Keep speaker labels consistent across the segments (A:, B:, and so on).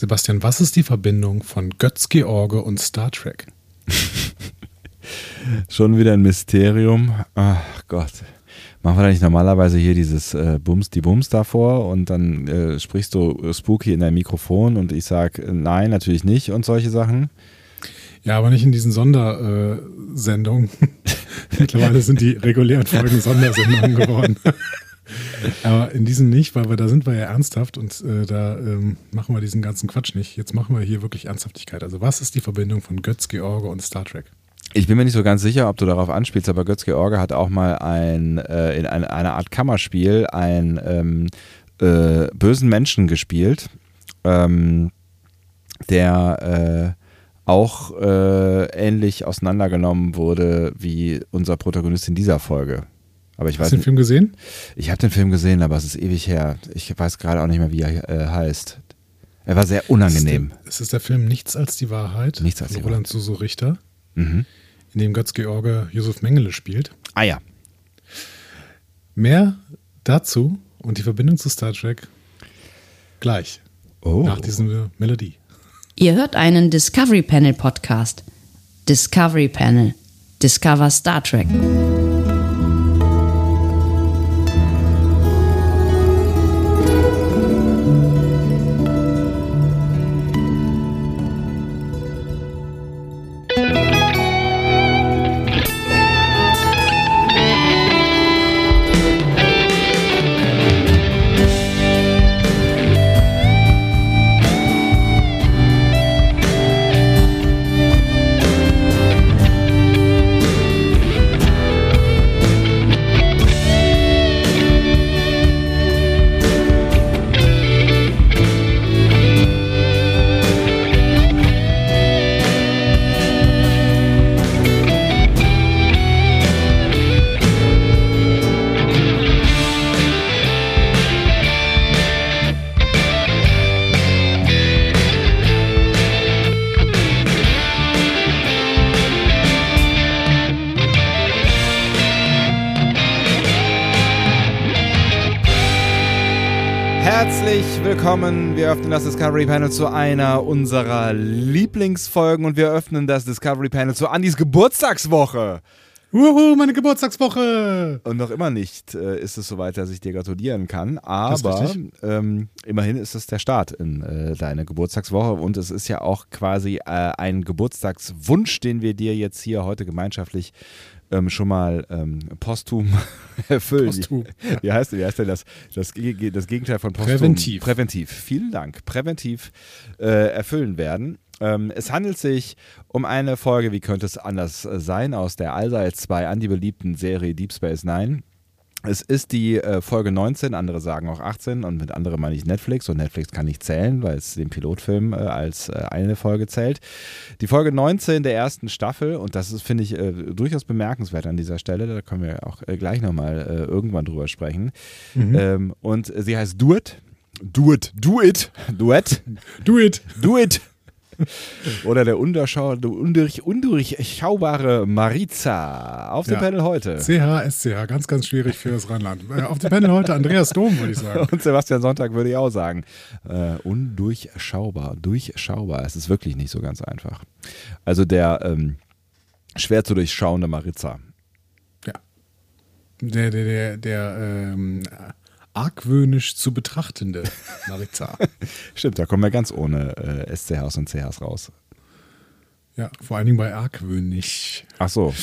A: Sebastian, was ist die Verbindung von Götz-George und Star Trek?
B: Schon wieder ein Mysterium. Ach Gott. Machen wir da nicht normalerweise hier dieses äh, Bums, die Bums davor und dann äh, sprichst du spooky in dein Mikrofon und ich sag äh, nein, natürlich nicht und solche Sachen?
A: Ja, aber nicht in diesen Sondersendungen. Mittlerweile sind die regulären Folgen Sondersendungen geworden. Aber in diesem nicht, weil wir da sind wir ja ernsthaft und äh, da ähm, machen wir diesen ganzen Quatsch nicht. Jetzt machen wir hier wirklich Ernsthaftigkeit. Also was ist die Verbindung von Götz George und Star Trek?
B: Ich bin mir nicht so ganz sicher, ob du darauf anspielst, aber Götz George hat auch mal ein, äh, in ein, einer Art Kammerspiel einen ähm, äh, bösen Menschen gespielt, ähm, der äh, auch äh, ähnlich auseinandergenommen wurde wie unser Protagonist in dieser Folge. Aber ich
A: Hast
B: du
A: den Film gesehen?
B: Ich habe den Film gesehen, aber es ist ewig her. Ich weiß gerade auch nicht mehr, wie er äh, heißt. Er war sehr unangenehm.
A: Es ist, ist der Film Nichts als die Wahrheit.
B: Nichts als
A: von
B: die
A: Roland Suso Richter,
B: Mhm.
A: in dem Götz George Josef Mengele spielt.
B: Ah ja.
A: Mehr dazu und die Verbindung zu Star Trek gleich
B: Oh.
A: nach dieser Melodie.
C: Ihr hört einen Discovery Panel Podcast. Discovery Panel. Discover Star Trek.
B: Willkommen. Wir öffnen das Discovery Panel zu einer unserer Lieblingsfolgen und wir öffnen das Discovery Panel zu Andys Geburtstagswoche.
A: Wuhu, meine Geburtstagswoche!
B: Und noch immer nicht äh, ist es soweit, dass ich dir gratulieren kann. Aber ähm, immerhin ist es der Start in äh, deine Geburtstagswoche und es ist ja auch quasi äh, ein Geburtstagswunsch, den wir dir jetzt hier heute gemeinschaftlich ähm, schon mal ähm, posthum erfüllen.
A: Posthum,
B: Wie, heißt, wie heißt denn das? Das, das Gegenteil von posthum?
A: Präventiv.
B: Präventiv. Vielen Dank. Präventiv äh, erfüllen werden. Ähm, es handelt sich um eine Folge, wie könnte es anders sein, aus der allseits bei Andy beliebten Serie Deep Space Nine. Es ist die äh, Folge 19, andere sagen auch 18 und mit andere meine ich Netflix und Netflix kann nicht zählen, weil es den Pilotfilm äh, als äh, eine Folge zählt. Die Folge 19 der ersten Staffel und das ist, finde ich, äh, durchaus bemerkenswert an dieser Stelle, da können wir auch äh, gleich nochmal äh, irgendwann drüber sprechen. Ähm, und sie heißt Do It. Do It. Do It. Duett.
A: Do it!
B: Do It. Oder der undurch, undurchschaubare Mariza auf dem
A: Ja.
B: Panel heute.
A: CH, ganz, ganz schwierig für das Rheinland. Äh, Auf dem Panel heute Andreas Dom, würde ich sagen.
B: Und Sebastian Sonntag würde ich auch sagen. Äh, undurchschaubar, durchschaubar. Es ist wirklich nicht so ganz einfach. Also der ähm, schwer zu durchschauende Maritza.
A: Ja. Der, der, der, der ähm, argwöhnisch zu betrachtende Maritza.
B: Stimmt, da kommen wir ganz ohne äh, SCHs und CHs raus.
A: ja, vor allen Dingen bei argwöhnisch.
B: Ach so.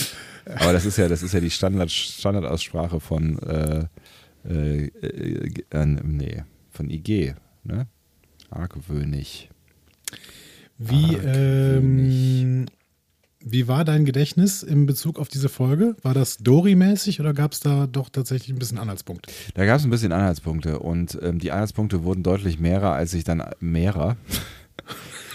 B: Aber das ist ja, das ist ja die Standard, Standardaussprache von äh, äh, äh, nee, von IG, ne? Argwöhnig.
A: Wie,
B: Argwöhnisch.
A: ähm, wie war dein Gedächtnis in Bezug auf diese Folge? War das Dory-mäßig oder gab es da doch tatsächlich ein bisschen Anhaltspunkt?
B: Da gab es ein bisschen Anhaltspunkte und ähm, die Anhaltspunkte wurden deutlich mehrer, als ich dann mehrer.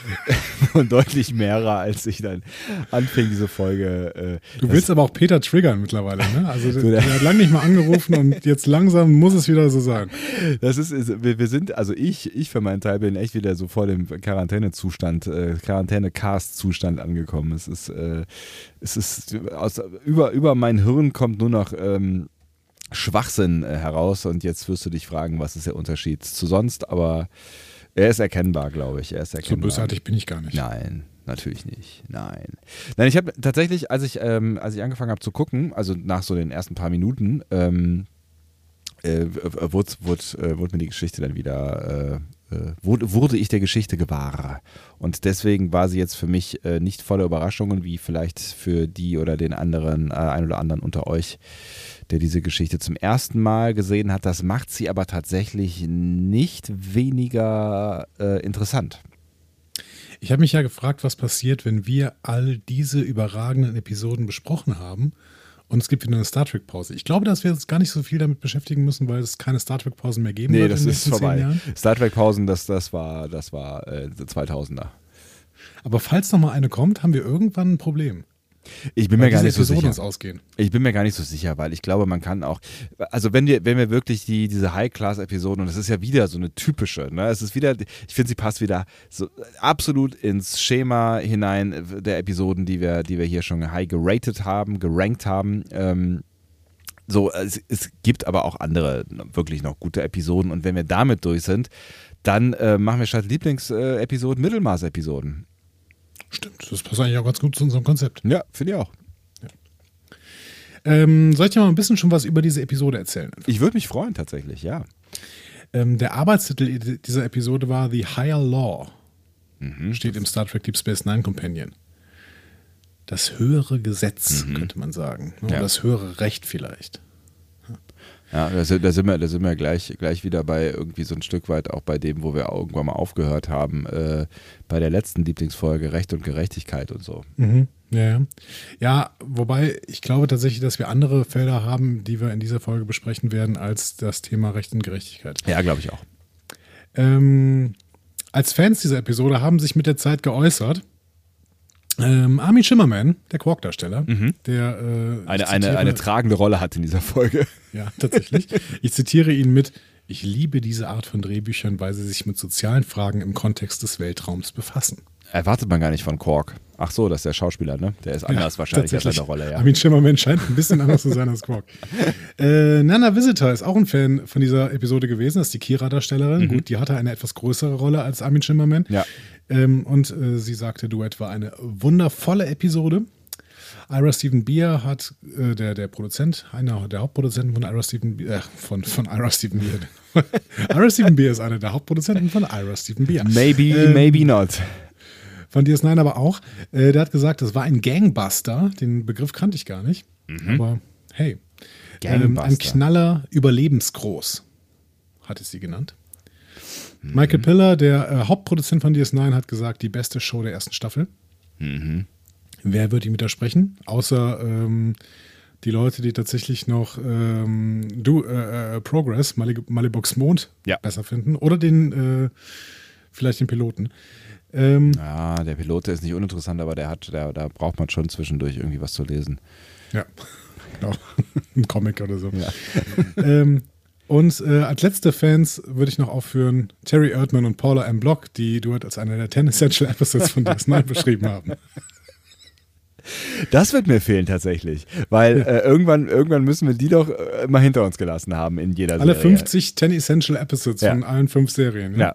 B: und deutlich mehrer, als ich dann anfing, diese Folge. Äh,
A: Du willst aber auch Peter triggern mittlerweile, ne? Also der,
B: der-
A: der hat lange nicht mal angerufen und jetzt langsam muss es wieder so sein.
B: Das ist, ist wir, wir sind, also ich, ich für meinen Teil bin echt wieder so vor dem Quarantänezustand, äh, Quarantäne-Cast-Zustand angekommen. Es ist, äh, es ist aus, über, über mein Hirn kommt nur noch ähm, Schwachsinn äh, heraus und jetzt wirst du dich fragen, was ist der Unterschied zu sonst, aber Er ist erkennbar, glaube ich. Er ist
A: So
B: erkennbar.
A: bösartig bin ich gar nicht.
B: Nein, natürlich nicht. Nein. Nein, ich habe tatsächlich, als ich, ähm, als ich angefangen habe zu gucken, also nach so den ersten paar Minuten, ähm, äh, wurde, wurde, äh, wurde mir die Geschichte dann wieder, äh, äh, wurde, wurde ich der Geschichte gewahr. Und deswegen war sie jetzt für mich äh, nicht voller Überraschungen, wie vielleicht für die oder den anderen, äh, ein oder anderen unter euch, der diese Geschichte zum ersten Mal gesehen hat. Das macht sie aber tatsächlich nicht weniger äh, interessant.
A: Ich habe mich ja gefragt, was passiert, wenn wir all diese überragenden Episoden besprochen haben und es gibt wieder eine Star Trek Pause. Ich glaube, dass wir uns gar nicht so viel damit beschäftigen müssen, weil es keine Star Trek Pausen mehr geben
B: Nee,
A: wird
B: das
A: in den
B: ist vorbei. Star Trek Pausen, das, das war, das war äh, 2000er.
A: Aber falls noch mal eine kommt, haben wir irgendwann ein Problem.
B: Ich bin
A: Weil
B: mir gar nicht so
A: Episoden
B: sicher. Ich bin mir gar nicht so sicher, weil ich glaube, man kann auch, also wenn wir, wenn wir wirklich die, diese High-Class-Episoden, und das ist ja wieder so eine typische, ne, es ist wieder, ich finde, sie passt wieder so absolut ins Schema hinein der Episoden, die wir, die wir hier schon high geratet haben, gerankt haben. Ähm, so, es, es gibt aber auch andere wirklich noch gute Episoden und wenn wir damit durch sind, dann äh, machen wir statt Lieblingsepisoden Mittelmaß-Episoden.
A: Stimmt, das passt eigentlich auch ganz gut zu unserem Konzept.
B: Ja, finde ich auch.
A: Ähm, soll ich dir mal ein bisschen schon was über diese Episode erzählen?
B: Ich würde mich freuen, tatsächlich, ja.
A: Ähm, der Arbeitstitel dieser Episode war The Higher Law. Steht im Star Trek Deep Space Nine Companion. Das höhere Gesetz, könnte man sagen. Oder
B: Ja.
A: das höhere Recht vielleicht.
B: Ja, da sind, da sind wir, da sind wir gleich, gleich wieder bei irgendwie so ein Stück weit auch bei dem, wo wir irgendwann mal aufgehört haben, äh, bei der letzten Lieblingsfolge Recht und Gerechtigkeit und so.
A: Mhm. Ja, ja. ja, wobei ich glaube tatsächlich, dass wir andere Felder haben, die wir in dieser Folge besprechen werden, als das Thema Recht und Gerechtigkeit.
B: Ja, glaube ich auch.
A: Ähm, als Fans dieser Episode haben sich mit der Zeit geäußert. Ähm, Armin Schimmerman, der Quark-Darsteller, der äh,
B: Mhm. Eine,
A: ich
B: eine,
A: zitiere-
B: eine tragende Rolle hat in dieser Folge.
A: Ja, tatsächlich. Ich zitiere ihn mit: Ich liebe diese Art von Drehbüchern, weil sie sich mit sozialen Fragen im Kontext des Weltraums befassen.
B: Erwartet man gar nicht von Quark. Ach so, das ist der Schauspieler, ne? Der ist anders
A: Ja,
B: wahrscheinlich als seine Rolle, ja.
A: Armin Schimmerman scheint ein bisschen anders zu sein als Quark. Äh, Nana Visitor ist auch ein Fan von dieser Episode gewesen. Das ist die Kira-Darstellerin. Gut, die hatte eine etwas größere Rolle als Armin Schimmerman.
B: Mhm. Ja.
A: Ähm, und äh, sie sagte, Duett war eine wundervolle Episode. Ira Steven Beer hat, äh, der, der Produzent, einer der Hauptproduzenten von Ira Steven Beer, äh, von, von Ira Steven Beer. Ira Steven Beer ist einer der Hauptproduzenten von Ira Steven Beer.
B: Maybe,
A: Ähm,
B: maybe not.
A: Von DS9 aber auch. Äh, der hat gesagt, das war ein Gangbuster. Den Begriff kannte ich gar nicht. Aber hey. Ähm, ein. Knaller überlebensgroß, hat es sie genannt. Michael Piller, der äh, Hauptproduzent von DS9, hat gesagt, die beste Show der ersten Staffel. Wer wird ihm widersprechen? Außer ähm, die Leute, die tatsächlich noch ähm, du, äh, äh, Progress, Mali Malibox Mond,
B: Ja.
A: besser finden. Oder den, äh, vielleicht den Piloten. Ähm,
B: Ja, der Pilot ist nicht uninteressant, aber der hat, der, da braucht man schon zwischendurch irgendwie was zu lesen.
A: Ja, genau. Ein Comic oder so. ähm, und äh, als letzte Fans würde ich noch aufführen Terry Erdmann und Paula M. Block, die du als einer der 10 Essential Episodes von DS9 beschrieben haben.
B: Das wird mir fehlen tatsächlich, weil äh, irgendwann, irgendwann müssen wir die doch äh, mal hinter uns gelassen haben in jeder
A: Alle
B: Serie.
A: 50 10 Essential Episodes
B: Ja.
A: von allen fünf Serien.
B: Ja.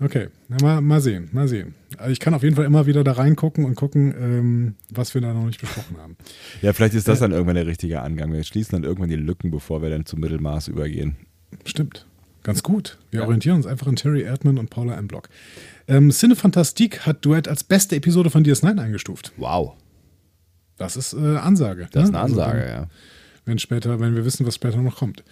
A: Okay, na, mal, mal sehen, mal sehen. Also ich kann auf jeden Fall immer wieder da reingucken und gucken, ähm, was wir da noch nicht besprochen haben.
B: ja, vielleicht ist das dann irgendwann der richtige Angang. Wir schließen dann irgendwann die Lücken, bevor wir dann zum Mittelmaß übergehen.
A: Stimmt. Ganz gut. Wir orientieren uns einfach an Terry Erdmann und Paula M. Block. Ähm, Cine Fantastique hat Duett als beste Episode von DS9 eingestuft.
B: Wow.
A: Das ist äh, Ansage.
B: Das ist
A: ne?
B: eine Ansage,
A: Also,
B: ja.
A: wenn später, wenn wir wissen, was später noch kommt.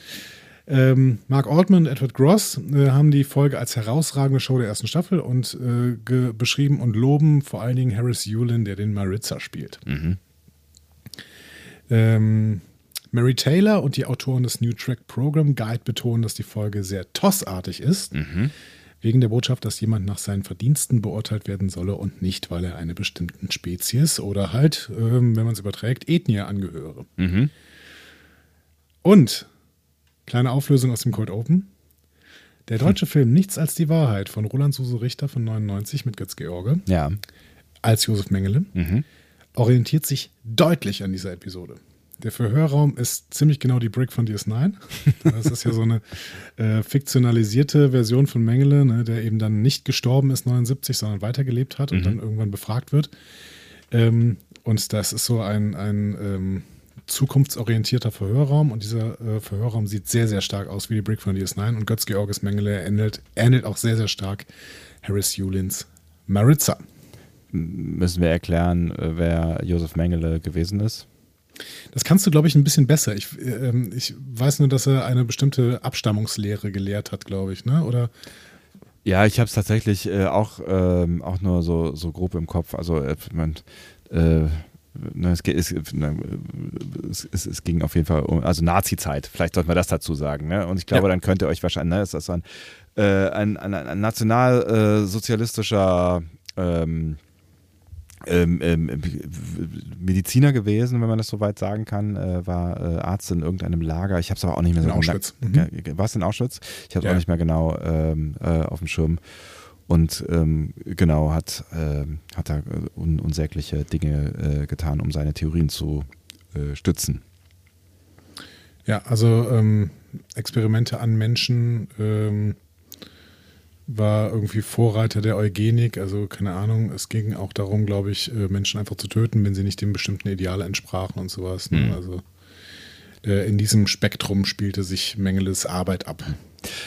A: Ähm, Mark Altman und Edward Gross äh, haben die Folge als herausragende Show der ersten Staffel und äh, beschrieben und loben vor allen Dingen Harris Yulin, der den Maritza spielt. Ähm, Mary Taylor und die Autoren des New Track Program Guide betonen, dass die Folge sehr tossartig ist, wegen der Botschaft, dass jemand nach seinen Verdiensten beurteilt werden solle und nicht, weil er einer bestimmten Spezies oder halt, ähm, wenn man es überträgt, Ethnie angehöre. Und, kleine Auflösung aus dem Cold Open. Der deutsche Film Nichts als die Wahrheit von Roland Suse Richter von 99 mit Götz George
B: Ja.
A: als Josef Mengele orientiert sich deutlich an dieser Episode. Der Verhörraum ist ziemlich genau die Brick von DS9. Das ist ja so eine äh, fiktionalisierte Version von Mengele, ne, der eben dann nicht gestorben ist 79, sondern weitergelebt hat und
B: Mhm.
A: dann irgendwann befragt wird. Ähm, und das ist so ein, ein ähm, zukunftsorientierter Verhörraum und dieser äh, Verhörraum sieht sehr, sehr stark aus wie die Brick von DS9 und Götz-Georges Mengele ähnelt, ähnelt auch sehr, sehr stark Harris Julins Maritza.
B: Müssen wir erklären, äh, wer Josef Mengele gewesen ist?
A: Das kannst du, glaube ich, ein bisschen besser. Ich, ähm, ich weiß nur, dass er eine bestimmte Abstammungslehre gelehrt hat, glaube ich, ne? Oder
B: Ja, ich habe es tatsächlich äh, auch, ähm, auch nur so, so grob im Kopf. Also, äh, man, äh, ne, es, geht- es, ne, es, es, es ging auf jeden Fall um, also Nazi-Zeit, vielleicht sollten wir das dazu sagen. Ne? Und ich glaube,
A: Ja.
B: dann könnt ihr euch wahrscheinlich, ne, ist das ein, äh, ein, ein, ein nationalsozialistischer ähm, ähm, ähm, Mediziner gewesen, wenn man das so weit sagen kann, äh, war äh, Arzt in irgendeinem Lager. Ich habe es aber auch nicht mehr so
A: In Auschwitz. Mhm.
B: War es in Auschwitz? Ich habe es
A: Ja.
B: auch nicht mehr genau ähm, äh, auf dem Schirm. Und ähm, genau, hat, ähm, hat er äh, un unsägliche Dinge äh, getan, um seine Theorien zu äh, stützen.
A: ja, also ähm, Experimente an Menschen ähm, war irgendwie Vorreiter der Eugenik. Also keine Ahnung, es ging auch darum, glaube ich, äh, Menschen einfach zu töten, wenn sie nicht dem bestimmten Ideal entsprachen und sowas. Ne?
B: Mhm.
A: Also äh, in diesem Spektrum spielte sich Mengeles Arbeit ab.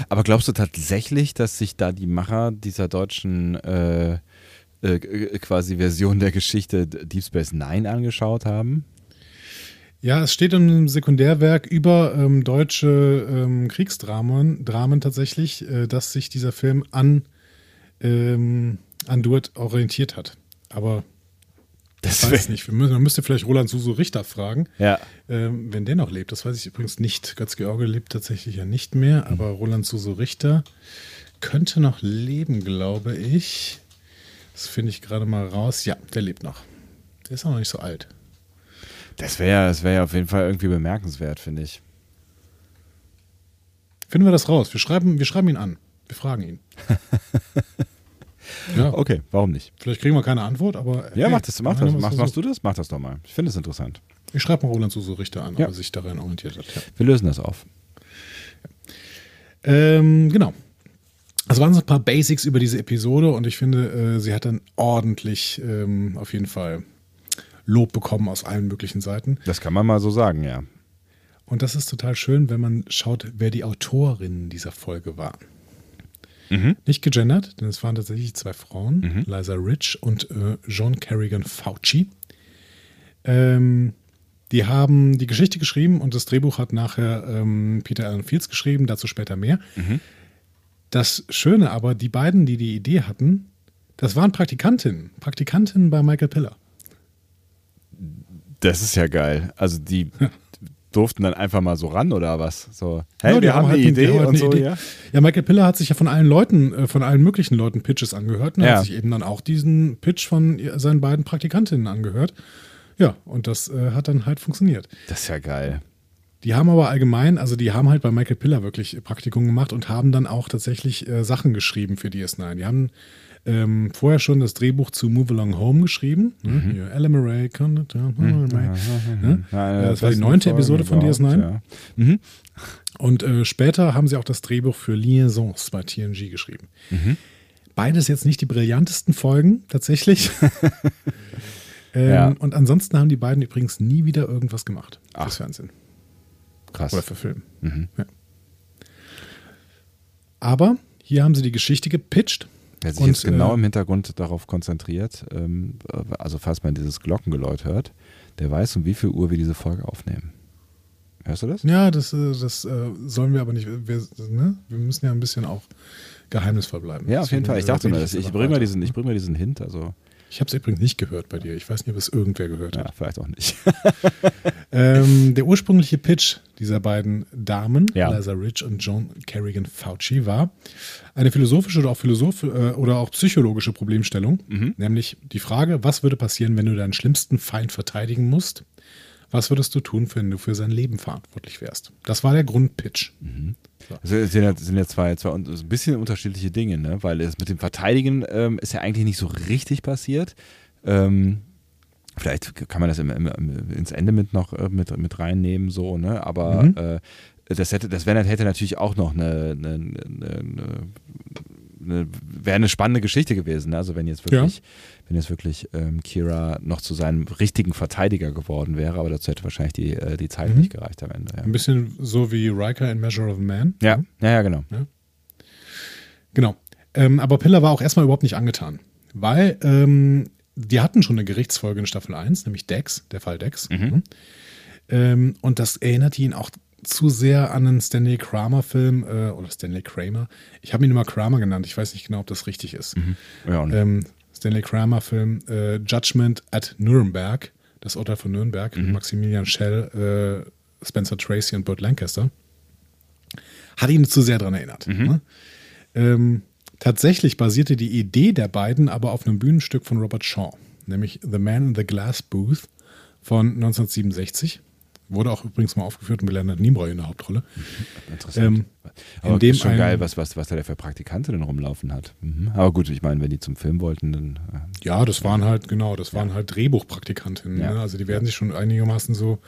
B: Aber glaubst du tatsächlich, dass sich da die Macher dieser deutschen äh, äh, quasi Version der Geschichte Deep Space Nine angeschaut haben?
A: Ja, es steht im Sekundärwerk über ähm, deutsche ähm, Kriegsdramen Dramen tatsächlich, äh, dass sich dieser Film an, ähm, an Duet orientiert hat. Aber
B: Das
A: ich weiß nicht. Müssen, man müsste vielleicht Roland Suso Richter fragen,
B: Ja.
A: ähm, wenn der noch lebt. Das weiß ich übrigens nicht. Götz-George lebt tatsächlich ja nicht mehr, aber Roland Suso Richter könnte noch leben, glaube ich. Das finde ich gerade mal raus. Ja, der lebt noch. Der ist auch noch nicht so alt.
B: Das wäre das wär ja auf jeden Fall irgendwie bemerkenswert, finde ich.
A: Finden wir das raus. Wir schreiben, wir schreiben ihn an. Wir fragen ihn. ja,
B: Okay, warum nicht?
A: vielleicht kriegen wir keine Antwort, aber.
B: Ja,
A: hey,
B: mach das, mach das. Mach, machst du das? Mach das doch mal. Ich finde es interessant.
A: Ich schreibe mal Roland Suso Richter an,
B: Ja.
A: ob er sich daran orientiert hat. Ja.
B: Wir lösen das auf.
A: Ähm, genau. Das waren so ein paar Basics über diese Episode und ich finde, äh, sie hat dann ordentlich ähm, auf jeden Fall Lob bekommen aus allen möglichen Seiten.
B: Das kann man mal so sagen, ja.
A: Und das ist total schön, wenn man schaut, wer die Autorinnen dieser Folge waren.
B: Mhm.
A: Nicht gegendert, denn es waren tatsächlich zwei Frauen, Liza Rich und äh, John Kerrigan Fauci. Ähm, die haben die Geschichte geschrieben und das Drehbuch hat nachher ähm, Peter Allen Fields geschrieben, dazu später mehr. Das Schöne aber, die beiden, die die Idee hatten, das waren Praktikantinnen. Praktikantinnen bei Michael Piller.
B: Das ist ja geil. Also die durften dann einfach mal so ran oder was? So, hey,
A: Ja, die
B: wir haben
A: halt
B: eine
A: die
B: Idee
A: haben halt
B: und
A: eine
B: so,
A: Idee.
B: ja.
A: Ja, Michael Piller hat sich ja von allen Leuten, äh, von allen möglichen Leuten Pitches angehört und
B: Ja.
A: hat sich eben dann auch diesen Pitch von seinen beiden Praktikantinnen angehört. Ja, und das äh, hat dann halt funktioniert.
B: Das ist ja geil.
A: Die haben aber allgemein, also die haben halt bei Michael Piller wirklich Praktikum gemacht und haben dann auch tatsächlich äh, Sachen geschrieben für DS9. Die haben ähm, vorher schon das Drehbuch zu Move Along Home geschrieben. Ne? Hier, Ella Murray, Condit, ja?
B: Ja,
A: das war die neunte Episode von
B: überhaupt,
A: DS9.
B: Ja. Mhm.
A: Und äh, später haben sie auch das Drehbuch für Liaisons bei TNG geschrieben. Beides jetzt nicht die brillantesten Folgen, tatsächlich. ähm,
B: Ja.
A: Und ansonsten haben die beiden übrigens nie wieder irgendwas gemacht
B: Ach.
A: fürs Fernsehen
B: Krass.
A: oder für Film.
B: Mhm.
A: Ja. Aber hier haben sie die Geschichte gepitcht.
B: Wer sich
A: Und,
B: jetzt genau
A: äh,
B: im Hintergrund darauf konzentriert, ähm, also falls man dieses Glockengeläut hört, der weiß, um wie viel Uhr wir diese Folge aufnehmen. Hörst du das?
A: Ja, das, äh, das äh, sollen wir aber nicht. Wir, ne? wir müssen ja ein bisschen auch geheimnisvoll bleiben.
B: Ja, auf jeden Fall. Ich dachte mir, ich
A: einfach
B: bringe mal diesen, ich bring mal diesen Hint. Also
A: Ich habe es übrigens nicht gehört bei dir. Ich weiß nicht, ob es irgendwer gehört hat.
B: ja, vielleicht auch nicht.
A: Ähm, der ursprüngliche Pitch dieser beiden Damen,
B: Ja.
A: Liza Rich und John Kerrigan Fauci, war eine philosophische oder auch, Philosoph äh, oder auch psychologische Problemstellung, nämlich die Frage, was würde passieren, wenn du deinen schlimmsten Feind verteidigen musst? Was würdest du tun, wenn du für sein Leben verantwortlich wärst? Das war der Grundpitch.
B: Also es sind ja, sind ja zwei, zwei so ein bisschen unterschiedliche Dinge, ne? weil es mit dem Verteidigen ähm, ist ja eigentlich nicht so richtig passiert. Ähm, Vielleicht kann man das im, im, ins Ende mit noch äh, mit, mit reinnehmen, so, ne? Aber
A: Mhm.
B: äh, das hätte, das hätte natürlich auch noch eine, eine, eine, eine wäre eine spannende Geschichte gewesen. Ne? Also wenn jetzt wirklich, wenn jetzt wirklich ähm, Kira noch zu seinem richtigen Verteidiger geworden wäre, aber dazu hätte wahrscheinlich die, äh, die Zeit
A: Mhm.
B: nicht gereicht am Ende. Ja,
A: Ein bisschen so wie Riker in Measure of a Man.
B: ja, ja, ja genau.
A: Genau. Ähm, aber Piller war auch erstmal überhaupt nicht angetan. Weil ähm, die hatten schon eine Gerichtsfolge in Staffel 1, nämlich Dex, der Fall Dex.
B: Mhm.
A: Ähm, und das erinnerte ihn auch zu sehr an einen Stanley Kramer-Film äh, oder Stanley Kramer. Ich habe ihn immer Kramer genannt. Ich weiß nicht genau, ob das richtig ist.
B: Ja, und,
A: Ähm, Stanley Kramer-Film äh, Judgment at Nuremberg, das Urteil von Nürnberg, mit Maximilian Schell, äh, Spencer Tracy und Burt Lancaster. Hat ihn zu sehr daran erinnert. Ne? Ähm, tatsächlich basierte die Idee der beiden aber auf einem Bühnenstück von Robert Shaw, nämlich The Man in the Glass Booth von 1967. Wurde auch übrigens mal aufgeführt mit Leonard Nimoy in der Hauptrolle.
B: interessant.
A: ähm,
B: aber
A: dem
B: ist schon geil, was, was, was da der für Praktikante denn rumlaufen hat. Mhm. Aber gut, ich meine, wenn die zum Film wollten, dann. Äh,
A: Ja, das waren halt, genau, das waren halt Drehbuchpraktikantinnen.
B: Ja.
A: Ne? Also die werden sich schon einigermaßen so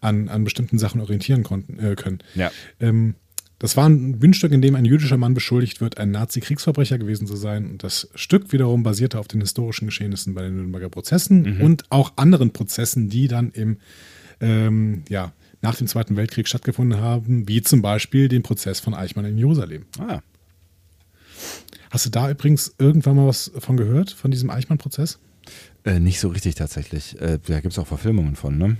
A: an, an bestimmten Sachen orientieren konnten, äh, können.
B: ja.
A: Ähm, das war ein Bühnenstück, in dem ein jüdischer Mann beschuldigt wird, ein Nazi-Kriegsverbrecher gewesen zu sein. Und das Stück wiederum basierte auf den historischen Geschehnissen bei den Nürnberger Prozessen und auch anderen Prozessen, die dann im, ähm, ja, nach dem Zweiten Weltkrieg stattgefunden haben, wie zum Beispiel den Prozess von Eichmann in Jerusalem.
B: Ah,
A: Hast du da übrigens irgendwann mal was von gehört, von diesem Eichmann-Prozess?
B: äh, nicht so richtig tatsächlich. Äh, da gibt es auch Verfilmungen von, ne?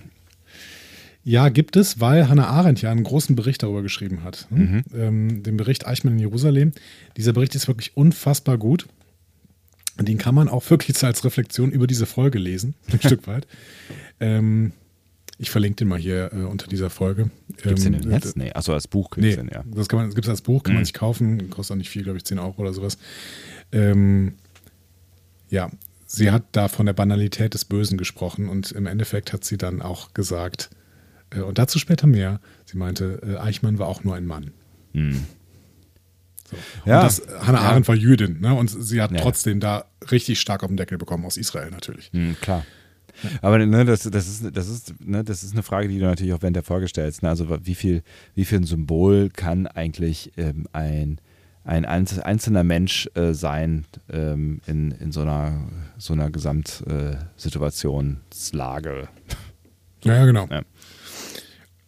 A: Ja, gibt es, weil Hannah Arendt ja einen großen Bericht darüber geschrieben hat. ne? Ähm, den Bericht Eichmann in Jerusalem. Dieser Bericht ist wirklich unfassbar gut. Den kann man auch wirklich als Reflexion über diese Folge lesen, ein Stück weit. Ähm, ich verlinke den mal hier äh, unter dieser Folge.
B: Gibt es
A: Ähm,
B: den im Netz? Nee, achso, als Buch gibt
A: Nee,
B: es den, ja.
A: das, kann man, das gibt es als Buch, kann man sich kaufen, kostet auch nicht viel, glaube ich, 10 Euro oder sowas. Ähm, ja, sie hat da von der Banalität des Bösen gesprochen und im Endeffekt hat sie dann auch gesagt, äh, und dazu später mehr, sie meinte, äh, Eichmann war auch nur ein Mann.
B: Hm.
A: So.
B: Ja.
A: Und das, Hannah
B: Ja.
A: Arendt war Jüdin, ne? und sie hat
B: Ja.
A: trotzdem da richtig stark auf den Deckel bekommen, aus Israel natürlich.
B: Hm, klar. Aber ne, das, das, ist, das, ist, ne, das ist eine Frage, die du natürlich auch während der Folge stellst. Ne? Also wie viel, wie viel ein Symbol kann eigentlich ähm, ein, ein einz- einzelner Mensch äh, sein ähm, in, in so einer, so einer Gesamtsituationslage?
A: Ja, ja, genau.
B: Ja.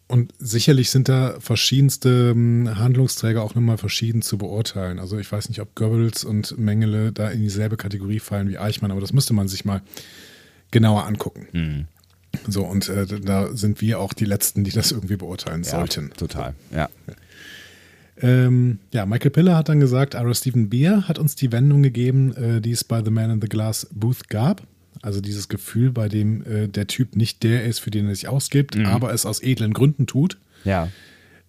A: Und sicherlich sind da verschiedenste ähm, Handlungsträger auch nochmal verschieden zu beurteilen. Also ich weiß nicht, ob Goebbels und Mengele da in dieselbe Kategorie fallen wie Eichmann, aber das müsste man sich mal genauer angucken.
B: Hm.
A: So, und äh, da sind wir auch die Letzten, die das irgendwie beurteilen sollten.
B: Ja, total. Ja.
A: Ähm, ja, Michael Piller hat dann gesagt, Ira Stephen Beer hat uns die Wendung gegeben, äh, die es bei The Man in the Glass Booth gab. Also dieses Gefühl, bei dem äh, der Typ nicht der ist, für den er sich ausgibt, aber es aus edlen Gründen tut.
B: Ja.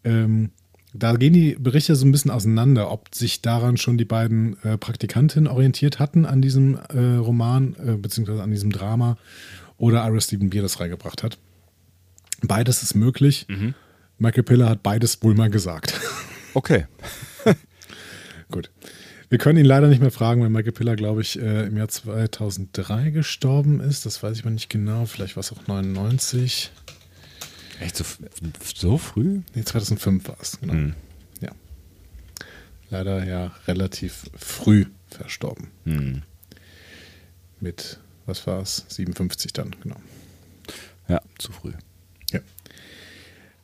A: Ähm, da gehen die Berichte so ein bisschen auseinander, ob sich daran schon die beiden äh, Praktikantinnen orientiert hatten an diesem äh, Roman, äh, beziehungsweise an diesem Drama, oder Ira Stephen Beer das reingebracht hat. Beides ist möglich. Michael Piller hat beides wohl mal gesagt.
B: Okay.
A: Gut. Wir können ihn leider nicht mehr fragen, weil Michael Piller, glaube ich, äh, im Jahr 2003 gestorben ist. Das weiß ich mal nicht genau. Vielleicht war es auch 99.
B: Echt so, so früh?
A: Nee, 2005 war es. Genau.
B: Hm.
A: Ja. Leider ja relativ früh verstorben.
B: Hm.
A: Mit, was war es? 57 dann, genau.
B: Ja, zu früh.
A: Ja.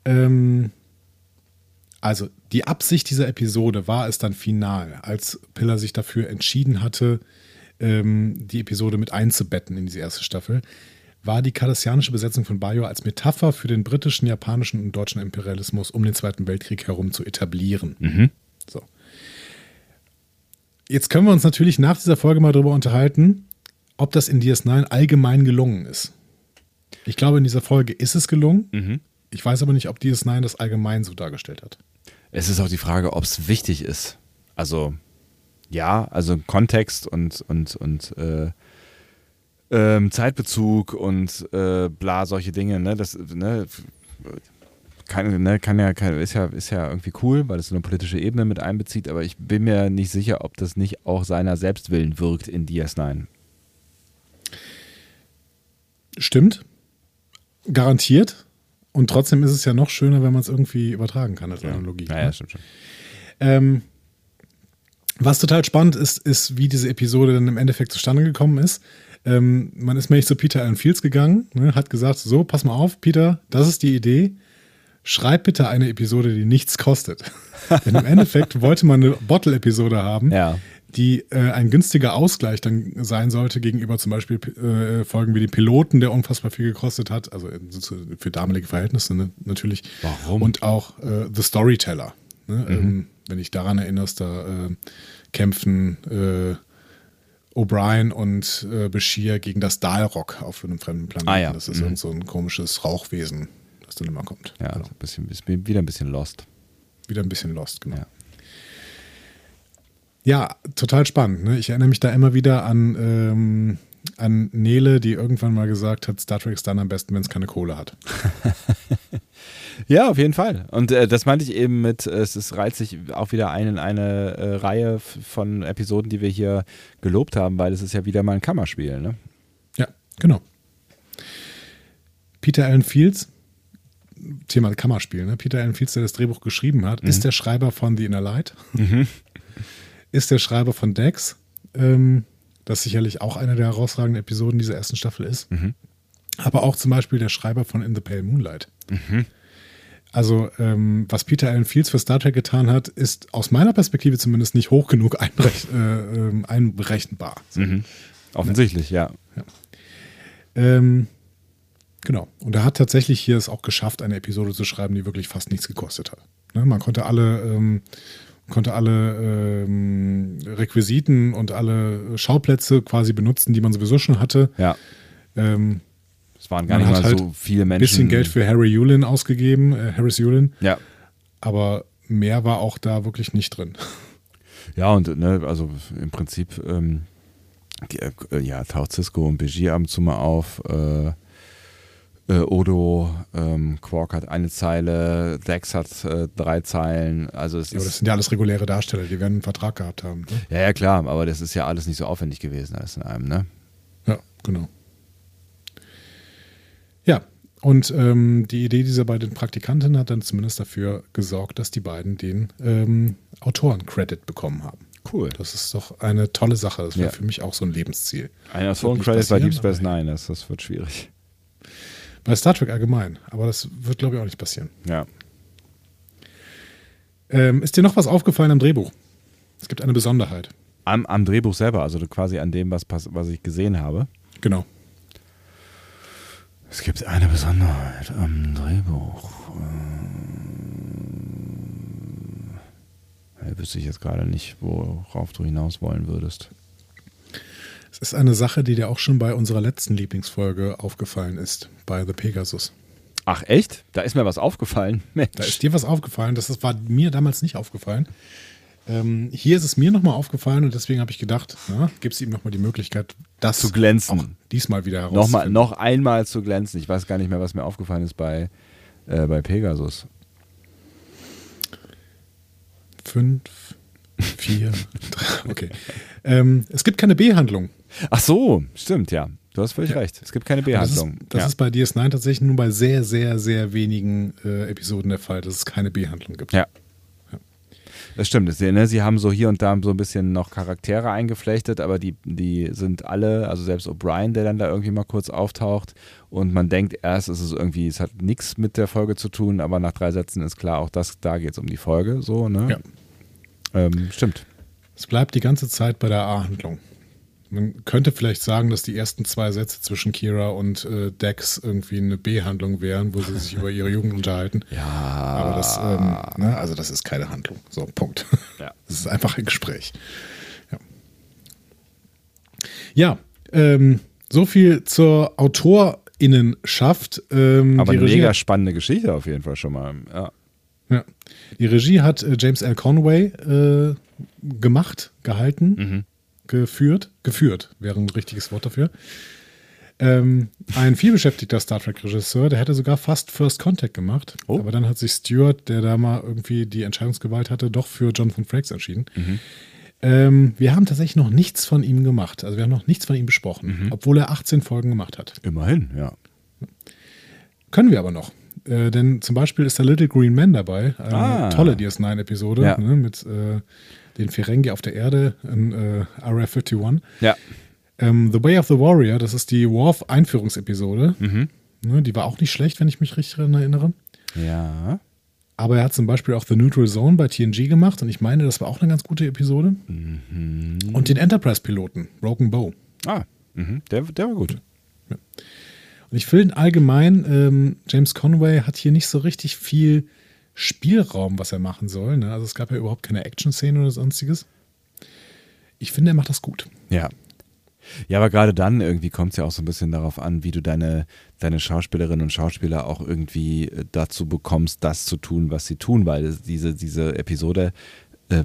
A: Ähm, also, die Absicht dieser Episode war es dann final, als Piller sich dafür entschieden hatte, ähm, die Episode mit einzubetten in diese erste Staffel, war die kardassianische Besetzung von Bajor als Metapher für den britischen, japanischen und deutschen Imperialismus um den Zweiten Weltkrieg herum zu etablieren.
B: Mhm.
A: So. Jetzt können wir uns natürlich nach dieser Folge mal darüber unterhalten, ob das in DS9 allgemein gelungen ist. Ich glaube, in dieser Folge ist es gelungen.
B: Mhm.
A: Ich weiß aber nicht, ob DS9 das allgemein so dargestellt hat.
B: Es ist auch die Frage, ob es wichtig ist. Also, ja, also Kontext und, und, und äh, ähm, Zeitbezug und äh, bla, solche Dinge, ne? Das, ne? Kann, ne, kann ja, kann, ist ja, ist ja irgendwie cool, weil es so eine politische Ebene mit einbezieht, aber ich bin mir nicht sicher, ob das nicht auch seiner Selbstwillen wirkt in DS9.
A: Stimmt. Garantiert. Und trotzdem ist es ja noch schöner, wenn man es irgendwie übertragen kann als Analogie.
B: Ja, ja,
A: ne?
B: stimmt schon.
A: Ähm, was total spannend ist, ist, wie diese Episode dann im Endeffekt zustande gekommen ist. Ähm, man ist nämlich zu Peter Allen Fields gegangen, ne, hat gesagt: So, pass mal auf, Peter, das ist die Idee. Schreib bitte eine Episode, die nichts kostet. Denn im Endeffekt wollte man eine Bottle-Episode haben,
B: Ja.
A: die äh, ein günstiger Ausgleich dann sein sollte gegenüber zum Beispiel äh, Folgen wie die Piloten, der unfassbar viel gekostet hat, also zu- für damalige Verhältnisse ne, natürlich.
B: Warum?
A: Und auch äh, The Storyteller. Ne? Ähm, wenn ich daran erinnerst, da äh, kämpfen äh, O'Brien und äh, Bashir gegen das Dalrock auf einem fremden Planeten.
B: Ah, ja.
A: Das ist
B: Mhm.
A: so ein komisches Rauchwesen, das dann immer kommt.
B: Ja,
A: Genau.
B: also ein bisschen, bisschen, wieder ein bisschen lost.
A: Wieder ein bisschen lost, genau.
B: Ja.
A: Ja, total spannend. Ne? Ich erinnere mich da immer wieder an, ähm, an Nele, die irgendwann mal gesagt hat, Star Trek ist dann am besten, wenn es keine Kohle hat.
B: Ja, auf jeden Fall. Und äh, das meinte ich eben mit, es ist, reiht sich auch wieder ein in eine äh, Reihe von Episoden, die wir hier gelobt haben, weil es ist ja wieder mal ein Kammerspiel. Ne?
A: Ja, genau. Peter Allen Fields, Thema Kammerspiel, ne? Peter Allen Fields, der das Drehbuch geschrieben hat, ist der Schreiber von The Inner Light, ist der Schreiber von Dex, ähm, das sicherlich auch eine der herausragenden Episoden dieser ersten Staffel ist, aber auch zum Beispiel der Schreiber von In the Pale Moonlight. Also, ähm, was Peter Allen Fields für Star Trek getan hat, ist aus meiner Perspektive zumindest nicht hoch genug einberech äh, ähm, einberechenbar. So.
B: Offensichtlich, ja.
A: Ähm, genau. Und er hat tatsächlich hier es auch geschafft, eine Episode zu schreiben, die wirklich fast nichts gekostet hat. Ne? Man konnte alle, ähm, konnte alle ähm, Requisiten und alle Schauplätze quasi benutzen, die man sowieso schon hatte.
B: Ja.
A: Ähm,
B: Es waren gar nicht mal
A: halt
B: so viele
A: ein
B: Menschen.
A: bisschen Geld für Harry Yulin ausgegeben, äh, Harris Yulin,
B: Ja.
A: aber mehr war auch da wirklich nicht drin.
B: Ja, und ne, also im Prinzip, ähm, äh, ja, taucht Cisco und Begier ab und zu mal auf. Äh, äh, Odo, ähm, Quark hat eine Zeile, Dex hat äh, drei Zeilen. Also es
A: Ja, aber das sind ja alles reguläre Darsteller, die werden einen Vertrag gehabt haben. Ne?
B: ja, ja, klar, aber das ist ja alles nicht so aufwendig gewesen, alles in einem, ne?
A: Ja, genau. Ja, und ähm, die Idee dieser beiden Praktikanten hat dann zumindest dafür gesorgt, dass die beiden den ähm, Autoren-Credit bekommen haben.
B: Cool.
A: Das ist doch eine tolle Sache. Das wäre
B: Ja.
A: für mich auch so ein Lebensziel.
B: Ein
A: Wird
B: Phone
A: nicht
B: Credit bei Deep Space Nine, das, das wird schwierig.
A: Bei Star Trek allgemein, aber das wird, glaube ich, auch nicht passieren.
B: Ja.
A: Ähm, ist dir noch was aufgefallen am Drehbuch? Es gibt eine Besonderheit.
B: Am, am Drehbuch selber, also quasi an dem, was, was ich gesehen habe.
A: Genau.
B: Es gibt eine Besonderheit am Drehbuch. Äh, wüsste ich jetzt gerade nicht, worauf du hinaus wollen würdest.
A: Es ist eine Sache, die dir auch schon bei unserer letzten Lieblingsfolge aufgefallen ist, bei The Pegasus.
B: Ach echt? Da ist mir was aufgefallen. Mensch.
A: Da ist dir was aufgefallen, das war mir damals nicht aufgefallen. Ähm, hier ist es mir nochmal aufgefallen und deswegen habe ich gedacht, na, gibst ihm nochmal die Möglichkeit, das
B: Zu glänzen.
A: diesmal wieder
B: Nochmal,
A: herauszufinden.
B: noch einmal zu glänzen. Ich weiß gar nicht mehr, was mir aufgefallen ist bei, äh, bei Pegasus.
A: Fünf, vier, drei, okay. Ähm, es gibt keine B-Handlung.
B: Ach so, stimmt, ja. Du hast völlig recht. Es gibt keine
A: Aber Das, ist,
B: Behandlung.
A: das
B: ja.
A: ist bei DS9 tatsächlich nur bei sehr, sehr, sehr wenigen äh, Episoden der Fall, dass es keine B-Handlung gibt.
B: Ja. Das stimmt. Sie, ne, sie haben so hier und da so ein bisschen noch Charaktere eingeflechtet, aber die, die sind alle, also selbst O'Brien, der dann da irgendwie mal kurz auftaucht und man denkt erst, es ist irgendwie, es hat nichts mit der Folge zu tun, aber nach drei Sätzen ist klar, auch das, da geht es um die Folge, so, ne?
A: Ja.
B: Ähm, stimmt.
A: Es bleibt die ganze Zeit bei der A-Handlung. Man könnte vielleicht sagen, dass die ersten zwei Sätze zwischen Kira und äh, Dex irgendwie eine B-Handlung wären, wo sie sich über ihre Jugend unterhalten.
B: Ja.
A: Aber das, ähm, ne, also das ist keine Handlung. So, Punkt.
B: Ja.
A: Das ist einfach ein Gespräch. Ja, ja ähm, so viel zur AutorInnenschaft. Ähm,
B: aber
A: die
B: eine
A: Regie
B: mega spannende Geschichte auf jeden Fall schon mal. Ja.
A: Ja. Die Regie hat äh, James L. Conway äh, gemacht, gehalten,
B: Mhm.
A: Geführt. Geführt wäre ein richtiges Wort dafür. Ähm, ein vielbeschäftigter Star Trek-Regisseur, der hätte sogar fast First Contact gemacht.
B: Oh.
A: Aber dann hat sich Stewart, der da mal irgendwie die Entscheidungsgewalt hatte, doch für John von Frakes entschieden.
B: Mhm.
A: Ähm, wir haben tatsächlich noch nichts von ihm gemacht. Also wir haben noch nichts von ihm besprochen, obwohl er 18 Folgen gemacht hat.
B: Immerhin, ja.
A: Können wir aber noch. Äh, denn zum Beispiel ist der Little Green Man dabei. Eine
B: Ah.
A: tolle DS9-Episode
B: Ja.
A: ne, mit äh, den Ferengi auf der Erde in äh, RF-51.
B: Ja.
A: Ähm, the Way of the Warrior, das ist die Worf-Einführungsepisode.
B: Mhm.
A: Ne, die war auch nicht schlecht, wenn ich mich richtig daran erinnere.
B: Ja.
A: Aber er hat zum Beispiel auch The Neutral Zone bei TNG gemacht und ich meine, das war auch eine ganz gute Episode.
B: Mhm.
A: Und den Enterprise-Piloten, Broken Bow.
B: Ah, mhm. der, der war gut.
A: Und ich finde allgemein, ähm, James Conway hat hier nicht so richtig viel Spielraum, was er machen soll. Ne? Also es gab ja überhaupt keine Action-Szene oder sonstiges. Ich finde, er macht das gut.
B: Ja. Ja, aber gerade dann irgendwie kommt es ja auch so ein bisschen darauf an, wie du deine, deine Schauspielerinnen und Schauspieler auch irgendwie äh, dazu bekommst, das zu tun, was sie tun, weil es- diese, diese Episode äh,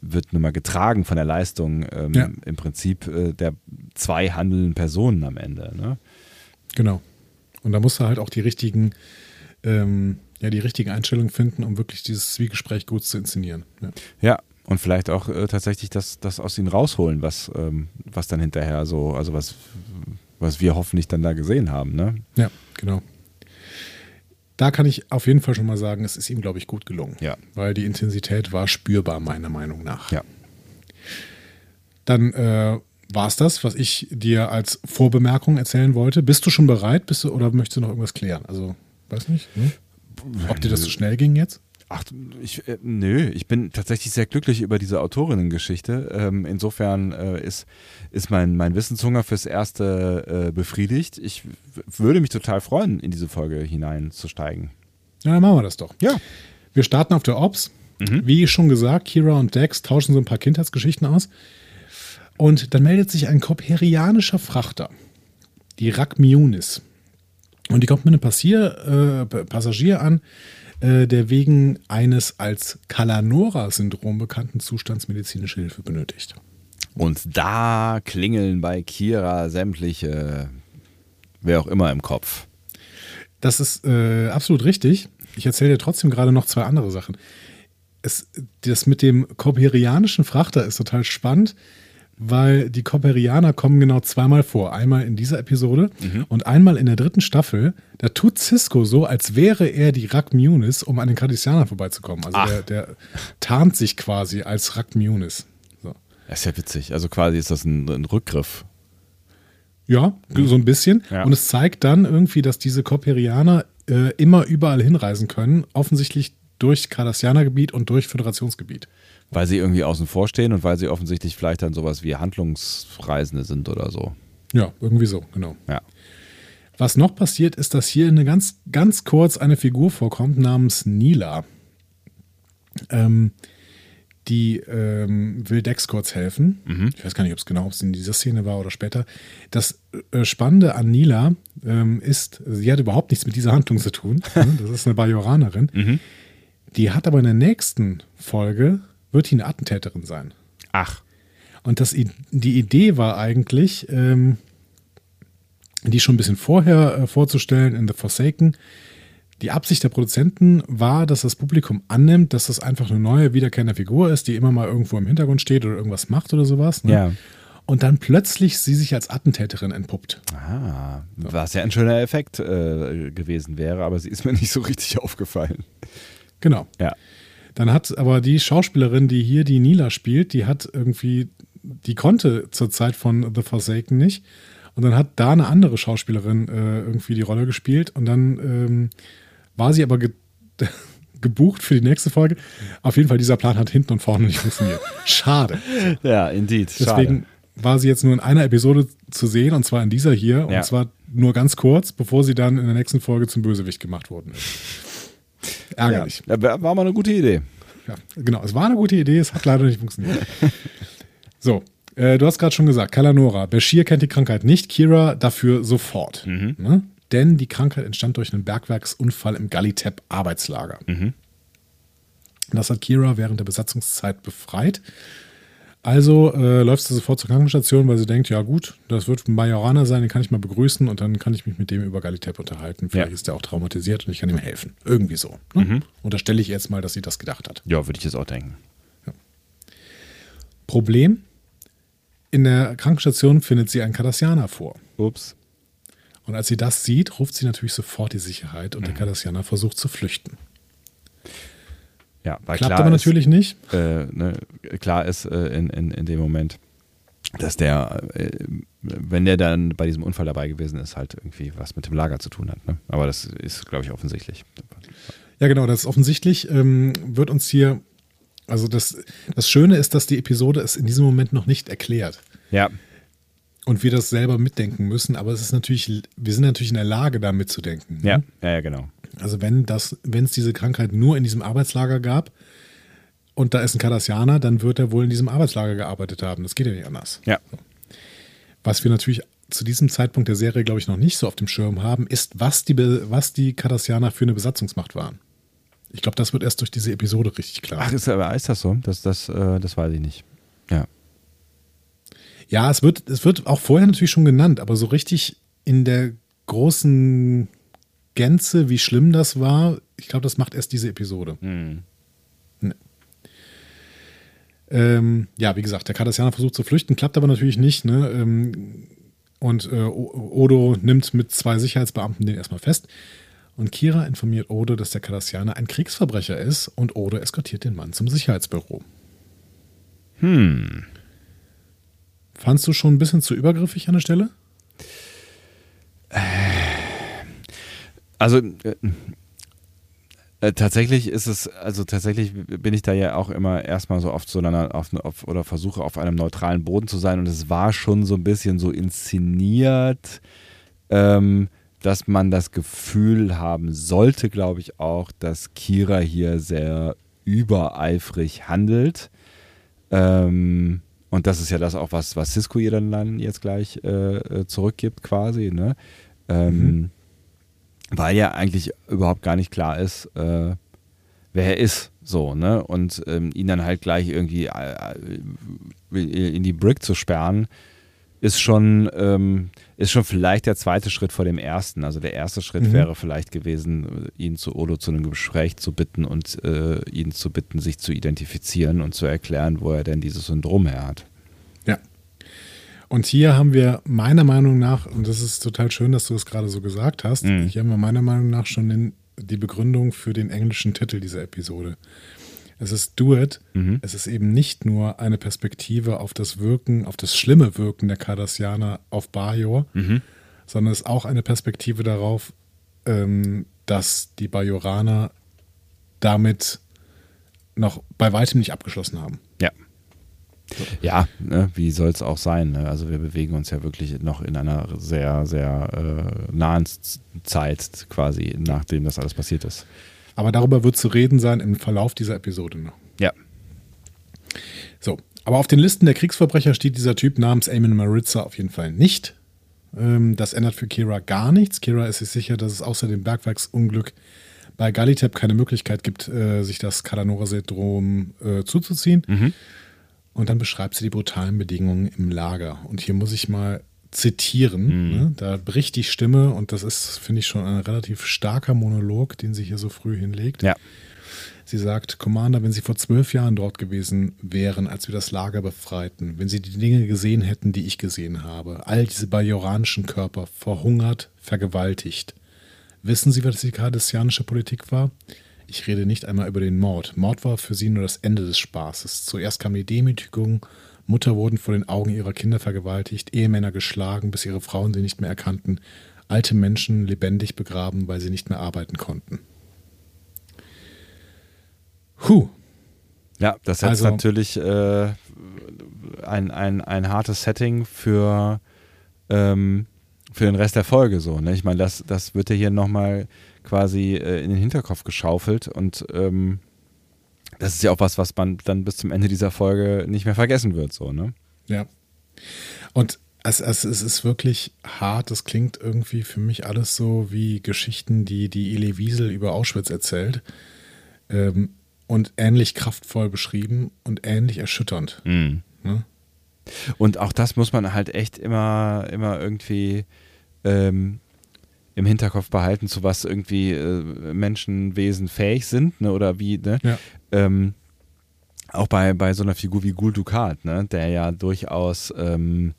B: wird nun mal getragen von der Leistung ähm,
A: Ja.
B: im Prinzip äh, der zwei handelnden Personen am Ende. Ne?
A: Genau. Und da musst du halt auch die richtigen, ähm, ja, die richtige Einstellung finden, um wirklich dieses Zwiegespräch gut zu inszenieren. Ja.
B: Ja, und vielleicht auch äh, tatsächlich das, das aus ihnen rausholen, was, ähm, was dann hinterher so, also was, was wir hoffentlich dann da gesehen haben. Ne?
A: ja, genau. Da kann ich auf jeden Fall schon mal sagen, es ist ihm, glaube ich, gut gelungen.
B: Ja.
A: Weil die Intensität war spürbar, meiner Meinung nach.
B: Ja.
A: Dann äh, war es das, was ich dir als Vorbemerkung erzählen wollte. Bist du schon bereit? Bist du, oder möchtest du noch irgendwas klären? Also, weiß nicht. Hm? Ob dir das so schnell ging jetzt?
B: Ach, ich, äh, nö, ich bin tatsächlich sehr glücklich über diese Autorinnengeschichte. Ähm, insofern äh, ist, ist mein, mein Wissenshunger fürs Erste äh, befriedigt. Ich würde mich total freuen, in diese Folge hineinzusteigen.
A: Ja, dann machen wir das doch.
B: Ja.
A: Wir starten auf der Ops. Wie schon gesagt, Kira und Dex tauschen so ein paar Kindheitsgeschichten aus. Und dann meldet sich ein koperianischer Frachter, die Rakmiunis. Und die kommt mit einem Passier, äh, Passagier an, äh, der wegen eines als Kalanora-Syndrom bekannten Zustands medizinische Hilfe benötigt.
B: Und da klingeln bei Kira sämtliche, wer auch immer im Kopf.
A: Das ist äh, absolut richtig. Ich erzähle dir trotzdem gerade noch zwei andere Sachen. Es, das mit dem koperianischen Frachter ist total spannend, weil die Koperianer kommen genau zweimal vor. Einmal in dieser Episode und einmal in der dritten Staffel. Da tut Cisco so, als wäre er die Rakmunis, um an den Cardassianern vorbeizukommen. Also
B: Ach.
A: der, der tarnt sich quasi als Rakmunis. So.
B: Das ist ja witzig. Also quasi ist das ein, ein Rückgriff.
A: Ja, so ein bisschen.
B: Ja.
A: Und es zeigt dann irgendwie, dass diese Koperianer äh, immer überall hinreisen können. Offensichtlich durch Cardassianergebiet und durch Föderationsgebiet.
B: Weil sie irgendwie außen vor stehen und weil sie offensichtlich vielleicht dann sowas wie Handlungsreisende sind oder so.
A: Ja, irgendwie so, genau.
B: Ja.
A: Was noch passiert, ist, dass hier eine ganz, ganz kurz eine Figur vorkommt namens Nila. Ähm, die ähm, will Dex kurz helfen. Ich weiß gar nicht, ob es genau ob es in dieser Szene war oder später. Das äh, Spannende an Nila ähm, ist, sie hat überhaupt nichts mit dieser Handlung zu tun. Ne? Das ist eine Bajoranerin. Die hat aber in der nächsten Folge, wird die eine Attentäterin sein.
B: Ach.
A: Und das, die Idee war eigentlich, ähm, die schon ein bisschen vorher äh, vorzustellen in The Forsaken. Die Absicht der Produzenten war, dass das Publikum annimmt, dass das einfach eine neue, wiederkehrende Figur ist, die immer mal irgendwo im Hintergrund steht oder irgendwas macht oder sowas. Ne?
B: Ja.
A: Und dann plötzlich sie sich als Attentäterin entpuppt.
B: Ah, was ja ein schöner Effekt äh, gewesen wäre, aber sie ist mir nicht so richtig aufgefallen.
A: Genau.
B: Ja.
A: Dann hat aber die Schauspielerin, die hier die Nila spielt, die hat irgendwie, die konnte zur Zeit von The Forsaken nicht. Und dann hat da eine andere Schauspielerin äh, irgendwie die Rolle gespielt. Und dann ähm, war sie aber ge gebucht für die nächste Folge. Auf jeden Fall, dieser Plan hat hinten und vorne nicht funktioniert. Schade.
B: Ja, indeed.
A: Deswegen war sie jetzt nur in einer Episode zu sehen, und zwar in dieser hier. Und
B: Ja.
A: zwar nur ganz kurz, bevor sie dann in der nächsten Folge zum Bösewicht gemacht worden ist. Ärgerlich.
B: Ja, war mal eine gute Idee.
A: Ja, genau. Es war eine gute Idee, es hat leider nicht funktioniert. So, äh, du hast gerade schon gesagt, Kalanora. Bashir kennt die Krankheit nicht, Kira dafür sofort. Ne? Denn die Krankheit entstand durch einen Bergwerksunfall im Galitep-Arbeitslager. Das hat Kira während der Besatzungszeit befreit. Also äh, läuft sie sofort zur Krankenstation, weil sie denkt, ja gut, das wird ein Majoraner sein, den kann ich mal begrüßen und dann kann ich mich mit dem über Galitep unterhalten. Vielleicht
B: Ja.
A: ist er auch traumatisiert und ich kann ihm helfen. Irgendwie so. Ne? Unterstelle ich jetzt mal, dass sie das gedacht hat.
B: Ja, würde ich jetzt auch denken.
A: Problem, in der Krankenstation findet sie einen Kardassianer vor.
B: Ups.
A: Und als sie das sieht, ruft sie natürlich sofort die Sicherheit und der Kardassianer versucht zu flüchten.
B: Ja, weil
A: Klappt
B: klar
A: aber
B: ist,
A: natürlich nicht.
B: Äh, ne, klar ist äh, in, in, in dem Moment, dass der, äh, wenn der dann bei diesem Unfall dabei gewesen ist, halt irgendwie was mit dem Lager zu tun hat. Ne? Aber das ist, glaube ich, offensichtlich.
A: Ja, genau, das ist offensichtlich, ähm, wird uns hier, also das, das Schöne ist, dass die Episode es in diesem Moment noch nicht erklärt.
B: Ja,
A: Und wir das selber mitdenken müssen, aber es ist natürlich, wir sind natürlich in der Lage, da mitzudenken. ne?
B: ja, ja, ja, genau.
A: Also wenn das, wenn es diese Krankheit nur in diesem Arbeitslager gab und da ist ein Kardassianer, dann wird er wohl in diesem Arbeitslager gearbeitet haben. Das geht ja nicht anders.
B: Ja,
A: Was wir natürlich zu diesem Zeitpunkt der Serie, glaube ich, noch nicht so auf dem Schirm haben, ist, was die, was die Kardassianer für eine Besatzungsmacht waren. Ich glaube, das wird erst durch diese Episode richtig klar.
B: Ach, ist, aber ist das so? Das, das, äh, das weiß ich nicht. Ja.
A: Ja, es wird, es wird auch vorher natürlich schon genannt, aber so richtig in der großen Gänze, wie schlimm das war, ich glaube, das macht erst diese Episode.
B: Hm.
A: Ähm, ja, wie gesagt, der Kardassianer versucht zu flüchten, klappt aber natürlich nicht. Ne? Ähm, und äh, Odo nimmt mit zwei Sicherheitsbeamten den erstmal fest. Und Kira informiert Odo, dass der Kardassianer ein Kriegsverbrecher ist und Odo eskortiert den Mann zum Sicherheitsbüro.
B: Hm.
A: Fandst du schon ein bisschen zu übergriffig an der Stelle?
B: Also äh, äh, tatsächlich ist es, also tatsächlich bin ich da ja auch immer erstmal so oft so einer, auf, auf, oder versuche auf einem neutralen Boden zu sein und es war schon so ein bisschen so inszeniert, ähm, dass man das Gefühl haben sollte, glaube ich auch, dass Kira hier sehr übereifrig handelt. Ähm, und das ist ja das auch, was, was Cisco ihr dann, dann jetzt gleich äh, äh, zurückgibt, quasi, ne? Ähm, Weil ja eigentlich überhaupt gar nicht klar ist, äh, wer er ist, so, ne? Und ähm, ihn dann halt gleich irgendwie äh, äh, in die Brick zu sperren, ist schon, ähm, ist schon vielleicht der zweite Schritt vor dem ersten. Also der erste Schritt
A: Mhm.
B: wäre vielleicht gewesen, ihn zu Odo zu einem Gespräch zu bitten und äh, ihn zu bitten, sich zu identifizieren und zu erklären, wo er denn dieses Syndrom her hat.
A: Und hier haben wir meiner Meinung nach, und das ist total schön, dass du es gerade so gesagt hast,
B: Mhm.
A: hier haben wir meiner Meinung nach schon den, die Begründung für den englischen Titel dieser Episode. Es ist Do It.
B: Mhm.
A: Es ist eben nicht nur eine Perspektive auf das Wirken, auf das schlimme Wirken der Cardassianer auf Bajor,
B: Mhm.
A: sondern es ist auch eine Perspektive darauf, ähm, dass die Bajoraner damit noch bei weitem nicht abgeschlossen haben.
B: Ja. Ne, wie soll es auch sein? Ne? Also wir bewegen uns ja wirklich noch in einer sehr, sehr äh, nahen Zeit quasi, nachdem das alles passiert ist.
A: Aber darüber wird zu reden sein im Verlauf dieser Episode noch.
B: Ja.
A: So, aber auf den Listen der Kriegsverbrecher steht dieser Typ namens Eamon Maritza auf jeden Fall nicht. Ähm, das ändert für Kira gar nichts. Kira ist sich sicher, dass es außer dem Bergwerksunglück bei Galitep keine Möglichkeit gibt, äh, sich das Kalanora-Syndrom äh, zuzuziehen. Und dann beschreibt sie die brutalen Bedingungen im Lager. Und hier muss ich mal zitieren. Ne? Da bricht die Stimme und das ist, finde ich, schon ein relativ starker Monolog, den sie hier so früh hinlegt.
B: Ja.
A: Sie sagt, Commander, wenn Sie vor zwölf Jahren dort gewesen wären, als wir das Lager befreiten, wenn Sie die Dinge gesehen hätten, die ich gesehen habe, all diese bajoranischen Körper, verhungert, vergewaltigt. Wissen Sie, was die kardassianische Politik war? Ich rede nicht einmal über den Mord. Mord war für sie nur das Ende des Spaßes. Zuerst kam die Demütigung, Mutter wurden vor den Augen ihrer Kinder vergewaltigt, Ehemänner geschlagen, bis ihre Frauen sie nicht mehr erkannten, alte Menschen lebendig begraben, weil sie nicht mehr arbeiten konnten. Huh.
B: Ja, das setzt
A: Also-
B: natürlich äh, ein, ein, ein hartes Setting für, ähm, für den Rest der Folge so. Ne? Ich meine, das, das wird ja hier nochmal quasi äh, in den Hinterkopf geschaufelt und ähm, das ist ja auch was, was man dann bis zum Ende dieser Folge nicht mehr vergessen wird. So, ne?
A: Ja. Und es, es, es ist wirklich hart. Es klingt irgendwie für mich alles so wie Geschichten, die die Elie Wiesel über Auschwitz erzählt. Ähm, und ähnlich kraftvoll beschrieben und ähnlich erschütternd. Ne?
B: Und auch das muss man halt echt immer, immer irgendwie ähm, im Hinterkopf behalten, zu was irgendwie äh, Menschenwesen fähig sind, ne? Oder wie, ne?
A: Ja.
B: Ähm, auch bei, bei so einer Figur wie Gul Dukat, ne, der ja durchaus ähm,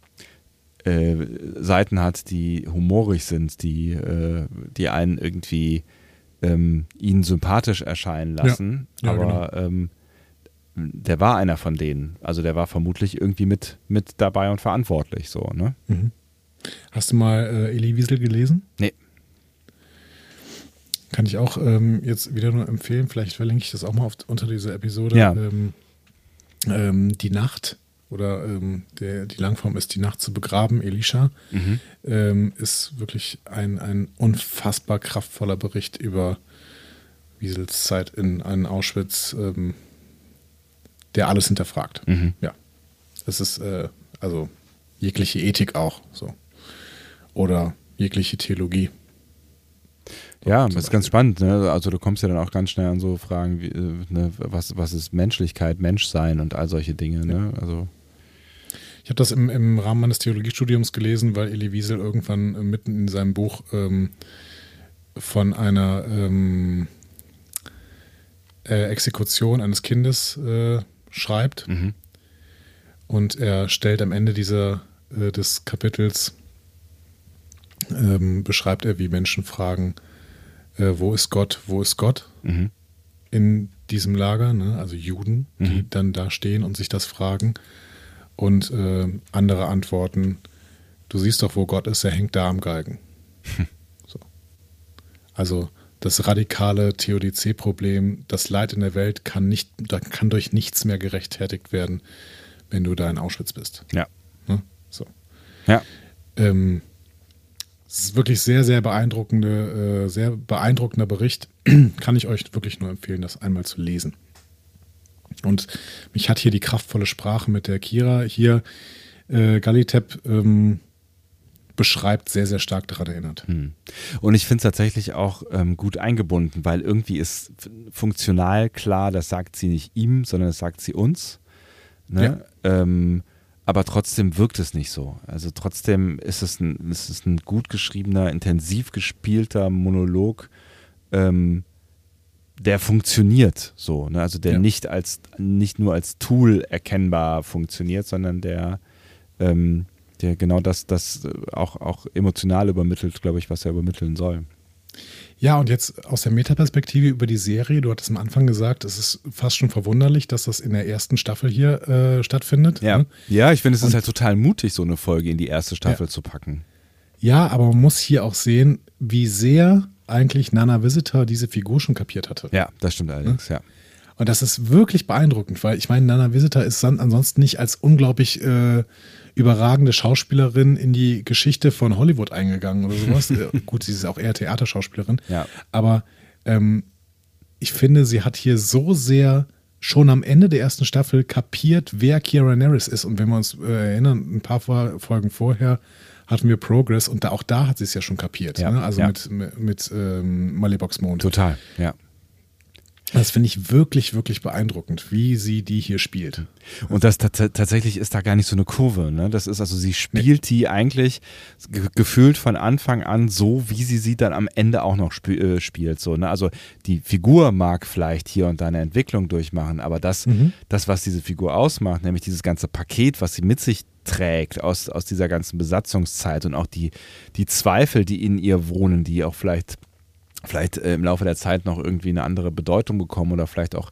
B: äh, Seiten hat, die humorig sind, die, äh, die einen irgendwie ähm, ihnen sympathisch erscheinen lassen.
A: Ja, ja,
B: aber
A: genau.
B: ähm, der war einer von denen. Also der war vermutlich irgendwie mit, mit dabei und verantwortlich so, ne?
A: Mhm. Hast du mal äh, Elie Wiesel gelesen?
B: Nee.
A: Kann ich auch ähm, jetzt wieder nur empfehlen. Vielleicht verlinke ich das auch mal auf, unter dieser Episode.
B: Ja.
A: Ähm, ähm, die Nacht oder ähm, der, die Langform ist Die Nacht zu begraben, Elisha,
B: Mhm.
A: ähm, ist wirklich ein, ein unfassbar kraftvoller Bericht über Wiesels Zeit in, in Auschwitz, ähm, der alles hinterfragt.
B: Mhm.
A: Ja. Es ist äh, also jegliche Ethik auch so. Oder jegliche Theologie.
B: Ja, das ist ganz spannend. Ne? Also du kommst ja dann auch ganz schnell an so Fragen wie, äh, ne, was, was ist Menschlichkeit, Menschsein und all solche Dinge. Ne? Also
A: Ich habe das im, im Rahmen meines Theologiestudiums gelesen, weil Elie Wiesel irgendwann äh, mitten in seinem Buch ähm, von einer ähm, äh, Exekution eines Kindes äh, schreibt.
B: mhm.
A: Und er stellt am Ende dieser, äh, des Kapitels, ähm, beschreibt er, wie Menschen fragen, äh, wo ist Gott, wo ist Gott
B: Mhm.
A: in diesem Lager, ne? also Juden, die
B: Mhm.
A: dann da stehen und sich das fragen. Und äh, andere antworten, du siehst doch, wo Gott ist, er hängt da am Galgen. so. Also das radikale Theodizee-Problem, das Leid in der Welt kann, nicht, da kann durch nichts mehr gerechtfertigt werden, wenn du da in Auschwitz bist.
B: Ja.
A: Ne? So.
B: Ja.
A: Ähm, es ist wirklich sehr, sehr beeindruckende, äh, sehr beeindruckender Bericht. Kann ich euch wirklich nur empfehlen, das einmal zu lesen. Und mich hat hier die kraftvolle Sprache mit der Kira hier äh, Galitep ähm, beschreibt, sehr, sehr stark daran erinnert.
B: Hm. Und ich finde es tatsächlich auch ähm, gut eingebunden, weil irgendwie ist funktional klar, das sagt sie nicht ihm, sondern das sagt sie uns. Ne? Ähm, aber trotzdem wirkt es nicht so. Also trotzdem ist es ein, ist es ein gut geschriebener, intensiv gespielter Monolog, ähm, der funktioniert so. Ne? Also der
A: Ja.
B: nicht als nicht nur als Tool erkennbar funktioniert, sondern der ähm, der genau das, das auch, auch emotional übermittelt, glaube ich, was er übermitteln soll.
A: Ja, und jetzt aus der Metaperspektive über die Serie, du hattest am Anfang gesagt, es ist fast schon verwunderlich, dass das in der ersten Staffel hier äh, stattfindet. Ne?
B: ja ich finde, es ist halt total mutig, so eine Folge in die erste Staffel
A: Ja.
B: zu packen.
A: Ja, aber man muss hier auch sehen, wie sehr eigentlich Nana Visitor diese Figur schon kapiert hatte.
B: Ja, das stimmt allerdings, ja.
A: Und das ist wirklich beeindruckend, weil ich meine, Nana Visitor ist ansonsten nicht als unglaublich äh, überragende Schauspielerin in die Geschichte von Hollywood eingegangen oder sowas. Äh, Gut, sie ist auch eher Theaterschauspielerin.
B: Ja.
A: Aber ähm, ich finde, sie hat hier so sehr schon am Ende der ersten Staffel kapiert, wer Kira Nerys ist. Und wenn wir uns äh, erinnern, ein paar Folgen vorher hatten wir Progress und da, auch da hat sie es ja schon kapiert.
B: Ja,
A: Ne? Also
B: ja.
A: mit, mit, mit ähm, Mond.
B: Total, ja.
A: Das finde ich wirklich, wirklich beeindruckend, wie sie die hier spielt.
B: Und das tats tatsächlich ist da gar nicht so eine Kurve. Ne? Das ist also, sie spielt die eigentlich ge gefühlt von Anfang an so, wie sie sie dann am Ende auch noch sp äh, spielt. So, ne? Also die Figur mag vielleicht hier und da eine Entwicklung durchmachen, aber das, das, was diese Figur ausmacht, nämlich dieses ganze Paket, was sie mit sich trägt aus, aus dieser ganzen Besatzungszeit und auch die, die Zweifel, die in ihr wohnen, die auch vielleicht vielleicht äh, im Laufe der Zeit noch irgendwie eine andere Bedeutung bekommen oder vielleicht auch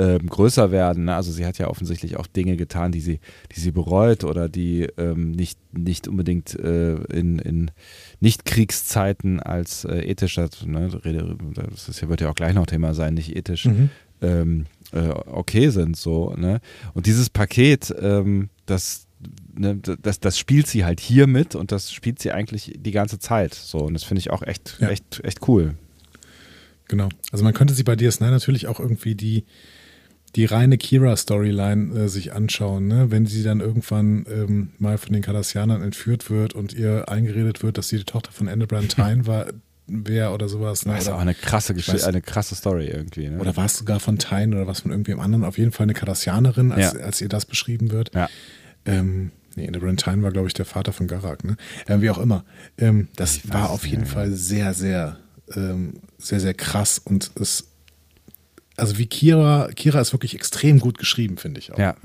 B: ähm, größer werden. Ne? Also sie hat ja offensichtlich auch Dinge getan, die sie, die sie bereut oder die ähm, nicht, nicht unbedingt äh, in, in Nicht-Kriegszeiten als äh, ethisch, das, ne, das ist, wird ja auch gleich noch Thema sein, nicht ethisch
A: Mhm.
B: ähm, äh, okay sind. So, ne? Und dieses Paket, ähm, das, ne, das, das spielt sie halt hier mit und das spielt sie eigentlich die ganze Zeit. So, und das finde ich auch echt,
A: Ja.
B: echt, echt cool.
A: Genau. Also man könnte sich bei DS9 natürlich auch irgendwie die, die reine Kira-Storyline äh, sich anschauen, ne? wenn sie dann irgendwann ähm, mal von den Cardassianern entführt wird und ihr eingeredet wird, dass sie die Tochter von Endebrand Tyne war, wäre oder sowas. Ne?
B: Das ist auch eine krasse Geschichte, eine krasse Story irgendwie. Ne?
A: oder war es sogar von Tyne oder was von irgendwem anderen? Auf jeden Fall eine Cardassianerin, als,
B: Ja.
A: als ihr das beschrieben wird.
B: ja.
A: Ähm, nee, Endebrand Tyne war, glaube ich, der Vater von Garak, ne? Ähm, wie auch immer. Ähm, das
B: Ich
A: war auf jeden
B: mehr,
A: Fall sehr, sehr, ähm, sehr, sehr krass und es also wie Kira, Kira ist wirklich extrem gut geschrieben, finde ich auch.
B: Ja.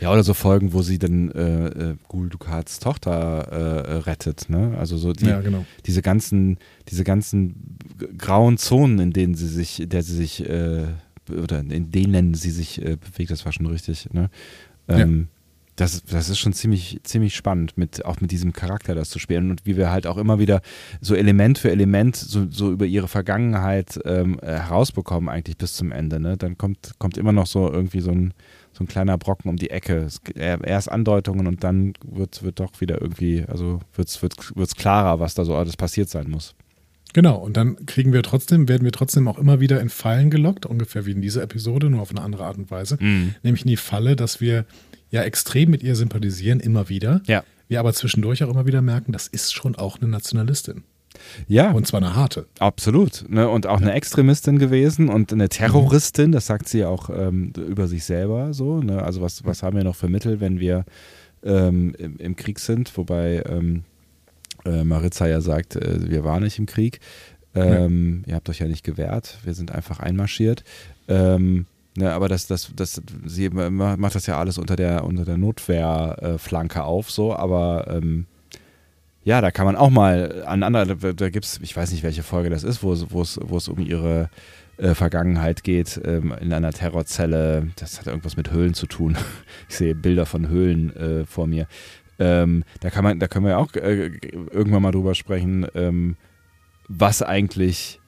B: Ja, oder so Folgen, wo sie dann äh, äh, Gul Dukats Tochter äh, rettet, ne? Also so die,
A: Ja, genau.
B: diese ganzen, diese ganzen grauen Zonen, in denen sie sich, in der sie sich, äh, oder in denen sie sich äh, bewegt, das war schon richtig, ne? Ähm, das, das ist schon ziemlich, ziemlich spannend, mit, auch mit diesem Charakter das zu spielen und wie wir halt auch immer wieder so Element für Element so, so über ihre Vergangenheit ähm, äh, herausbekommen, eigentlich bis zum Ende. Ne? Dann kommt, kommt immer noch so irgendwie so ein, so ein kleiner Brocken um die Ecke. Es, erst Andeutungen und dann wird, wird doch wieder irgendwie, also wird es wird, wird's klarer, was da so alles passiert sein muss.
A: Genau, und dann kriegen wir trotzdem, werden wir trotzdem auch immer wieder in Fallen gelockt, ungefähr wie in dieser Episode, nur auf eine andere Art und Weise. Nämlich in die Falle, dass wir ja extrem mit ihr sympathisieren, immer wieder.
B: Ja.
A: Wir aber zwischendurch auch immer wieder merken, das ist schon auch eine Nationalistin.
B: Ja,
A: Und zwar eine harte.
B: Absolut. Ne? Und auch eine Extremistin gewesen und eine Terroristin, das sagt sie ja auch ähm, über sich selber so. Ne? Also was, was haben wir noch für Mittel, wenn wir ähm, im, im Krieg sind? Wobei ähm, äh, Maritza ja sagt, äh, wir waren nicht im Krieg. Ähm, Ihr habt euch ja nicht gewehrt, wir sind einfach einmarschiert. Ähm, ne, aber das, das, das, sie ma- macht das ja alles unter der, unter der Notwehrflanke auf, so, aber ähm, ja, da kann man auch mal an anderer, da, gibt es, ich weiß nicht, welche Folge das ist, wo es, wo es, wo es um ihre äh, Vergangenheit geht, ähm, in einer Terrorzelle. Das hat irgendwas mit Höhlen zu tun. Ich sehe Bilder von Höhlen äh, vor mir. Ähm, da kann man, da können wir ja auch äh, irgendwann mal drüber sprechen, ähm, was eigentlich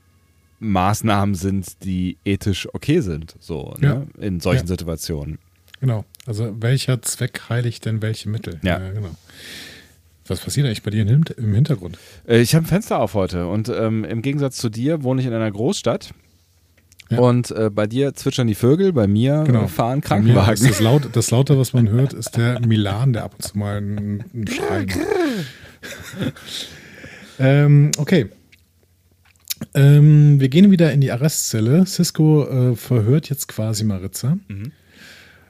B: Maßnahmen sind, die ethisch okay sind, so ne? in solchen
A: Ja.
B: Situationen.
A: Genau. Also welcher Zweck heiligt denn welche Mittel?
B: Ja.
A: genau. Was passiert eigentlich bei dir im Hin- im Hintergrund?
B: Äh, Ich habe ein Fenster auf heute und ähm, im Gegensatz zu dir wohne ich in einer Großstadt.
A: Ja.
B: Und äh, bei dir zwitschern die Vögel, bei mir
A: Genau.
B: fahren Krankenwagen.
A: Das, laut, das Laute, was man hört, ist der Milan, der ab und zu mal einen, einen Schrei macht. ähm, okay. Ähm, wir gehen wieder in die Arrestzelle. Cisco äh, verhört jetzt quasi Maritza.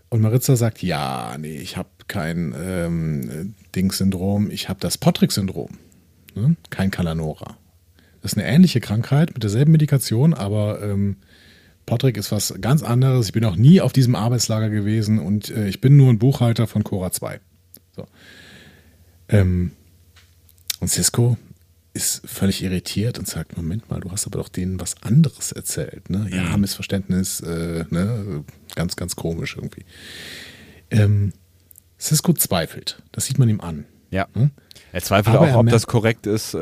A: Und Maritza sagt, ja, nee, ich habe kein ähm, Dings-Syndrom, ich habe das Pottrick-Syndrom. Ne? Kein Calanora. Das ist eine ähnliche Krankheit mit derselben Medikation, aber ähm, Pottrick ist was ganz anderes. Ich bin auch nie auf diesem Arbeitslager gewesen und äh, ich bin nur ein Buchhalter von Cora 2. So. Ähm, und Cisco ist völlig irritiert und sagt: Moment mal, du hast aber doch denen was anderes erzählt. Ne? Ja, Missverständnis, äh, ne? ganz, ganz komisch irgendwie. Ähm, Cisco zweifelt. Das sieht man ihm an.
B: Ja.
A: Hm?
B: Er zweifelt
A: Aber
B: auch,
A: er
B: ob
A: merkt-
B: das korrekt ist, äh,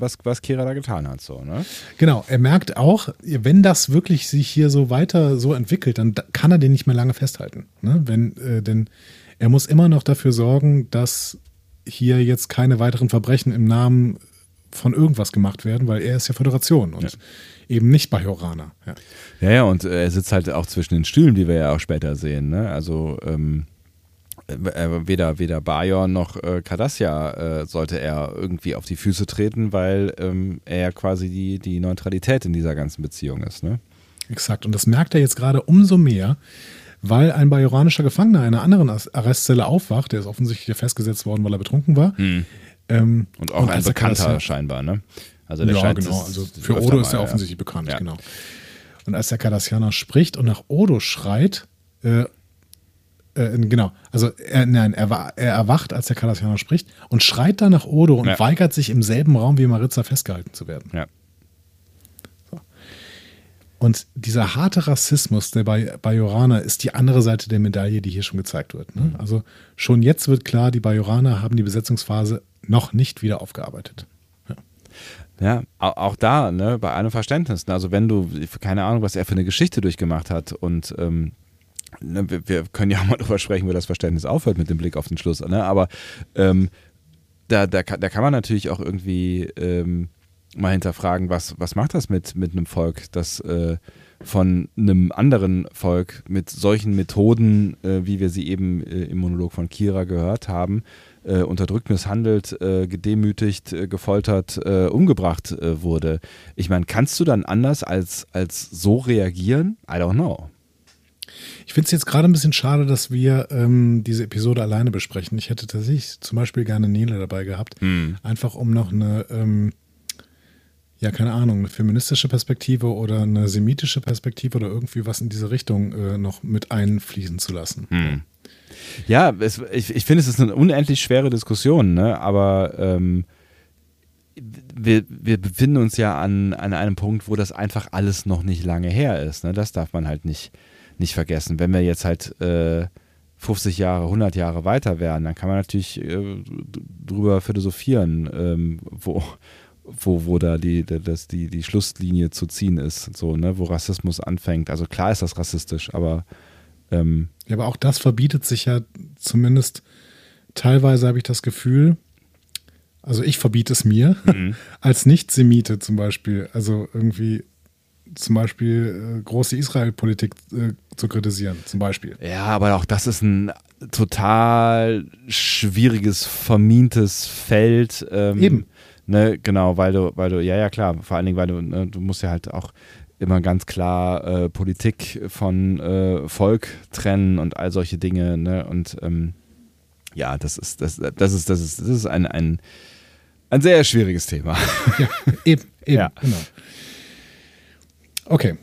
B: was, was Kira da getan hat. So, ne?
A: Genau, er merkt auch, wenn das wirklich sich hier so weiter so entwickelt, dann da- kann er den nicht mehr lange festhalten. Ne? Wenn, äh, denn er muss immer noch dafür sorgen, dass hier jetzt keine weiteren Verbrechen im Namen von irgendwas gemacht werden, weil er ist ja Föderation und eben nicht Bajorana. Ja.
B: Ja, ja, und äh, er sitzt halt auch zwischen den Stühlen, die wir ja auch später sehen. Ne? Also ähm, äh, weder, weder Bayon noch äh, Cardassia äh, sollte er irgendwie auf die Füße treten, weil ähm, er ja quasi die, die Neutralität in dieser ganzen Beziehung ist. Ne?
A: Exakt. Und das merkt er jetzt gerade umso mehr, weil ein bajoranischer Gefangener in einer anderen Arrestzelle aufwacht. Der ist offensichtlich festgesetzt worden, weil er betrunken war. Ähm,
B: Und auch ein
A: als er
B: Bekannter scheinbar. Ne? Also der
A: ja, genau. Also für Odo ist er
B: ja.
A: offensichtlich bekannt,
B: Ja.
A: genau. Und als der Cardassianer spricht und nach Odo schreit, äh, äh, genau, also er, nein, er, er erwacht, als der Cardassianer spricht und schreit dann nach Odo und
B: Ja.
A: weigert sich im selben Raum wie Maritza festgehalten zu werden.
B: Ja.
A: Und dieser harte Rassismus der Baj- Bajoraner ist die andere Seite der Medaille, die hier schon gezeigt wird. Ne? Also schon jetzt wird klar, die Bajoraner haben die Besetzungsphase noch nicht wieder aufgearbeitet.
B: Ja, au- auch da, ne, bei allem Verständnis. ne, Also wenn du, keine Ahnung, was er für eine Geschichte durchgemacht hat und ähm, ne, wir, wir können ja auch mal drüber sprechen, wo das Verständnis aufhört mit dem Blick auf den Schluss, ne? Aber ähm, da, da, kann- da kann man natürlich auch irgendwie ähm, mal hinterfragen, was, was macht das mit, mit einem Volk, das äh, von einem anderen Volk mit solchen Methoden, äh, wie wir sie eben äh, im Monolog von Kira gehört haben, äh, unterdrückt, misshandelt, äh, gedemütigt, äh, gefoltert, umgebracht wurde. Ich meine, kannst du dann anders als, als so reagieren? I don't know.
A: Ich finde es jetzt gerade ein bisschen schade, dass wir ähm, diese Episode alleine besprechen. Ich hätte tatsächlich zum Beispiel gerne Nele dabei gehabt. Einfach um noch eine, ähm, ja, keine Ahnung, eine feministische Perspektive oder eine semitische Perspektive oder irgendwie was in diese Richtung äh, noch mit einfließen zu lassen.
B: Hm. Ja, es, ich, ich finde, es ist eine unendlich schwere Diskussion, ne? aber ähm, wir, wir befinden uns ja an, an einem Punkt, wo das einfach alles noch nicht lange her ist. Ne? Das darf man halt nicht, nicht vergessen. Wenn wir jetzt halt äh, 50 Jahre, 100 Jahre weiter wären, dann kann man natürlich äh, drüber philosophieren, ähm, wo, wo, wo da die, das, die, die Schlusslinie zu ziehen ist, so, ne? wo Rassismus anfängt. Also klar ist das rassistisch, aber ähm,
A: ja, aber auch das verbietet sich ja zumindest teilweise, habe ich das Gefühl, also ich verbiete es mir, mhm. als Nicht-Semite zum Beispiel. Also irgendwie zum Beispiel äh, große Israel-Politik äh, zu kritisieren, zum Beispiel.
B: Ja, aber auch das ist ein total schwieriges, vermintes Feld. Ähm,
A: Eben.
B: Ne, genau, weil du, weil du, ja, ja, klar, vor allen Dingen, weil du, ne, du musst ja halt auch immer ganz klar äh, Politik von äh, Volk trennen und all solche Dinge, ne? Und ähm, ja, das ist, das, das ist, das ist, das ist ein, ein, ein sehr schwieriges Thema.
A: Ja, eben, eben, ja. genau. Okay.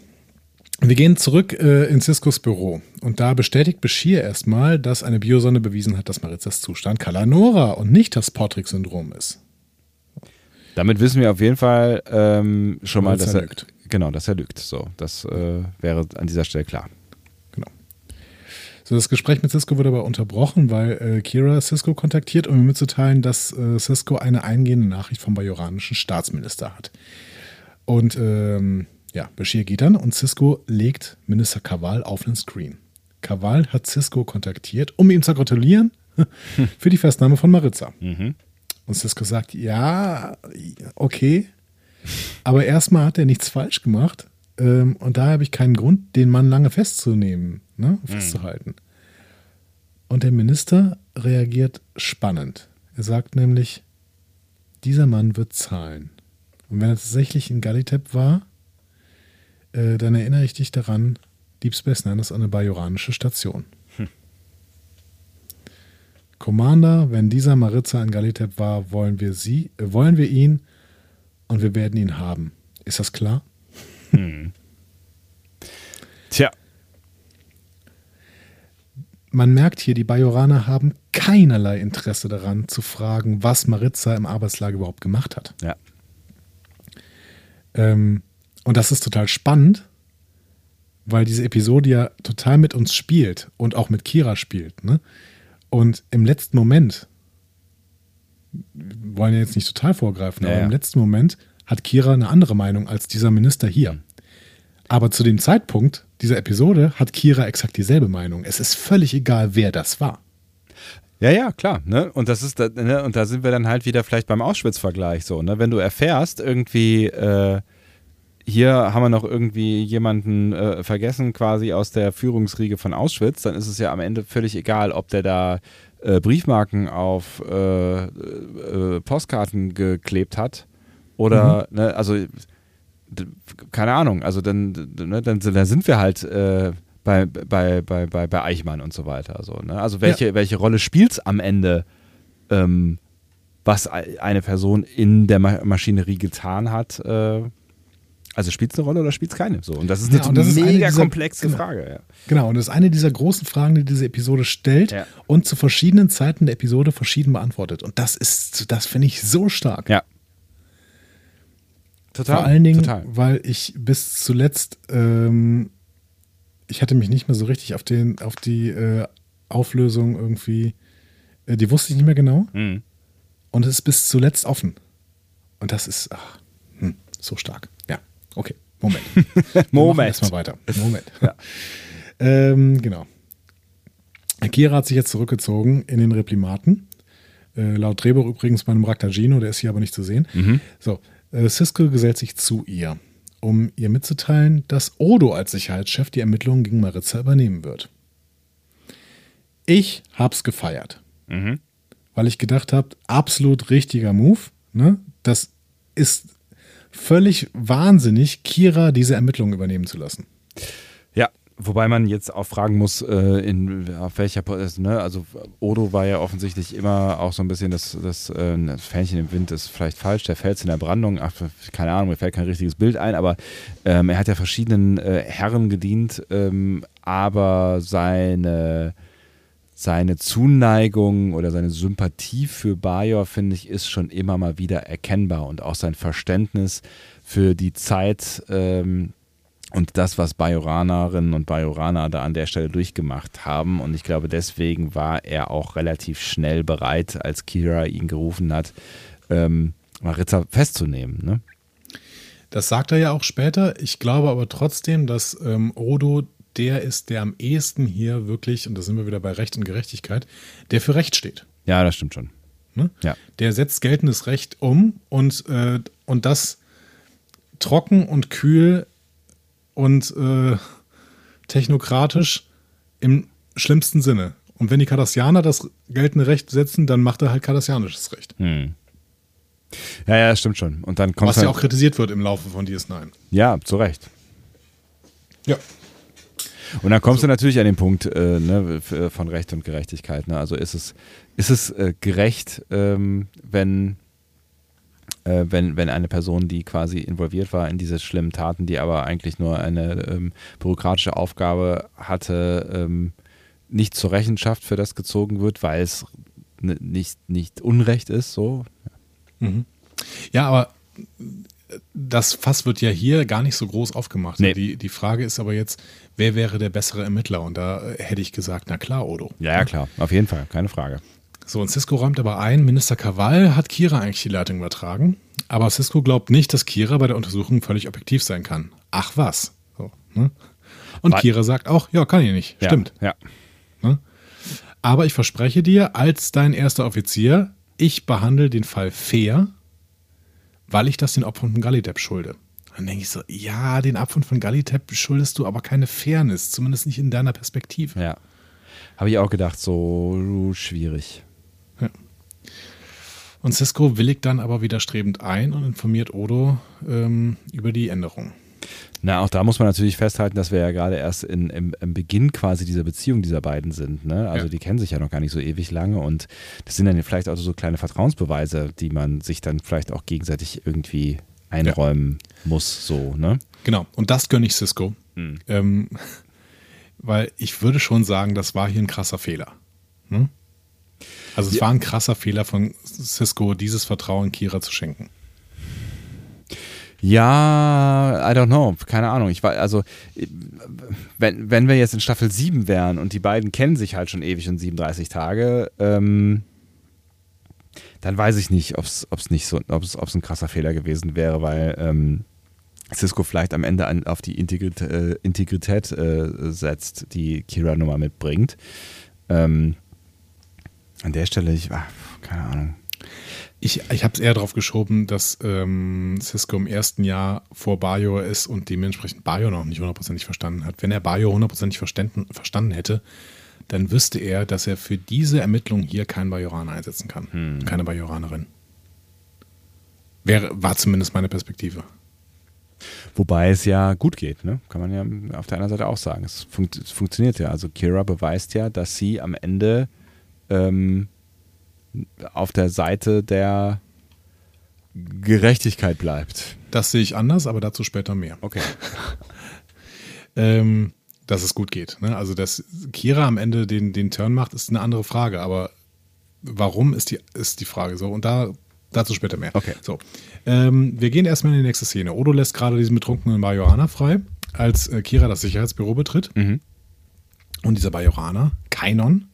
A: Wir gehen zurück äh, in Ciscos Büro und da bestätigt Bashir erstmal, dass eine Biosonde bewiesen hat, dass Maritzas Zustand Kalanora und nicht das Portrick-Syndrom ist.
B: Damit wissen wir auf jeden Fall ähm, schon mal, dass er,
A: lügt.
B: Genau, dass er lügt. So, das äh, wäre an dieser Stelle klar.
A: Genau. So, das Gespräch mit Cisco wird aber unterbrochen, weil äh, Kira Cisco kontaktiert, um ihm mitzuteilen, dass äh, Cisco eine eingehende Nachricht vom bajoranischen Staatsminister hat. Und ähm, ja, Bashir geht dann und Cisco legt Minister Kaval auf den Screen. Kaval hat Cisco kontaktiert, um ihm zu gratulieren für die Festnahme von Maritza.
B: Mhm.
A: Und Cisco sagt, ja, okay, aber erstmal hat er nichts falsch gemacht. Ähm, und daher habe ich keinen Grund, den Mann lange festzunehmen, ne, festzuhalten. Mhm. Und der Minister reagiert spannend. Er sagt nämlich, dieser Mann wird zahlen. Und wenn er tatsächlich in Galitep war, äh, dann erinnere ich dich daran, Deep Space Nine ist eine bajoranische Station. Commander, wenn dieser Maritza in Galitep war, wollen wir sie, äh, wollen wir ihn und wir werden ihn haben. Ist das klar?
B: Hm. Tja.
A: Man merkt hier, die Bajoraner haben keinerlei Interesse daran zu fragen, was Maritza im Arbeitslager überhaupt gemacht hat.
B: Ja.
A: Ähm, und das ist total spannend, weil diese Episode ja total mit uns spielt und auch mit Kira spielt. Ne? Und im letzten Moment wollen ja jetzt nicht total vorgreifen,
B: ja,
A: aber im letzten Moment hat Kira eine andere Meinung als dieser Minister hier. Aber zu dem Zeitpunkt dieser Episode hat Kira exakt dieselbe Meinung. Es ist völlig egal, wer das war.
B: Ja, ja, klar. Ne? Und das ist, ne? und da sind wir dann halt wieder vielleicht beim Auschwitz-Vergleich so. Ne? Wenn du erfährst, irgendwie, äh, hier haben wir noch irgendwie jemanden äh, vergessen, quasi aus der Führungsriege von Auschwitz, dann ist es ja am Ende völlig egal, ob der da äh, Briefmarken auf äh, äh, Postkarten geklebt hat oder, mhm. ne, also keine Ahnung, also dann, ne, dann, dann sind wir halt äh, bei, bei, bei, bei, bei Eichmann und so weiter. So, ne? Also welche, ja. welche Rolle spielt es am Ende, ähm, was eine Person in der Ma Maschinerie getan hat? Äh, also spielt es eine Rolle oder spielt es keine? So, und das ist eine
A: ja, das
B: mega
A: ist eine dieser,
B: komplexe
A: genau,
B: Frage. Ja.
A: Genau, und das ist eine dieser großen Fragen, die diese Episode stellt
B: Ja.
A: und zu verschiedenen Zeiten der Episode verschieden beantwortet. Und das ist, das finde ich so stark.
B: Ja. Total.
A: Vor allen Dingen,
B: total.
A: weil ich bis zuletzt, ähm, ich hatte mich nicht mehr so richtig auf, den, auf die äh, Auflösung irgendwie, äh, die wusste ich nicht mehr genau.
B: Mhm.
A: Und es ist bis zuletzt offen. Und das ist ach, hm, so stark. Ja, okay. Moment.
B: Moment.
A: Erstmal weiter. Moment.
B: Ja.
A: ähm, genau. Kira hat sich jetzt zurückgezogen in den Replimaten. Äh, laut Drehbuch übrigens bei einem Raktagino, der ist hier aber nicht zu sehen.
B: Mhm.
A: So, äh, Cisco gesellt sich zu ihr, um ihr mitzuteilen, dass Odo als Sicherheitschef die Ermittlungen gegen Maritza übernehmen wird. Ich hab's gefeiert,
B: Mhm.
A: weil ich gedacht habe, absolut richtiger Move. Ne? Das ist völlig wahnsinnig, Kira diese Ermittlungen übernehmen zu lassen.
B: Ja, Wobei man jetzt auch fragen muss, äh, in auf welcher ne? also Odo war ja offensichtlich immer auch so ein bisschen das, das, äh, das Fähnchen im Wind ist vielleicht falsch, der Fels in der Brandung, ach, keine Ahnung, mir fällt kein richtiges Bild ein, aber ähm, er hat ja verschiedenen äh, Herren gedient, ähm, aber seine seine Zuneigung oder seine Sympathie für Bajor, finde ich, ist schon immer mal wieder erkennbar und auch sein Verständnis für die Zeit, ähm, und das, was Bajoranerinnen und Bajoraner da an der Stelle durchgemacht haben. Und ich glaube, deswegen war er auch relativ schnell bereit, als Kira ihn gerufen hat, ähm, Maritza festzunehmen. Ne?
A: Das sagt er ja auch später. Ich glaube aber trotzdem, dass ähm, Odo der ist, der am ehesten hier wirklich, und da sind wir wieder bei Recht und Gerechtigkeit, der für Recht steht.
B: Ja, das stimmt schon.
A: Ne? Ja. Der setzt geltendes Recht um und, äh, und das trocken und kühl und äh, technokratisch im schlimmsten Sinne. Und wenn die Kardassianer das geltende Recht setzen, dann macht er halt kardassianisches Recht. Hm.
B: Ja, ja, stimmt schon. Und dann kommt
A: Was ja halt auch kritisiert wird im Laufe von DS9.
B: Ja, zu Recht.
A: Ja.
B: Und dann kommst also. du natürlich an den Punkt äh, ne, von Recht und Gerechtigkeit. Ne? Also ist es, ist es äh, gerecht, ähm, wenn äh, wenn, wenn eine Person, die quasi involviert war in diese schlimmen Taten, die aber eigentlich nur eine ähm, bürokratische Aufgabe hatte, ähm, nicht zur Rechenschaft für das gezogen wird, weil es nicht, nicht Unrecht ist, so.
A: Mhm. Ja, aber das Fass wird ja hier gar nicht so groß aufgemacht. Nee. Die, die Frage ist aber jetzt, wer wäre der bessere Ermittler? Und da hätte ich gesagt, na klar, Odo.
B: Ja, ja, klar, auf jeden Fall, keine Frage.
A: So, und Cisco räumt aber ein, Minister Krawall hat Kira eigentlich die Leitung übertragen. Aber Cisco glaubt nicht, dass Kira bei der Untersuchung völlig objektiv sein kann. Ach was. So, ne? Und Weil, Kira sagt auch, ja, kann ich nicht.
B: Ja,
A: Stimmt.
B: Ja.
A: Ne? Aber ich verspreche dir, als dein erster Offizier, ich behandle den Fall fair, weil ich das den Opfern von Gallitep schulde. Dann denke ich so, ja, den Opfern von Gallitep schuldest du aber keine Fairness, zumindest nicht in deiner Perspektive.
B: Ja. Habe ich auch gedacht, so schwierig.
A: Und Cisco willigt dann aber widerstrebend ein und informiert Odo ähm, über die Änderung.
B: Na, auch da muss man natürlich festhalten, dass wir ja gerade erst in, im, im, Beginn quasi dieser Beziehung dieser beiden sind. Ne? Also ja. die kennen sich ja noch gar nicht so ewig lange und das sind dann vielleicht auch so kleine Vertrauensbeweise, die man sich dann vielleicht auch gegenseitig irgendwie einräumen ja. muss. So, ne?
A: Genau, und das gönne ich Cisco. Hm. Ähm, weil ich würde schon sagen, das war hier ein krasser Fehler. Hm? Also es ja. war ein krasser Fehler von Cisco, dieses Vertrauen Kira zu schenken.
B: Ja, I don't know, keine Ahnung. Ich war, also, wenn, wenn wir jetzt in Staffel 7 wären und die beiden kennen sich halt schon ewig und 37 Tage, ähm, dann weiß ich nicht, ob es nicht so, ob es ein krasser Fehler gewesen wäre, weil ähm, Cisco vielleicht am Ende an, auf die Integrität, äh, Integrität äh, setzt, die Kira nun mal mitbringt. Ähm, an der Stelle, ich war, keine Ahnung.
A: Ich, ich habe es eher darauf geschoben, dass ähm, Cisco im ersten Jahr vor Bayo ist und dementsprechend Bayo noch nicht hundertprozentig verstanden hat. Wenn er Bayo hundertprozentig verstanden, verstanden hätte, dann wüsste er, dass er für diese Ermittlung hier keinen Bajoraner einsetzen kann. Hm. Keine Bajoranerin. Wäre, war zumindest meine Perspektive.
B: Wobei es ja gut geht, ne? kann man ja auf der anderen Seite auch sagen. Es, funkt, es funktioniert ja. Also Kira beweist ja, dass sie am Ende ähm, auf der Seite der Gerechtigkeit bleibt.
A: Das sehe ich anders, aber dazu später mehr.
B: Okay.
A: ähm, dass es gut geht. Ne? Also, dass Kira am Ende den, den Turn macht, ist eine andere Frage, aber warum ist die, ist die Frage so? Und da, dazu später mehr.
B: Okay.
A: So. Ähm, wir gehen erstmal in die nächste Szene. Odo lässt gerade diesen betrunkenen Bajoraner frei, als äh, Kira das Sicherheitsbüro betritt. Mhm. Und dieser Bajoraner, Kainon,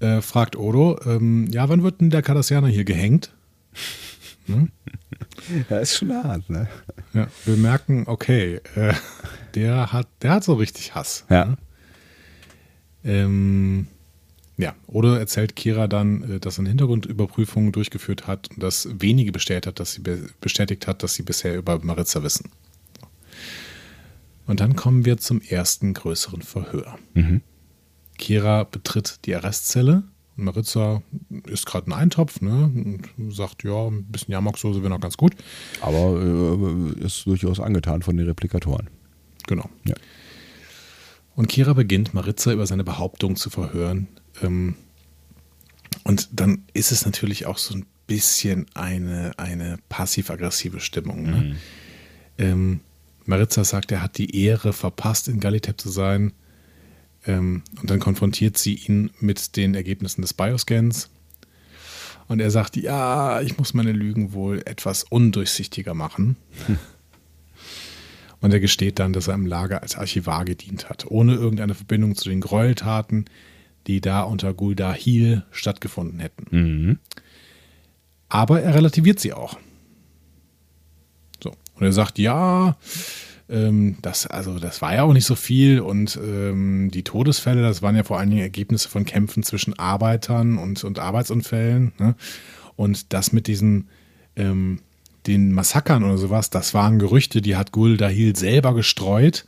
A: äh, fragt Odo, ähm, ja, wann wird denn der Cardassianer hier gehängt?
B: Hm? Ja, ist schon hart, ne?
A: Ja, wir merken, okay, äh, der, hat, der hat so richtig Hass.
B: Ja. Ne?
A: Ähm, ja, Odo erzählt Kira dann, äh, dass er eine Hintergrundüberprüfung durchgeführt hat und das wenige bestätigt hat, dass sie, bestätigt hat, dass sie bisher über Maritza wissen. Und dann kommen wir zum ersten größeren Verhör. Mhm. Kira betritt die Arrestzelle. Und Maritza ist gerade ein Eintopf ne? und sagt, ja, ein bisschen Jamoksoße wäre noch ganz gut.
B: Aber äh, ist durchaus angetan von den Replikatoren.
A: Genau.
B: Ja.
A: Und Kira beginnt Maritza über seine Behauptung zu verhören. Ähm, und dann ist es natürlich auch so ein bisschen eine, eine passiv-aggressive Stimmung. Ne?
B: Mhm.
A: Ähm, Maritza sagt, er hat die Ehre verpasst, in Galitep zu sein. Ähm, und dann konfrontiert sie ihn mit den Ergebnissen des Bioscans. Und er sagt, ja, ich muss meine Lügen wohl etwas undurchsichtiger machen. Und er gesteht dann, dass er im Lager als Archivar gedient hat, ohne irgendeine Verbindung zu den Gräueltaten, die da unter Guldahil stattgefunden hätten.
B: Mhm.
A: Aber er relativiert sie auch. So. Und er sagt, ja, ähm, das, also das war ja auch nicht so viel und ähm, die Todesfälle, das waren ja vor allen Dingen Ergebnisse von Kämpfen zwischen Arbeitern und, und Arbeitsunfällen. Ne? Und das mit diesen ähm, den Massakern oder sowas, das waren Gerüchte, die hat Gul Dahil selber gestreut,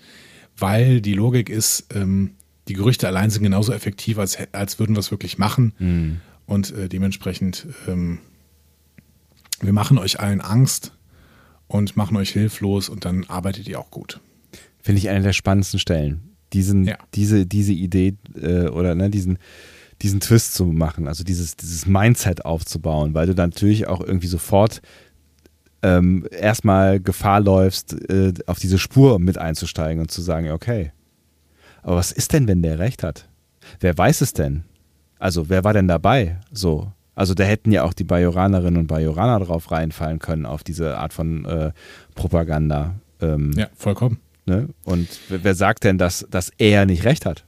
A: weil die Logik ist, ähm, die Gerüchte allein sind genauso effektiv, als, als würden wir es wirklich machen.
B: Mhm.
A: Und äh, dementsprechend, ähm, wir machen euch allen Angst und machen euch hilflos und dann arbeitet ihr auch gut.
B: Finde ich eine der spannendsten Stellen. Diesen,
A: Ja.
B: diese, diese Idee äh, oder ne, diesen, diesen Twist zu machen, also dieses, dieses Mindset aufzubauen, weil du dann natürlich auch irgendwie sofort ähm, erstmal Gefahr läufst, äh, auf diese Spur mit einzusteigen und zu sagen, okay, aber was ist denn, wenn der recht hat? Wer weiß es denn? Also, wer war denn dabei? So. Also, da hätten ja auch die Bajoranerinnen und Bajoraner drauf reinfallen können, auf diese Art von äh, Propaganda. Ähm,
A: Ja, vollkommen.
B: Ne? Und wer, sagt denn, dass, dass er nicht recht hat?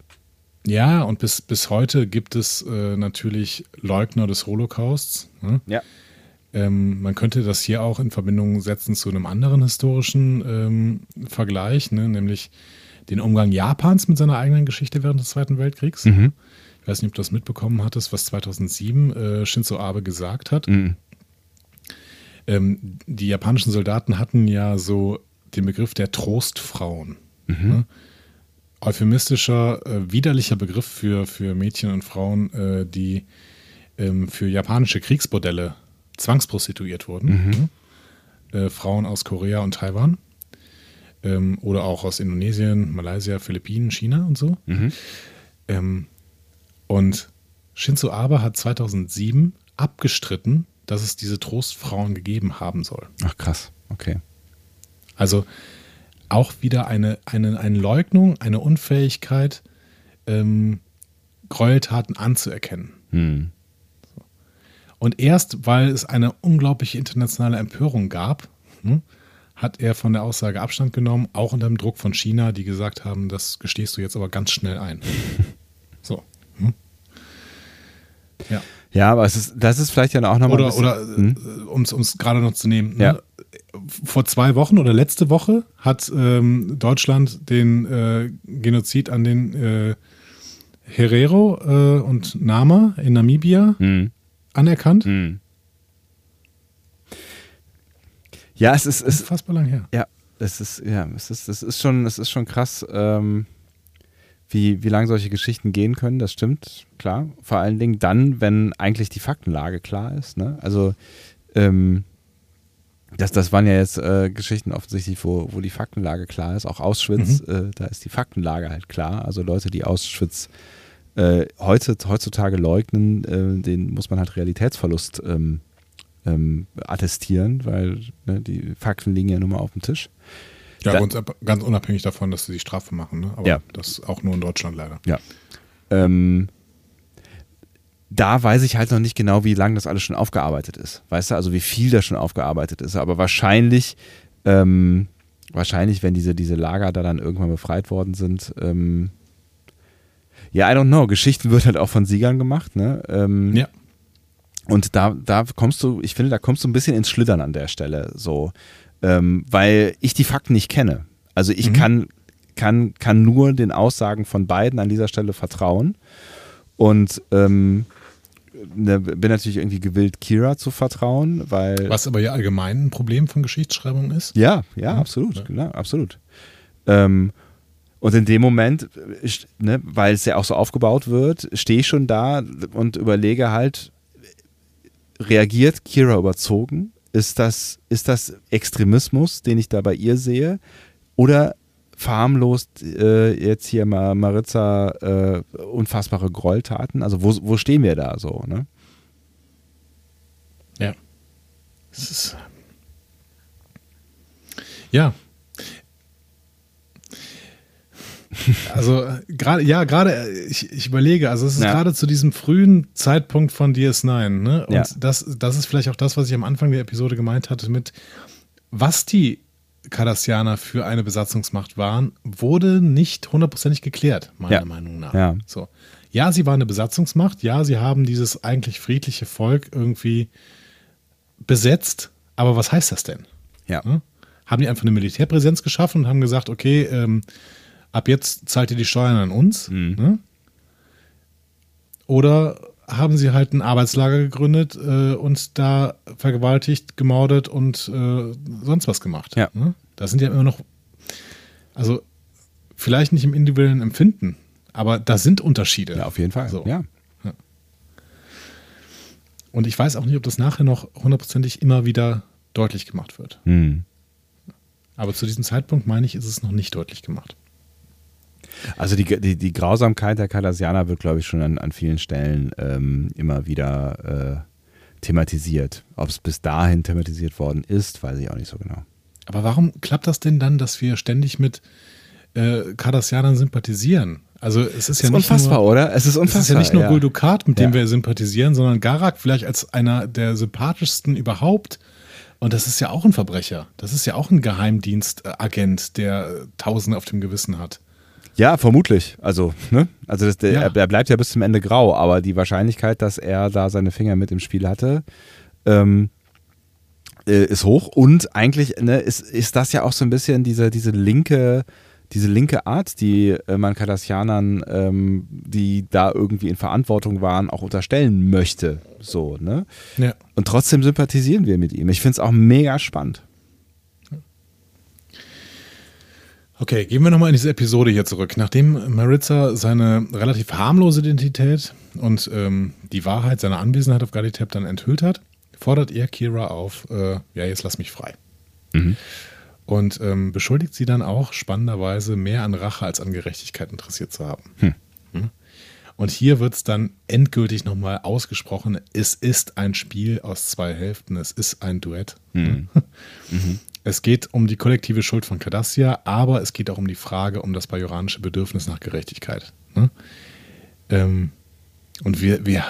A: Ja, und bis, bis heute gibt es äh, natürlich Leugner des Holocausts. Ne?
B: Ja.
A: Ähm, man könnte das hier auch in Verbindung setzen zu einem anderen historischen ähm, Vergleich, ne? nämlich den Umgang Japans mit seiner eigenen Geschichte während des Zweiten Weltkriegs.
B: Mhm.
A: Ich weiß nicht, ob du das mitbekommen hattest, was 2007 äh, Shinzo Abe gesagt hat.
B: Mhm.
A: Ähm, die japanischen Soldaten hatten ja so den Begriff der Trostfrauen. Ne? Euphemistischer, äh, widerlicher Begriff für, für Mädchen und Frauen, äh, die ähm, für japanische Kriegsbordelle zwangsprostituiert wurden. Ne? Äh, Frauen aus Korea und Taiwan. Ähm, oder auch aus Indonesien, Malaysia, Philippinen, China und so. Ähm, und Shinzo Abe hat 2007 abgestritten, dass es diese Trostfrauen gegeben haben soll.
B: Ach krass, okay.
A: Also auch wieder eine, eine, eine Leugnung, eine Unfähigkeit, ähm, Gräueltaten anzuerkennen.
B: Hm.
A: Und erst weil es eine unglaubliche internationale Empörung gab, hm, hat er von der Aussage Abstand genommen, auch unter dem Druck von China, die gesagt haben, das gestehst du jetzt aber ganz schnell ein. Hm? Ja.
B: Ja, aber es ist, das ist vielleicht ja auch nochmal.
A: Oder, oder
B: hm?
A: um es gerade noch zu nehmen.
B: Ja.
A: Ne? Vor zwei Wochen oder letzte Woche hat ähm, Deutschland den äh, Genozid an den äh, Herero äh, und Nama in Namibia
B: Hm.
A: anerkannt.
B: Hm. Ja, es ist, es,
A: Unfassbar lang her.
B: Ja, es ist, ja, es ist, es ist schon, es ist schon krass, ähm, wie, wie lange solche Geschichten gehen können, das stimmt, klar. Vor allen Dingen dann, wenn eigentlich die Faktenlage klar ist. Ne? Also ähm, das, das waren ja jetzt äh, Geschichten offensichtlich, wo, wo die Faktenlage klar ist. Auch Auschwitz, äh, da ist die Faktenlage halt klar. Also Leute, die Auschwitz äh, heute, heutzutage leugnen, äh, den muss man halt Realitätsverlust ähm, ähm, attestieren, weil ne, die Fakten liegen ja nun mal auf dem Tisch.
A: Ja,
B: Da-
A: ganz, unabhängig davon, dass sie die Strafe machen. Ne? Aber
B: Ja.
A: das auch nur in Deutschland leider.
B: Ja. Ähm, da weiß ich halt noch nicht genau, wie lange das alles schon aufgearbeitet ist. Weißt du, also wie viel da schon aufgearbeitet ist. Aber wahrscheinlich, ähm, wahrscheinlich, wenn diese, diese Lager da dann irgendwann befreit worden sind, ähm, ja, I don't know. Geschichten wird halt auch von Siegern gemacht, ne? Ähm,
A: Ja.
B: Und da, da kommst du, ich finde, da kommst du ein bisschen ins Schlittern an der Stelle, so, ähm, weil ich die Fakten nicht kenne. Also ich
A: Mhm.
B: kann, kann, kann nur den Aussagen von beiden an dieser Stelle vertrauen und ähm, ne, bin natürlich irgendwie gewillt, Kira zu vertrauen, weil
A: Was aber ja allgemein ein Problem von Geschichtsschreibung ist.
B: ja, ja,
A: Mhm.
B: absolut,
A: Ja.
B: genau, absolut. Ähm, und in dem Moment, ne, weil es ja auch so aufgebaut wird, stehe ich schon da und überlege halt, reagiert Kira überzogen? Ist das, ist das Extremismus, den ich da bei ihr sehe? Oder verharmlost äh, jetzt hier mal Maritza äh, unfassbare Gräueltaten? Also wo, wo stehen wir da so, ne?
A: Ja. Es ist ja. Also gerade, ja, gerade, ich, ich überlege, also es ist
B: Ja.
A: gerade zu diesem frühen Zeitpunkt von DS9, ne? Und
B: Ja.
A: das, das ist vielleicht auch das, was ich am Anfang der Episode gemeint hatte, mit was die Cardassianer für eine Besatzungsmacht waren, wurde nicht hundertprozentig geklärt, meiner
B: Ja.
A: Meinung nach.
B: Ja.
A: So. Ja, sie waren eine Besatzungsmacht, ja, sie haben dieses eigentlich friedliche Volk irgendwie besetzt, aber was heißt das denn?
B: Ja.
A: Ne? Haben die einfach eine Militärpräsenz geschaffen und haben gesagt, okay, ähm, ab jetzt zahlt ihr die Steuern an uns?
B: Mhm.
A: Ne? Oder haben sie halt ein Arbeitslager gegründet äh, und da vergewaltigt, gemordet und äh, sonst was gemacht?
B: Ja.
A: Ne? Da sind ja immer noch, also vielleicht nicht im individuellen Empfinden, aber da sind Unterschiede.
B: Ja, auf jeden Fall.
A: So.
B: Ja.
A: Und ich weiß auch nicht, ob das nachher noch hundertprozentig immer wieder deutlich gemacht wird.
B: Hm.
A: Aber zu diesem Zeitpunkt, meine ich, ist es noch nicht deutlich gemacht.
B: Also die, die, die Grausamkeit der Cardassianer wird, glaube ich, schon an, an vielen Stellen ähm, immer wieder äh, thematisiert. Ob es bis dahin thematisiert worden ist, weiß ich auch nicht so genau.
A: Aber warum klappt das denn dann, dass wir ständig mit äh, Cardassianern sympathisieren? Also es ist ja
B: ist
A: nicht
B: unfassbar,
A: nur,
B: oder? Es ist
A: Es
B: unfassbar.
A: ist ja nicht nur
B: ja.
A: Guldukat, mit dem
B: Ja.
A: wir sympathisieren, sondern Garak vielleicht als einer der sympathischsten überhaupt. Und das ist ja auch ein Verbrecher. Das ist ja auch ein Geheimdienstagent, der Tausende auf dem Gewissen hat.
B: Ja, vermutlich. Also, ne? Also das, der,
A: Ja.
B: er, er bleibt ja bis zum Ende grau, aber die Wahrscheinlichkeit, dass er da seine Finger mit im Spiel hatte, ähm, äh, ist hoch. Und eigentlich ne, ist, ist das ja auch so ein bisschen diese, diese linke, diese linke Art, die äh, man Cardassianern, ähm, die da irgendwie in Verantwortung waren, auch unterstellen möchte. So, ne?
A: Ja.
B: Und trotzdem sympathisieren wir mit ihm. Ich finde es auch mega spannend.
A: Okay, gehen wir nochmal in diese Episode hier zurück. Nachdem Maritza seine relativ harmlose Identität und ähm, die Wahrheit seiner Anwesenheit auf Gallitep dann enthüllt hat, fordert er Kira auf, äh, ja, jetzt lass mich frei. Und ähm, beschuldigt sie dann auch spannenderweise mehr an Rache als an Gerechtigkeit interessiert zu haben. Hm? Und hier wird es dann endgültig nochmal ausgesprochen, es ist ein Spiel aus zwei Hälften, es ist ein Duett. Es geht um die kollektive Schuld von Cardassia, aber es geht auch um die Frage, um das bajoranische Bedürfnis nach Gerechtigkeit. Ne? Ähm, und wir, wir,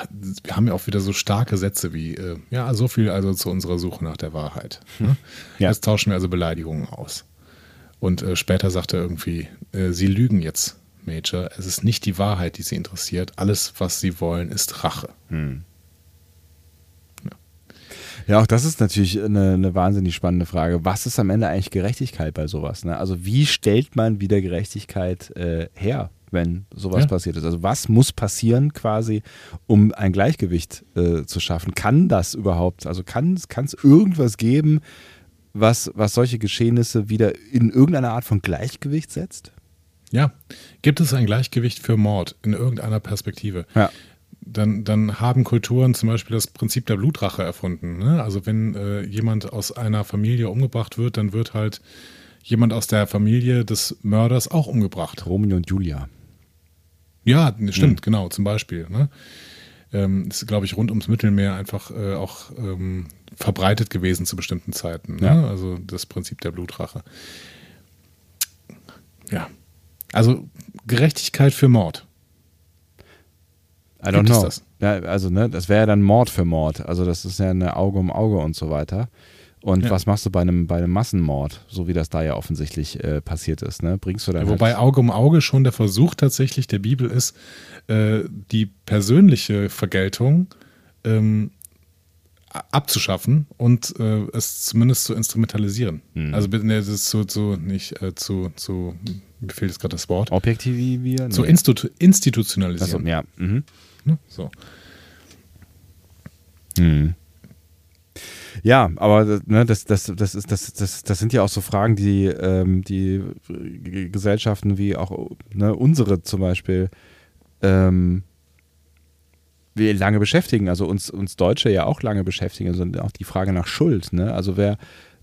A: wir haben ja auch wieder so starke Sätze wie, äh, ja, so viel also zu unserer Suche nach der Wahrheit. Ne?
B: Ja.
A: Jetzt tauschen wir also Beleidigungen aus. Und äh, später sagt er irgendwie, äh, Sie lügen jetzt, Major. Es ist nicht die Wahrheit, die Sie interessiert. Alles, was Sie wollen, ist Rache.
B: Ja, auch das ist natürlich eine, eine wahnsinnig spannende Frage. Was ist am Ende eigentlich Gerechtigkeit bei sowas? Ne? Also wie stellt man wieder Gerechtigkeit äh, her, wenn sowas
A: Ja.
B: passiert ist? Also was muss passieren quasi, um ein Gleichgewicht äh, zu schaffen? Kann das überhaupt? Also kann es irgendwas geben, was, was solche Geschehnisse wieder in irgendeine Art von Gleichgewicht setzt?
A: Ja, gibt es ein Gleichgewicht für Mord in irgendeiner Perspektive?
B: Ja.
A: Dann, dann haben Kulturen zum Beispiel das Prinzip der Blutrache erfunden. Ne? Also wenn äh, jemand aus einer Familie umgebracht wird, dann wird halt jemand aus der Familie des Mörders auch umgebracht.
B: Romeo und Julia.
A: Ja, stimmt,
B: Mhm.
A: genau, zum Beispiel. Ne? Ähm, ist, glaube ich, rund ums Mittelmeer einfach äh, auch ähm, verbreitet gewesen zu bestimmten Zeiten. Ne?
B: Ja.
A: Also das Prinzip der Blutrache. Ja. Also Gerechtigkeit für Mord.
B: I don't
A: Gibt
B: know.
A: das?
B: Ja, also, ne, das wäre ja dann Mord für Mord. Also, das ist ja eine Auge um Auge und so weiter. Und
A: Ja.
B: was machst du bei einem, bei einem Massenmord, so wie das da ja offensichtlich äh, passiert ist? Ne? Bringst du dann.
A: Ja, wobei Auge um Auge schon der Versuch tatsächlich der Bibel ist, äh, die persönliche Vergeltung ähm, abzuschaffen und äh, es zumindest zu instrumentalisieren.
B: Mhm.
A: Also ne, das ist zu, zu nicht äh, zu, zu, mir fehlt jetzt gerade das Wort,
B: Objektivieren?
A: zu institu institutionalisieren.
B: ja. Mhm.
A: Ne? So.
B: Mhm. Ja, aber das- ne, das, das, das, ist, das, das, das sind ja auch so Fragen, die, ähm, die Gesellschaften wie auch ne, unsere zum Beispiel ähm, wir lange beschäftigen, also uns, uns Deutsche ja auch lange beschäftigen, also auch die Frage nach Schuld. Ne? Also wer,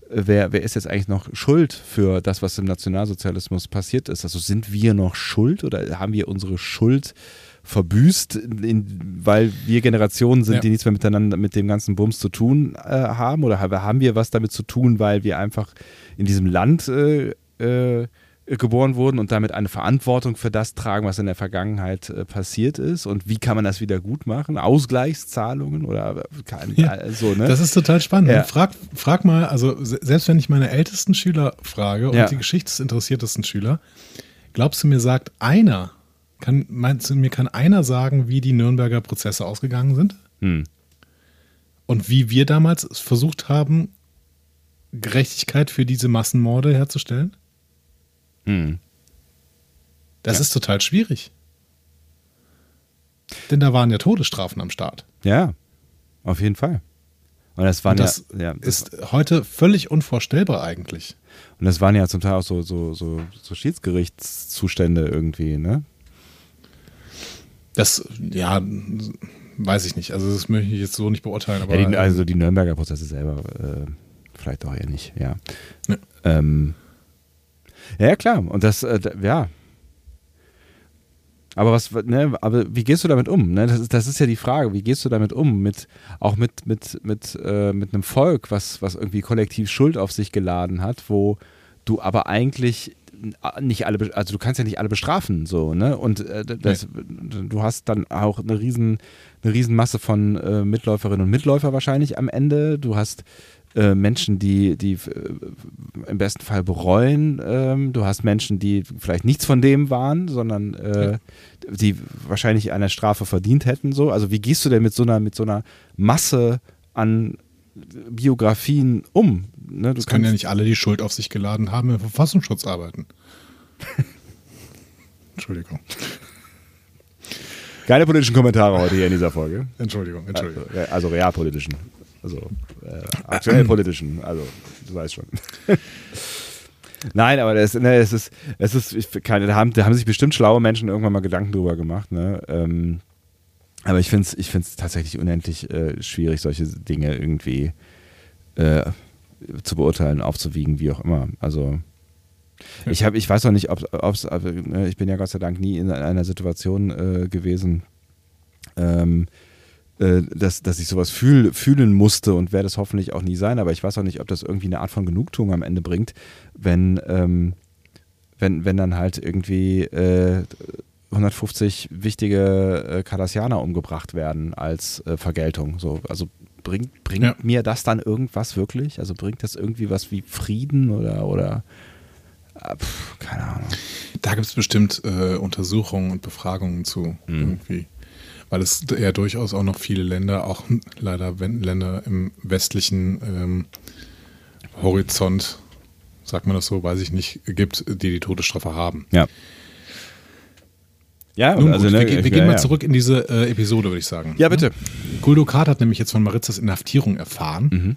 B: wer, wer ist jetzt eigentlich noch schuld für das, was im Nationalsozialismus passiert ist? Also sind wir noch schuld oder haben wir unsere Schuld verbüßt, in, weil wir Generationen sind, ja. die nichts mehr miteinander mit dem ganzen Bums zu tun äh, haben? Oder haben wir was damit zu tun, weil wir einfach in diesem Land äh, äh, geboren wurden und damit eine Verantwortung für das tragen, was in der Vergangenheit äh, passiert ist. Und wie kann man das wieder gut machen? Ausgleichszahlungen oder kann,
A: ja, so, ne? Das ist total spannend. Ja. Frag, frag mal, also selbst wenn ich meine ältesten Schüler frage und ja. die geschichtsinteressiertesten Schüler, glaubst du mir, sagt einer, kann, meinst du mir, kann einer sagen, wie die Nürnberger Prozesse ausgegangen sind? Hm. Und wie wir damals versucht haben, Gerechtigkeit für diese Massenmorde herzustellen? Hm. Das ja. ist total schwierig. Denn da waren ja Todesstrafen am Start.
B: Ja, auf jeden Fall. Und das, waren
A: und das
B: ja, ja,
A: das ist heute völlig unvorstellbar eigentlich.
B: Und das waren ja zum Teil auch so, so, so, so Schiedsgerichtszustände irgendwie, ne?
A: Das, ja, weiß ich nicht. Also das möchte ich jetzt so nicht beurteilen.
B: Ja, die, also die Nürnberger Prozesse selber äh, vielleicht auch eher nicht, ja. ja. Ähm, ja, klar. Und das, äh, ja. Aber was, ne, aber wie gehst du damit um? Ne? Das, ist, das ist ja die Frage. Wie gehst du damit um? Mit, auch mit, mit, mit, äh, mit einem Volk, was, was irgendwie kollektiv Schuld auf sich geladen hat, wo du aber eigentlich nicht alle, also du kannst ja nicht alle bestrafen, so, ne? Und äh, das, nee. du hast dann auch eine riesen, eine riesen Masse von äh, Mitläuferinnen und Mitläufer wahrscheinlich am Ende. Du hast äh, Menschen, die, die äh, im besten Fall bereuen. Ähm, du hast Menschen, die vielleicht nichts von dem waren, sondern äh, ja. die wahrscheinlich eine Strafe verdient hätten. So. Also wie gehst du denn mit so einer, mit so einer Masse an Biografien um?
A: Ne, das können ja nicht alle die Schuld auf sich geladen haben, im Verfassungsschutz arbeiten. Entschuldigung.
B: Keine politischen Kommentare heute hier in dieser Folge.
A: Entschuldigung, Entschuldigung.
B: Also, also realpolitischen. Also äh, aktuell politischen, also du weißt schon. Nein, aber das, ne, es ist, es ist, keine, da, haben, da haben sich bestimmt schlaue Menschen irgendwann mal Gedanken drüber gemacht. Ne? Ähm, aber ich finde es ich find's tatsächlich unendlich äh, schwierig, solche Dinge irgendwie äh, zu beurteilen, aufzuwiegen, wie auch immer. Also ich, hab, ich weiß noch nicht, ob es, ne, ich bin ja Gott sei Dank nie in einer Situation äh, gewesen, ähm, äh, dass, dass ich sowas fühl, fühlen musste und werde es hoffentlich auch nie sein, aber ich weiß auch nicht, ob das irgendwie eine Art von Genugtuung am Ende bringt, wenn, ähm, wenn, wenn dann halt irgendwie äh, 150 wichtige äh, Kardassianer umgebracht werden als äh, Vergeltung. So, also bringt, bringt ja. mir das dann irgendwas wirklich? Also bringt das irgendwie was wie Frieden oder, oder äh, pf, keine Ahnung.
A: Da gibt es bestimmt äh, Untersuchungen und Befragungen zu mhm. irgendwie weil es ja durchaus auch noch viele Länder, auch leider Länder im westlichen ähm, Horizont, sagt man das so, weiß ich nicht, gibt, die die Todesstrafe haben.
B: Ja.
A: Ja, Nun also gut, ne, wir, wir gehen ja, mal zurück in diese äh, Episode, würde ich sagen.
B: Ja, bitte.
A: Guldo Kart hat nämlich jetzt von Maritzas Inhaftierung erfahren. Mhm.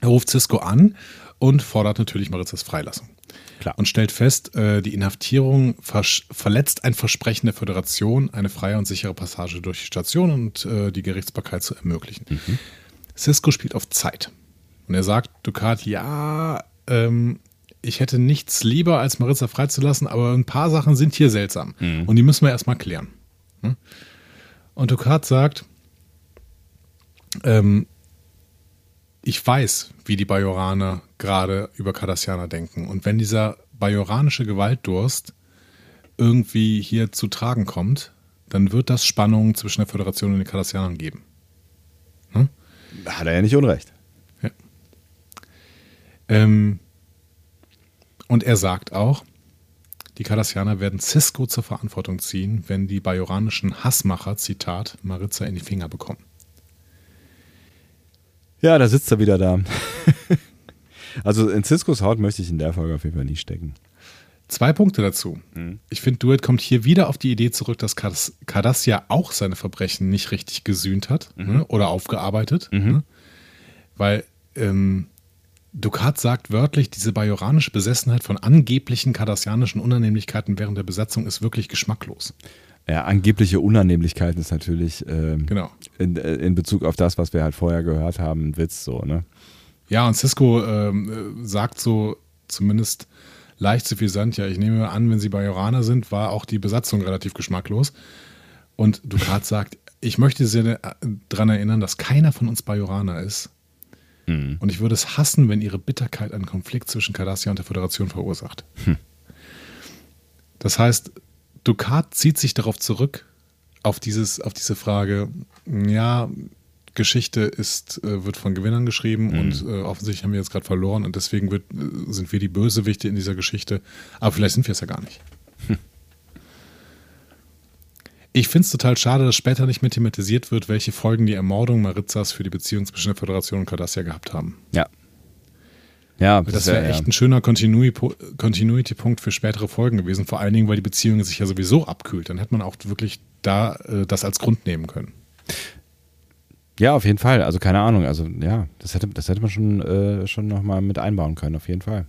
A: Er ruft Cisco an und fordert natürlich Maritzas Freilassung.
B: Klar.
A: Und stellt fest, äh, die Inhaftierung verletzt ein Versprechen der Föderation, eine freie und sichere Passage durch die Station und äh, die Gerichtsbarkeit zu ermöglichen. Mhm. Cisco spielt auf Zeit. Und er sagt Ducat, ja, ähm, ich hätte nichts lieber, als Maritza freizulassen, aber ein paar Sachen sind hier seltsam. Mhm. Und die müssen wir erstmal klären. Hm? Und Ducat sagt, ähm, ich weiß, wie die Bajoraner gerade über Cardassianer denken. Und wenn dieser bajoranische Gewaltdurst irgendwie hier zu tragen kommt, dann wird das Spannungen zwischen der Föderation und den Cardassianern geben.
B: Hm? Hat er ja nicht unrecht. Ja.
A: Ähm, und er sagt auch, die Cardassianer werden Cisco zur Verantwortung ziehen, wenn die bajoranischen Hassmacher, Zitat, Maritza in die Finger bekommen.
B: Ja, da sitzt er wieder da. also in Ciscos Haut möchte ich in der Folge auf jeden Fall nie stecken.
A: Zwei Punkte dazu. Mhm. Ich finde, Duet kommt hier wieder auf die Idee zurück, dass Cardassia auch seine Verbrechen nicht richtig gesühnt hat mhm. ne, oder aufgearbeitet. Mhm. Ne? Weil ähm, Ducat sagt wörtlich, diese bajoranische Besessenheit von angeblichen kardassianischen Unannehmlichkeiten während der Besetzung ist wirklich geschmacklos.
B: Ja, angebliche Unannehmlichkeiten ist natürlich
A: ähm, genau.
B: in, äh, in Bezug auf das, was wir halt vorher gehört haben, ein Witz so, ne?
A: Ja, und Cisco ähm, äh, sagt so zumindest leicht suffisant, ja, ich nehme an, wenn sie Bajoraner sind, war auch die Besatzung relativ geschmacklos. Und Ducat sagt, ich möchte Sie daran erinnern, dass keiner von uns Bajoraner ist. Mhm. Und ich würde es hassen, wenn ihre Bitterkeit einen Konflikt zwischen Cardassia und der Föderation verursacht. Hm. Das heißt, Ducat zieht sich darauf zurück, auf, dieses, auf diese Frage, ja, Geschichte ist, äh, wird von Gewinnern geschrieben mhm. und äh, offensichtlich haben wir jetzt gerade verloren und deswegen wird, äh, sind wir die Bösewichte in dieser Geschichte. Aber vielleicht sind wir es ja gar nicht. Ich finde es total schade, dass später nicht mehr thematisiert wird, welche Folgen die Ermordung Maritzas für die Beziehung zwischen der Föderation und Cardassia gehabt haben.
B: Ja. Ja,
A: das, das wäre wär echt ein schöner Continuity-Punkt für spätere Folgen gewesen, vor allen Dingen, weil die Beziehung sich ja sowieso abkühlt. Dann hätte man auch wirklich da äh, das als Grund nehmen können.
B: Ja, auf jeden Fall. Also keine Ahnung. Also ja, das hätte, das hätte man schon, äh, schon nochmal mit einbauen können, auf jeden Fall.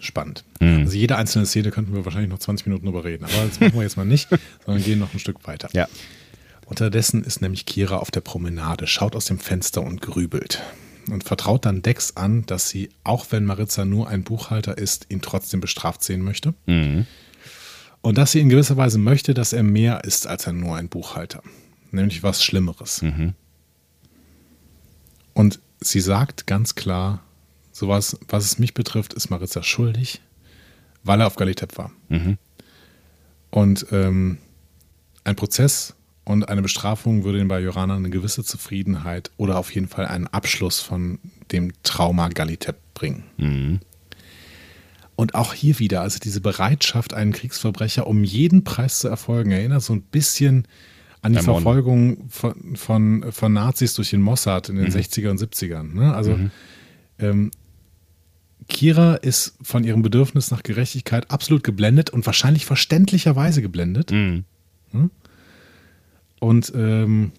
A: Spannend. Mhm. Also jede einzelne Szene könnten wir wahrscheinlich noch 20 Minuten drüber reden. Aber das machen wir jetzt mal nicht, sondern gehen noch ein Stück weiter.
B: Ja.
A: Unterdessen ist nämlich Kira auf der Promenade, schaut aus dem Fenster und grübelt. Und vertraut dann Dex an, dass sie, auch wenn Maritza nur ein Buchhalter ist, ihn trotzdem bestraft sehen möchte. Mhm. Und dass sie in gewisser Weise möchte, dass er mehr ist als er nur ein Buchhalter. Nämlich was Schlimmeres. Mhm. Und sie sagt ganz klar, sowas, was es mich betrifft, ist Maritza schuldig, weil er auf Galitep war. Mhm. Und ähm, ein Prozess und eine Bestrafung würde den Bajoranern eine gewisse Zufriedenheit oder auf jeden Fall einen Abschluss von dem Trauma Galitep bringen. Mhm. Und auch hier wieder, also diese Bereitschaft, einen Kriegsverbrecher um jeden Preis zu erfolgen, erinnert so ein bisschen an die Herr Verfolgung von, von, von, Nazis durch den Mossad in den mhm. 60er und 70ern. Ne? Also mhm. ähm, Kira ist von ihrem Bedürfnis nach Gerechtigkeit absolut geblendet und wahrscheinlich verständlicherweise geblendet. Mhm. Hm? Und ähm,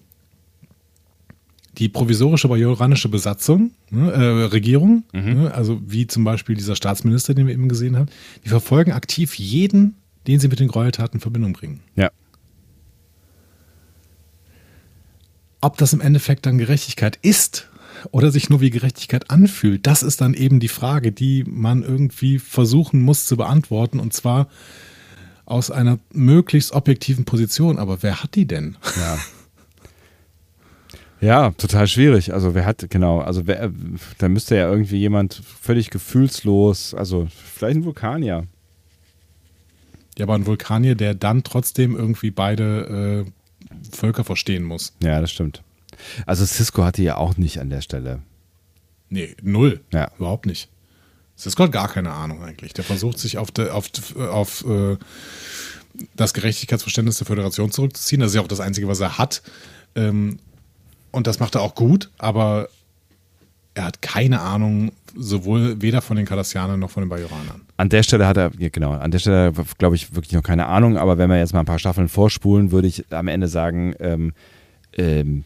A: die provisorische bajoranische Besatzung, ne, äh, Regierung, mhm. ne, also wie zum Beispiel dieser Staatsminister, den wir eben gesehen haben, die verfolgen aktiv jeden, den sie mit den Gräueltaten in Verbindung bringen.
B: Ja.
A: Ob das im Endeffekt dann Gerechtigkeit ist oder sich nur wie Gerechtigkeit anfühlt, das ist dann eben die Frage, die man irgendwie versuchen muss zu beantworten. Und zwar aus einer möglichst objektiven Position. Aber wer hat die denn?
B: Ja. Ja, total schwierig. Also wer hat, genau, also wer, da müsste ja irgendwie jemand völlig gefühlslos, also vielleicht ein Vulkanier.
A: Ja, aber ein Vulkanier, der dann trotzdem irgendwie beide äh, Völker verstehen muss.
B: Ja, das stimmt. Also Cisco hatte ja auch nicht an der Stelle.
A: Nee, null. Ja. Überhaupt nicht. Cisco hat gar keine Ahnung eigentlich. Der versucht sich auf, de, auf, auf äh, das Gerechtigkeitsverständnis der Föderation zurückzuziehen. Das ist ja auch das Einzige, was er hat. Ähm, und das macht er auch gut, aber er hat keine Ahnung, sowohl weder von den Kardassianern noch von den Bajoranern.
B: An der Stelle hat er, genau, an der Stelle glaube ich wirklich noch keine Ahnung, aber wenn wir jetzt mal ein paar Staffeln vorspulen, würde ich am Ende sagen, ähm, ähm,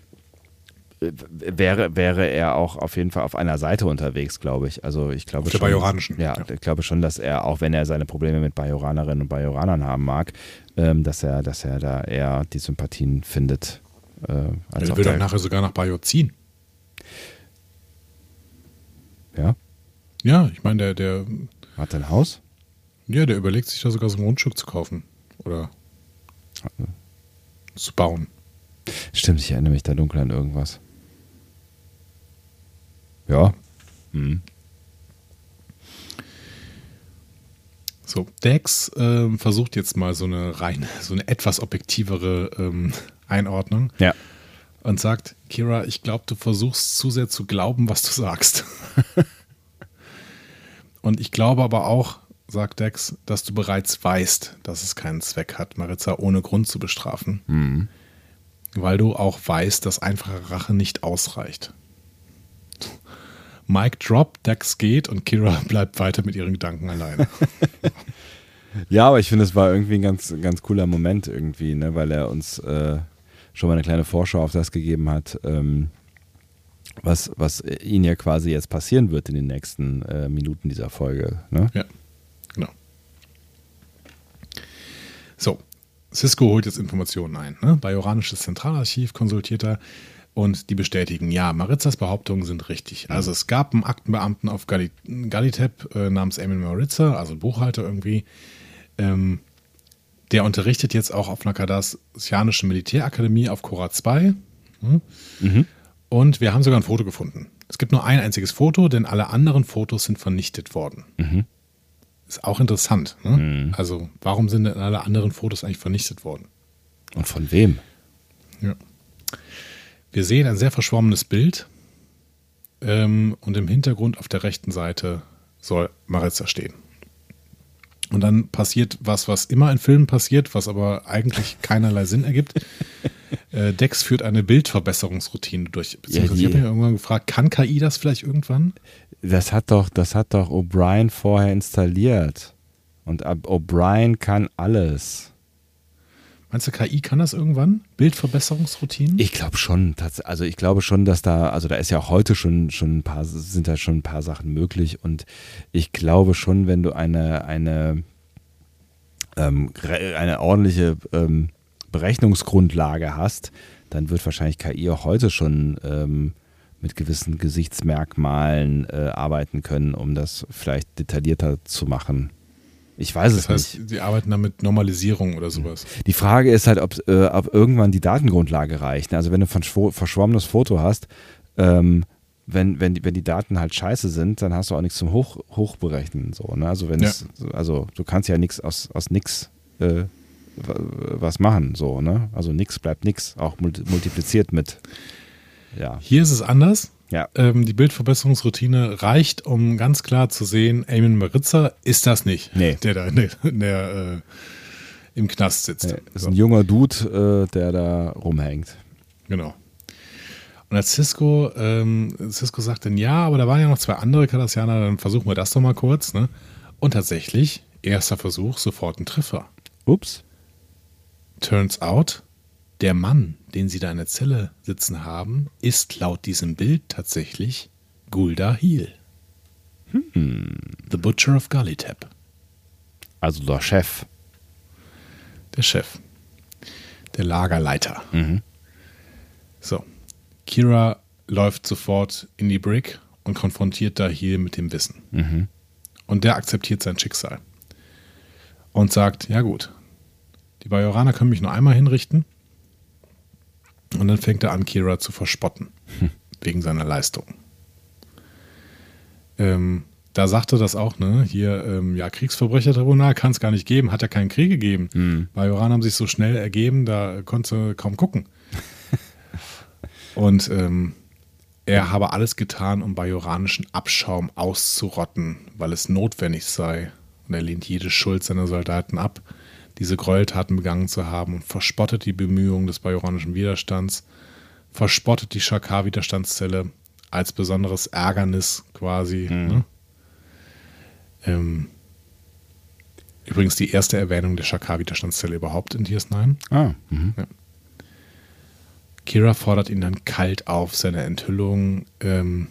B: wäre, wäre er auch auf jeden Fall auf einer Seite unterwegs, glaube ich. Also ich glaube
A: auf der
B: schon,
A: bajoranischen.
B: Ja, ja, ich glaube schon, dass er, auch wenn er seine Probleme mit Bajoranerinnen und Bajoranern haben mag, ähm, dass er, dass er da eher die Sympathien findet
A: äh, als er will dann nachher sogar nach Bayo ziehen.
B: Ja?
A: Ja, ich meine, der, der.
B: Hat ein Haus?
A: Ja, der überlegt sich da sogar so ein Grundstück zu kaufen. Oder zu bauen.
B: Stimmt, ich erinnere mich da dunkel an irgendwas. Ja. Hm.
A: So, Dex ähm, versucht jetzt mal so eine rein, so eine etwas objektivere ähm, Einordnung.
B: Ja.
A: Und sagt, Kira, ich glaube, du versuchst zu sehr zu glauben, was du sagst. und ich glaube aber auch, sagt Dex, dass du bereits weißt, dass es keinen Zweck hat, Maritza ohne Grund zu bestrafen. Mhm. Weil du auch weißt, dass einfache Rache nicht ausreicht. Mike drop, Dex geht und Kira bleibt weiter mit ihren Gedanken alleine.
B: ja, aber ich finde, es war irgendwie ein ganz, ganz cooler Moment irgendwie, ne, weil er uns äh, schon mal eine kleine Vorschau auf das gegeben hat, ähm, was, was ihnen ja quasi jetzt passieren wird in den nächsten äh, Minuten dieser Folge. Ne?
A: Ja, genau. So, Cisco holt jetzt Informationen ein. Ne? Bajoranisches Zentralarchiv konsultiert er und die bestätigen, ja, Maritzas Behauptungen sind richtig. Also es gab einen Aktenbeamten auf Gali Galitep äh, namens Emin Maritza, also ein Buchhalter irgendwie, ähm, der unterrichtet jetzt auch auf einer kardassianischen Militärakademie auf Kora 2. Hm? Mhm. Und wir haben sogar ein Foto gefunden. Es gibt nur ein einziges Foto, denn alle anderen Fotos sind vernichtet worden. Mhm. Ist auch interessant. Ne? Mhm. Also, warum sind denn alle anderen Fotos eigentlich vernichtet worden?
B: Und von wem?
A: Ja. Wir sehen ein sehr verschwommenes Bild. Ähm, und im Hintergrund auf der rechten Seite soll Maritza stehen. Und dann passiert was, was immer in Filmen passiert, was aber eigentlich keinerlei Sinn ergibt. äh, Dex führt eine Bildverbesserungsroutine durch. Beziehungsweise ja, ich habe mich irgendwann gefragt, kann KI das vielleicht irgendwann?
B: Das hat doch, das hat doch O'Brien vorher installiert. Und O'Brien kann alles.
A: Meinst du, KI kann das irgendwann? Bildverbesserungsroutinen?
B: Ich glaube schon. Also ich glaube schon, dass da, also da ist ja auch heute schon, schon ein paar, sind da schon ein paar Sachen möglich. Und ich glaube schon, wenn du eine, eine, ähm, eine ordentliche ähm, Berechnungsgrundlage hast, dann wird wahrscheinlich KI auch heute schon ähm, mit gewissen Gesichtsmerkmalen äh, arbeiten können, um das vielleicht detaillierter zu machen. Ich weiß das es heißt, nicht.
A: Sie arbeiten da mit Normalisierung oder sowas.
B: Die Frage ist halt, ob, äh, ob irgendwann die Datengrundlage reicht. Also wenn du ein verschwommenes Foto hast, ähm, wenn, wenn, die, wenn die Daten halt scheiße sind, dann hast du auch nichts zum Hoch, Hochberechnen. So, ne? Also wenn ja. es, also du kannst ja nichts aus, aus nix äh, was machen, so, ne? Also nix bleibt nix, auch multipliziert mit.
A: Ja. Hier ist es anders.
B: Ja.
A: Ähm, die Bildverbesserungsroutine reicht, um ganz klar zu sehen, Eamon Maritza ist das nicht,
B: nee.
A: der da in der, in der äh, im Knast sitzt. Nee,
B: ist so. ein junger Dude, äh, der da rumhängt.
A: Genau. Und als Cisco, ähm, Cisco sagt dann, ja, aber da waren ja noch zwei andere Kardassianer, dann versuchen wir das doch mal kurz. Ne? Und tatsächlich, erster Versuch, sofort ein Treffer.
B: Ups.
A: Turns out, der Mann, den sie da in der Zelle sitzen haben, ist laut diesem Bild tatsächlich Gulda Heel. Hm. The Butcher of Galitep.
B: Also der Chef.
A: Der Chef. Der Lagerleiter.
B: Mhm.
A: So. Kira läuft sofort in die Brick und konfrontiert Dahil mit dem Wissen.
B: Mhm.
A: Und der akzeptiert sein Schicksal. Und sagt, ja gut, die Bajoraner können mich nur einmal hinrichten. Und dann fängt er an, Kira zu verspotten. Hm. Wegen seiner Leistung. Ähm, da sagte das auch, ne? Hier, ähm, ja, Kriegsverbrechertribunal kann es gar nicht geben, hat ja keinen Krieg gegeben. Mhm. Bajoran haben sich so schnell ergeben, da konnte kaum gucken. Und ähm, er habe alles getan, um bajoranischen Abschaum auszurotten, weil es notwendig sei. Und er lehnt jede Schuld seiner Soldaten ab diese Gräueltaten begangen zu haben und verspottet die Bemühungen des bajoranischen Widerstands, verspottet die Schakar-Widerstandszelle als besonderes Ärgernis quasi. Mhm. Ne? Ähm, übrigens die erste Erwähnung der Schakar-Widerstandszelle überhaupt in DS9.
B: Ah, mhm. ja.
A: Kira fordert ihn dann kalt auf, seine Enthüllung ähm,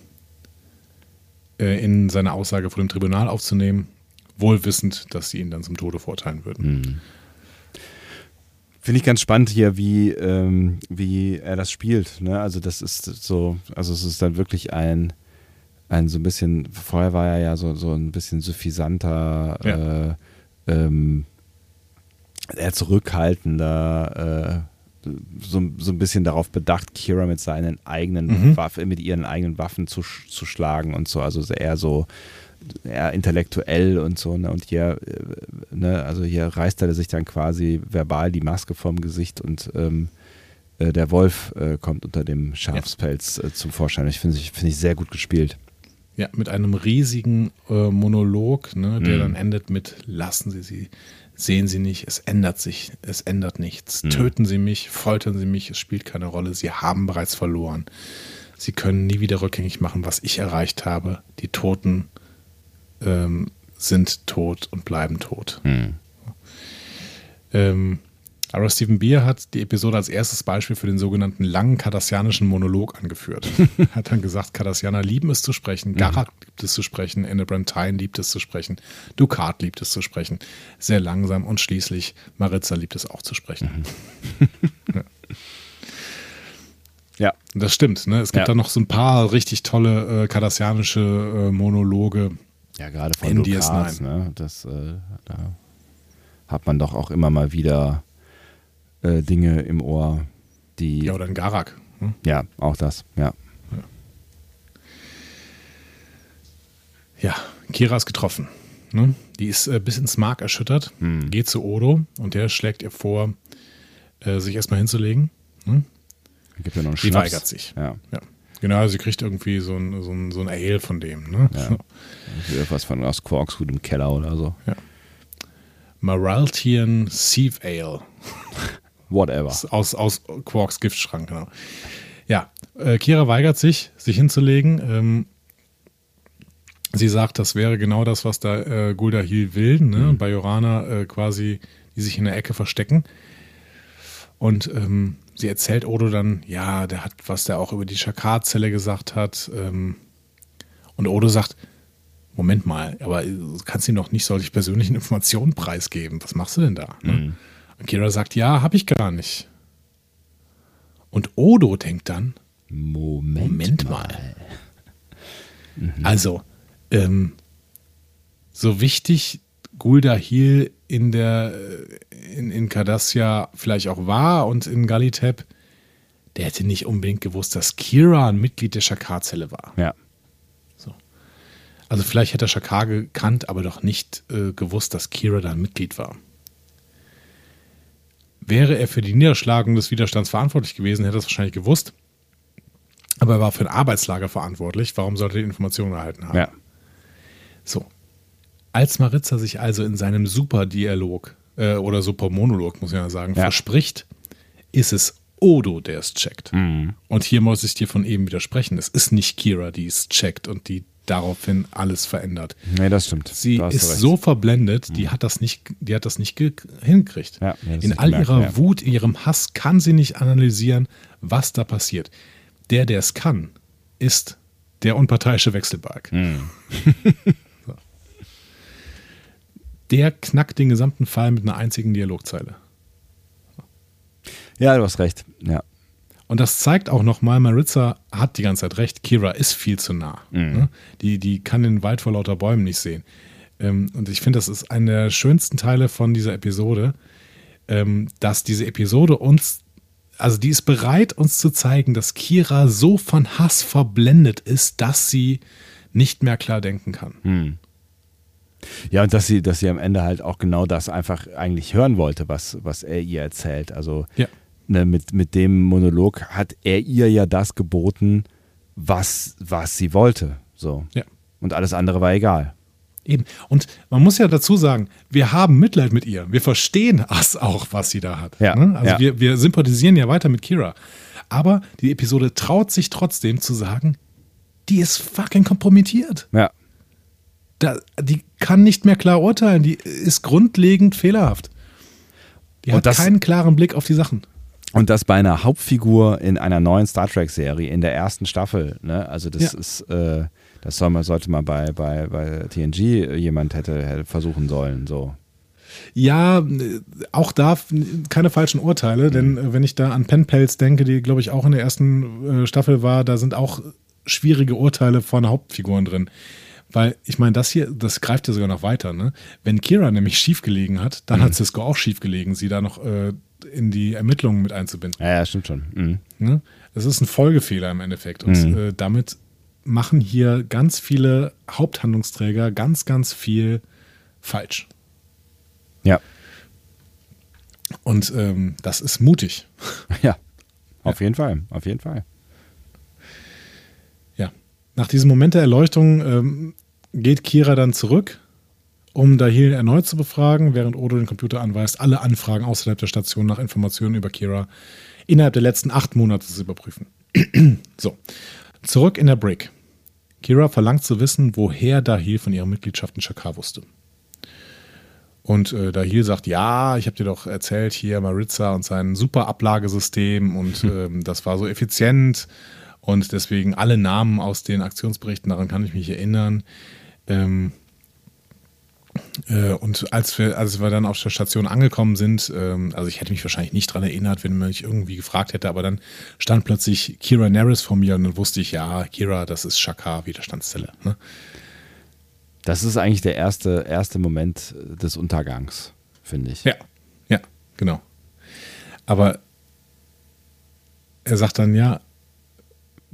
A: äh, in seine Aussage vor dem Tribunal aufzunehmen, wohl wissend, dass sie ihn dann zum Tode verurteilen würden.
B: Mhm. Finde ich ganz spannend hier, wie, ähm, wie er das spielt. Ne? Also das ist so, also es ist dann wirklich ein, ein so ein bisschen, vorher war er ja so, so ein bisschen suffisanter, ja. äh, ähm, eher zurückhaltender, äh, so, so ein bisschen darauf bedacht, Kira mit seinen eigenen mhm. Waffen, mit ihren eigenen Waffen zu, zu schlagen und so. Also eher so, eher intellektuell und so, ne? Und hier, äh, ne, also hier reißt er sich dann quasi verbal die Maske vom Gesicht und ähm, äh, der Wolf äh, kommt unter dem Schafspelz äh, zum Vorschein. Ich finde find ich sehr gut gespielt.
A: Ja, mit einem riesigen äh, Monolog, ne, der mhm. dann endet mit Lassen Sie sie, sehen Sie nicht, es ändert sich, es ändert nichts. Mhm. Töten Sie mich, foltern Sie mich, es spielt keine Rolle, Sie haben bereits verloren. Sie können nie wieder rückgängig machen, was ich erreicht habe. Die Toten ähm, sind tot und bleiben tot.
B: Hm.
A: Ähm, Aber Stephen Beer hat die Episode als erstes Beispiel für den sogenannten langen kardassianischen Monolog angeführt. hat dann gesagt, Kardassianer lieben es zu sprechen, Garak liebt es zu sprechen, Ennebrand Tyne liebt es zu sprechen, Ducat liebt es zu sprechen, sehr langsam und schließlich Maritza liebt es auch zu sprechen. ja.
B: Ja.
A: Das stimmt, ne? Es gibt
B: Ja.
A: da noch so ein paar richtig tolle äh, kardassianische äh, Monologe.
B: Ja, gerade von
A: In DS9.
B: ne? Das, äh, da hat man doch auch immer mal wieder äh, Dinge im Ohr, die.
A: Ja, oder in Garak. Ne?
B: Ja, auch das, ja.
A: Ja, Kira ist getroffen. Ne? Die ist äh, bis ins Mark erschüttert, geht zu Odo und der schlägt ihr vor, äh, sich erstmal hinzulegen. Ne?
B: Gibt ja noch einen
A: Sie
B: Schnaps.
A: weigert sich.
B: Ja.
A: Ja. Genau, sie kriegt irgendwie so ein, so ein, so ein Ale von dem. Ne?
B: Ja. Irgendwas von aus Quarks gut im Keller oder so.
A: Maraltian Sieve Ale.
B: Whatever.
A: Aus, aus Quarks Giftschrank, genau. Ja, äh, Kira weigert sich, sich hinzulegen. Ähm, sie sagt, das wäre genau das, was da äh, Gulda Hill will. Ne? Bei Jorana äh, quasi, die sich in der Ecke verstecken. Und ähm, sie erzählt Odo dann, ja, der hat, was der auch über die Shakar-Zelle gesagt hat. Ähm, und Odo sagt, Moment mal, aber du kannst ihm doch nicht solche persönlichen Informationen preisgeben. Was machst du denn da? Ne? Und Kira sagt, ja, hab ich gar nicht. Und Odo denkt dann,
B: Moment,
A: Moment mal. Also, ähm, so wichtig Gulda Heal in der äh, in, in Cardassia vielleicht auch war und in Galitep, der hätte nicht unbedingt gewusst, dass Kira ein Mitglied der Shakar-Zelle war.
B: Ja.
A: Also vielleicht hätte er Shakar gekannt, aber doch nicht äh, gewusst, dass Kira da ein Mitglied war. Wäre er für die Niederschlagung des Widerstands verantwortlich gewesen, hätte er es wahrscheinlich gewusst. Aber er war für ein Arbeitslager verantwortlich. Warum sollte er die Informationen erhalten haben?
B: Ja.
A: So. Als Maritza sich also in seinem Superdialog äh, oder Supermonolog, muss ich ja sagen,
B: Ja.
A: verspricht, ist es Odo, der es checkt. Und hier muss ich dir von eben widersprechen. Es ist nicht Kira, die es checkt und die daraufhin alles verändert.
B: Nee, das stimmt.
A: Sie
B: Da
A: ist so verblendet, die hat das nicht, die hat das nicht ge- hingekriegt.
B: Ja,
A: in
B: nicht
A: all
B: gemerkt,
A: ihrer
B: ja.
A: Wut, in ihrem Hass kann sie nicht analysieren, was da passiert. Der, der es kann, ist der unparteiische Wechselbalg.
B: Hm.
A: Der knackt den gesamten Fall mit einer einzigen Dialogzeile.
B: Ja, du hast recht. Ja.
A: Und das zeigt auch nochmal, Maritza hat die ganze Zeit recht, Kira ist viel zu nah. Ne? Die, die kann den Wald vor lauter Bäumen nicht sehen. Ähm, und ich finde, das ist einer der schönsten Teile von dieser Episode, ähm, dass diese Episode uns, also die ist bereit, uns zu zeigen, dass Kira so von Hass verblendet ist, dass sie nicht mehr klar denken kann.
B: Ja, und dass sie, dass sie am Ende halt auch genau das einfach eigentlich hören wollte, was, was er ihr erzählt. Also
A: Ja.
B: ne, mit, mit dem Monolog hat er ihr ja das geboten, was, was sie wollte. So.
A: Ja.
B: Und alles andere war egal.
A: Eben. Und man muss ja dazu sagen, wir haben Mitleid mit ihr. Wir verstehen das auch, was sie da hat.
B: Ja,
A: Ne? Also
B: ja.
A: wir, wir sympathisieren ja weiter mit Kira. Aber die Episode traut sich trotzdem zu sagen, die ist fucking kompromittiert.
B: Ja.
A: Da, die kann nicht mehr klar urteilen. Die ist grundlegend fehlerhaft. Die
B: Und
A: hat
B: das-
A: keinen klaren Blick auf die Sachen.
B: Und das bei einer Hauptfigur in einer neuen Star Trek-Serie in der ersten Staffel. Ne? Also das
A: Ja.
B: ist, äh, das soll man, sollte man bei, bei, bei TNG jemand hätte, hätte versuchen sollen. So.
A: Ja, auch da keine falschen Urteile, denn äh, wenn ich da an Penpels denke, die, glaube ich, auch in der ersten äh, Staffel war, da sind auch schwierige Urteile von Hauptfiguren drin. Weil, ich meine, das hier, das greift ja sogar noch weiter, ne? Wenn Kira nämlich schief gelegen hat, dann hat Cisco auch schief gelegen, sie da noch äh, in die Ermittlungen mit einzubinden.
B: Ja, ja stimmt schon. Mhm.
A: Ne? Das ist ein Folgefehler im Endeffekt. Und äh, damit machen hier ganz viele Haupthandlungsträger ganz, ganz viel falsch.
B: Ja.
A: Und ähm, das ist mutig.
B: Ja. Auf jeden Fall. Auf jeden Fall.
A: Nach diesem Moment der Erleuchtung ähm, geht Kira dann zurück, um Dahil erneut zu befragen, während Odo den Computer anweist, alle Anfragen außerhalb der Station nach Informationen über Kira innerhalb der letzten acht Monate zu überprüfen. so. Zurück in der Brick. Kira verlangt zu wissen, woher Dahil von ihrer Mitgliedschaft in Shakar wusste. Und äh, Dahil sagt, ja, ich habe dir doch erzählt, hier Maritza und sein super Ablagesystem und ähm, das war so effizient und deswegen alle Namen aus den Aktionsberichten, daran kann ich mich erinnern. Ähm, äh, und als wir, als wir dann auf der Station angekommen sind, ähm, also ich hätte mich wahrscheinlich nicht dran erinnert, wenn man mich irgendwie gefragt hätte, aber dann stand plötzlich Kira Nerys vor mir und dann wusste ich, ja, Kira, das ist Shaka, Widerstandszelle. Ne?
B: Das ist eigentlich der erste, erste Moment des Untergangs, finde ich.
A: Ja, ja, genau. Aber er sagt dann, ja,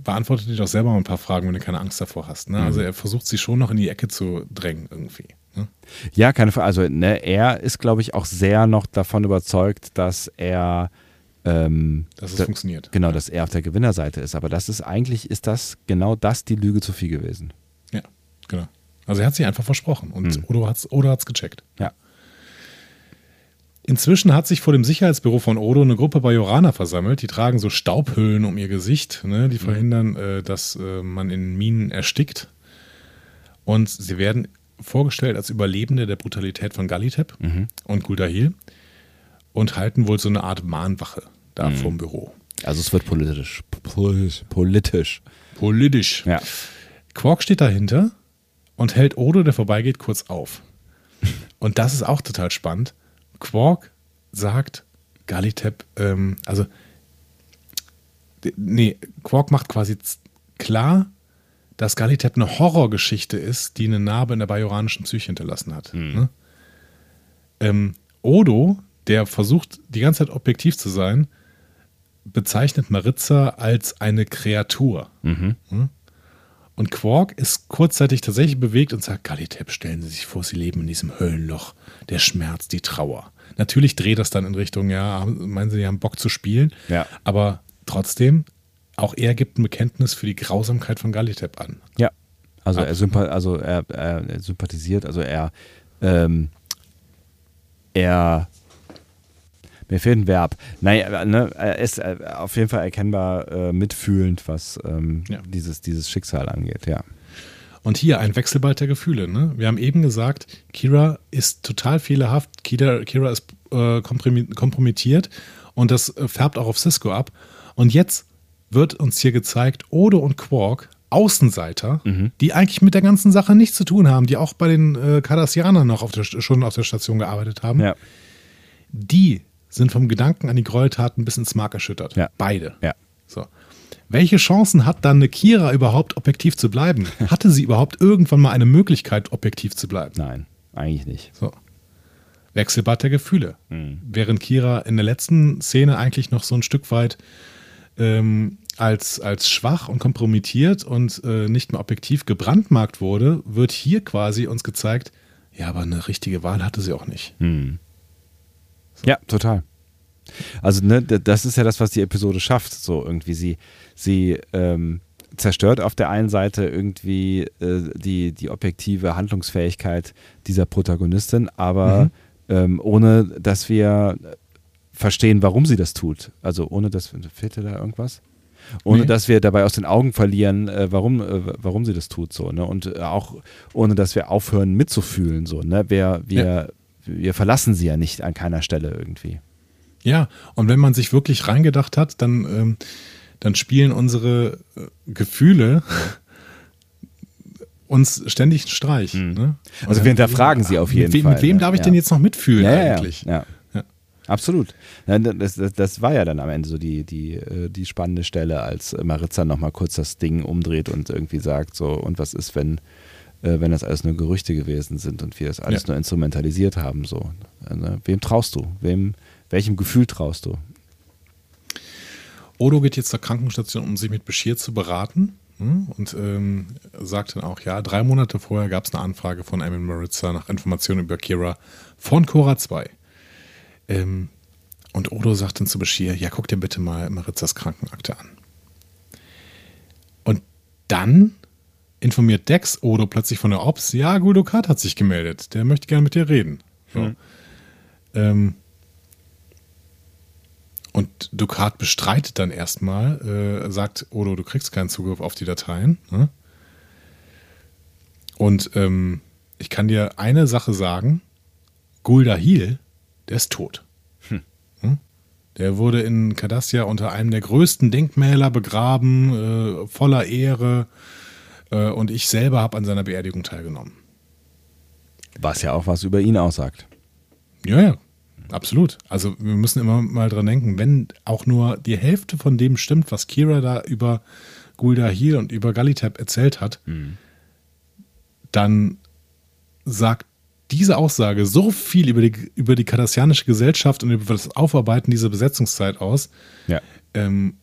A: beantwortet dir doch selber mal ein paar Fragen, wenn du keine Angst davor hast. Ne? Also er versucht sie schon noch in die Ecke zu drängen irgendwie. Ne?
B: Ja, keine Frage. Also ne, er ist, glaube ich, auch sehr noch davon überzeugt, dass er ähm,
A: Dass es
B: da-
A: funktioniert.
B: Genau, dass er auf der Gewinnerseite ist. Aber das ist eigentlich, ist das genau das die Lüge zu viel gewesen.
A: Ja, genau. Also er hat sich einfach versprochen und
B: Hm.
A: Odo hat es Odo hat's gecheckt.
B: Ja.
A: Inzwischen hat sich vor dem Sicherheitsbüro von Odo eine Gruppe Bajoraner versammelt. Die tragen so Staubhüllen um ihr Gesicht, ne? die verhindern, äh, dass äh, man in Minen erstickt. Und sie werden vorgestellt als Überlebende der Brutalität von Galitep und Guldahil und halten wohl so eine Art Mahnwache da vorm Büro.
B: Also es wird politisch. Politisch. Politisch.
A: Politisch.
B: Ja.
A: Quark steht dahinter und hält Odo, der vorbeigeht, kurz auf. Und das ist auch total spannend. Quark sagt Galitep, ähm, also nee, Quark macht quasi klar, dass Galitep eine Horrorgeschichte ist, die eine Narbe in der bajoranischen Psyche hinterlassen hat. Ne? Ähm, Odo, der versucht die ganze Zeit objektiv zu sein, bezeichnet Maritza als eine Kreatur. Hm? Und Quark ist kurzzeitig tatsächlich bewegt und sagt, Galitep, stellen Sie sich vor, Sie leben in diesem Höllenloch. Der Schmerz, die Trauer. Natürlich dreht das dann in Richtung, ja, meinen Sie, Sie haben Bock zu spielen.
B: Ja.
A: Aber trotzdem, auch er gibt ein Bekenntnis für die Grausamkeit von Galitep an.
B: Ja. Also er,
A: Absolut.
B: sympa also er, er, er sympathisiert, also er, ähm, er, mir fehlt ein Verb. Naja, ne, er ist äh, auf jeden Fall erkennbar äh, mitfühlend, was ähm,
A: Ja.
B: dieses, dieses Schicksal angeht, ja.
A: Und hier ein Wechselbad der Gefühle. Ne? Wir haben eben gesagt, Kira ist total fehlerhaft, Kira, Kira ist äh, kompromittiert und das äh, färbt auch auf Cisco ab. Und jetzt wird uns hier gezeigt, Odo und Quark, Außenseiter, die eigentlich mit der ganzen Sache nichts zu tun haben, die auch bei den äh, Cardassianern noch auf der, schon auf der Station gearbeitet haben,
B: Ja,
A: die sind vom Gedanken an die Gräueltaten bis ins Mark erschüttert.
B: Ja.
A: Beide.
B: ja.
A: So. Welche Chancen hat dann eine Kira überhaupt objektiv zu bleiben? Hatte sie überhaupt irgendwann mal eine Möglichkeit, objektiv zu bleiben?
B: Nein, eigentlich nicht.
A: So. Wechselbad der Gefühle. Während Kira in der letzten Szene eigentlich noch so ein Stück weit ähm, als, als schwach und kompromittiert und äh, nicht mehr objektiv gebrandmarkt wurde, wird hier quasi uns gezeigt, ja, aber eine richtige Wahl hatte sie auch nicht.
B: Ja, total. Also, ne, das ist ja das, was die Episode schafft. So irgendwie. Sie, sie ähm, zerstört auf der einen Seite irgendwie äh, die, die objektive Handlungsfähigkeit dieser Protagonistin, aber ähm, ohne dass wir verstehen, warum sie das tut. Also ohne dass fehlte da irgendwas? Ohne
A: Nee.
B: dass wir dabei aus den Augen verlieren, äh, warum, äh, warum sie das tut, so, ne? Und äh, auch ohne dass wir aufhören mitzufühlen, so, ne? Wir, wir, wir verlassen sie ja nicht an keiner Stelle irgendwie.
A: Ja, und wenn man sich wirklich reingedacht hat, dann, ähm, dann spielen unsere äh, Gefühle uns ständig einen Streich. Ne?
B: Mhm. Also wir hinterfragen sie auf jeden
A: mit
B: Fall,
A: Mit wem
B: ne?
A: darf ich
B: Ja.
A: denn jetzt noch mitfühlen
B: ja,
A: eigentlich?
B: Ja,
A: Ja.
B: Absolut. Das, das, das war ja dann am Ende so die, die, äh, die spannende Stelle, als Maritza nochmal kurz das Ding umdreht und irgendwie sagt, so, und was ist, wenn, äh, wenn das alles nur Gerüchte gewesen sind und wir das alles
A: Ja.
B: nur instrumentalisiert haben, so. Ne? Wem traust du? Wem, welchem Gefühl traust du?
A: Odo geht jetzt zur Krankenstation, um sich mit Bashir zu beraten. hm, Und ähm, sagt dann auch, ja, drei Monate vorher gab es eine Anfrage von Emin Maritza nach Informationen über Kira von Cora 2. Ähm, und Odo sagt dann zu Bashir, ja, guck dir bitte mal Maritzas Krankenakte an. Und dann informiert Dex Odo plötzlich von der Ops, ja, Guldukat hat sich gemeldet, der möchte gerne mit dir reden. So. Ähm, und Ducat bestreitet dann erstmal, äh, sagt, Odo, du kriegst keinen Zugriff auf die Dateien. Ne? Und ähm, ich kann dir eine Sache sagen, Guldahil, der ist tot. Hm? Der wurde in Cardassia unter einem der größten Denkmäler begraben, äh, voller Ehre. Äh, und ich selber habe an seiner Beerdigung teilgenommen.
B: Was ja auch was über ihn aussagt.
A: Ja, ja, absolut. Also wir müssen immer mal dran denken, wenn auch nur die Hälfte von dem stimmt, was Kira da über Guldahil und über Galitep erzählt hat, dann sagt diese Aussage so viel über die, über die kardassianische Gesellschaft und über das Aufarbeiten dieser Besetzungszeit aus,
B: Ja.
A: ähm,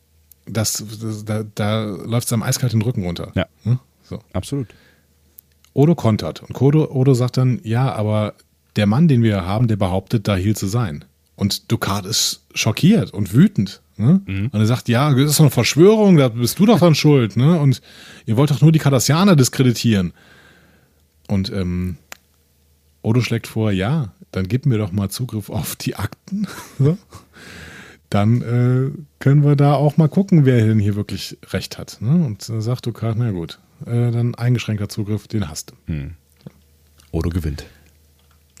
A: dass, das, da, da läuft es am eiskalt den Rücken runter.
B: Ja.
A: Hm? So.
B: Absolut.
A: Odo kontert. Und Odo, Odo sagt dann, ja, aber der Mann, den wir haben, der behauptet, Dahil zu sein. Und Ducat ist schockiert und wütend. Ne? Und er sagt, ja, das ist doch eine Verschwörung, da bist du doch dann schuld. Ne? Und ihr wollt doch nur die Kardassianer diskreditieren. Und ähm, Odo schlägt vor, ja, dann gib mir doch mal Zugriff auf die Akten. Dann äh, können wir da auch mal gucken, wer denn hier wirklich recht hat. Ne? Und äh, sagt Ducat, na gut, äh, dann eingeschränkter Zugriff, den hast du.
B: Odo gewinnt.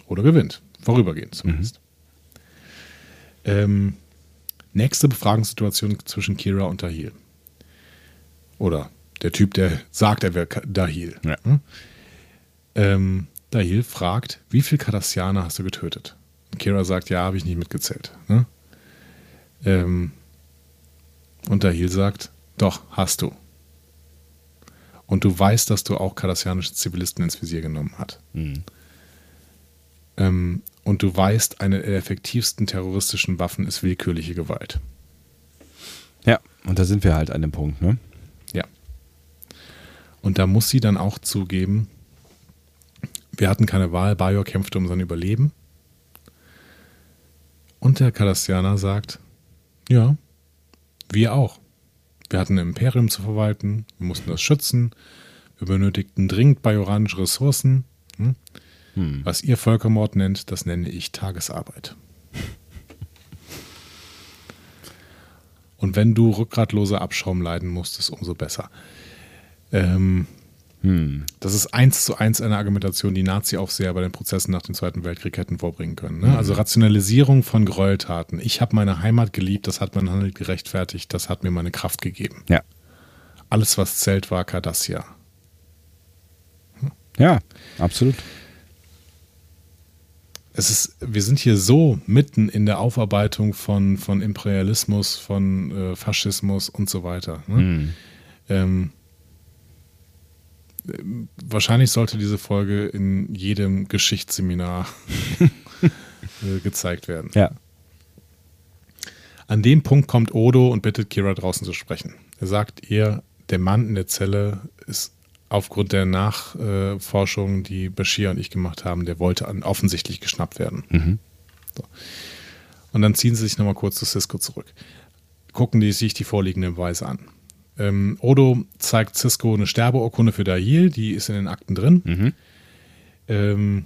A: Oder gewinnt. Vorübergehend zumindest. Ähm, nächste Befragungssituation zwischen Kira und Dahil. Oder der Typ, der sagt, er wäre Dahil.
B: Ja.
A: Hm? Ähm, Dahil fragt, wie viele Kardassianer hast du getötet? Und Kira sagt, ja, habe ich nicht mitgezählt. Ne? Ähm, und Dahil sagt, doch, hast du. Und du weißt, dass du auch kardassianische Zivilisten ins Visier genommen hast. Ähm, und du weißt, eine der effektivsten terroristischen Waffen ist willkürliche Gewalt.
B: Ja, und da sind wir halt an dem Punkt, ne?
A: Ja. Und da muss sie dann auch zugeben, wir hatten keine Wahl, Bajor kämpfte um sein Überleben. Und der Kardassianer sagt, ja, wir auch. Wir hatten ein Imperium zu verwalten, wir mussten das schützen, wir benötigten dringend bajoranische Ressourcen. Hm? Was ihr Völkermord nennt, das nenne ich Tagesarbeit. Und wenn du rückgratlose Abschaum leiden musstest, umso besser. Ähm, Das ist eins zu eins eine Argumentation, die Nazi-Aufseher bei den Prozessen nach dem Zweiten Weltkrieg hätten vorbringen können. Ne? Also Rationalisierung von Gräueltaten. Ich habe meine Heimat geliebt, das hat mein Handel gerechtfertigt, das hat mir meine Kraft gegeben.
B: Ja.
A: Alles, was zählt, war Cardassia.
B: Ja, absolut.
A: es ist, wir sind hier so mitten in der Aufarbeitung von, von Imperialismus, von äh, Faschismus und so weiter. Ne? Ähm, ähm, wahrscheinlich sollte diese Folge in jedem Geschichtsseminar äh, gezeigt werden.
B: Ja.
A: An dem Punkt kommt Odo und bittet Kira draußen zu sprechen. Er sagt ihr, der Mann in der Zelle ist aufgrund der Nachforschung, die Bashir und ich gemacht haben, der wollte offensichtlich geschnappt werden. So. Und dann ziehen sie sich nochmal kurz zu Cisco zurück. Gucken die sich die vorliegenden Beweise an. Ähm, Odo zeigt Cisco eine Sterbeurkunde für Dahil, die ist in den Akten drin. Ähm,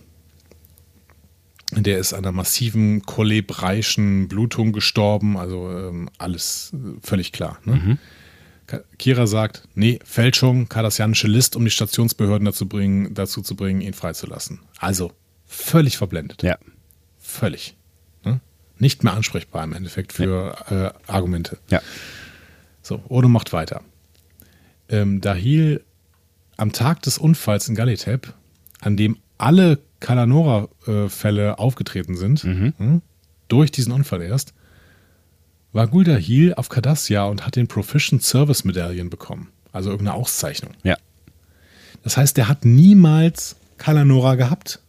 A: der ist an einer massiven kolebreischen Blutung gestorben, also ähm, alles äh, völlig klar. Ne? Ka- Kira sagt, nee, Fälschung, kardassianische List, um die Stationsbehörden dazu, bringen, dazu zu bringen, ihn freizulassen. Also völlig verblendet.
B: Ja.
A: Völlig. Ne? Nicht mehr ansprechbar im Endeffekt für äh, Argumente.
B: Ja.
A: So, Odo macht weiter. Ähm, Dahil am Tag des Unfalls in Galitep, an dem alle Kalanora-Fälle aufgetreten sind, hm, durch diesen Unfall erst, war Guldahil auf Cardassia und hat den Proficient Service Medaillen bekommen. Also irgendeine Auszeichnung.
B: Ja.
A: Das heißt, der hat niemals Kalanora gehabt.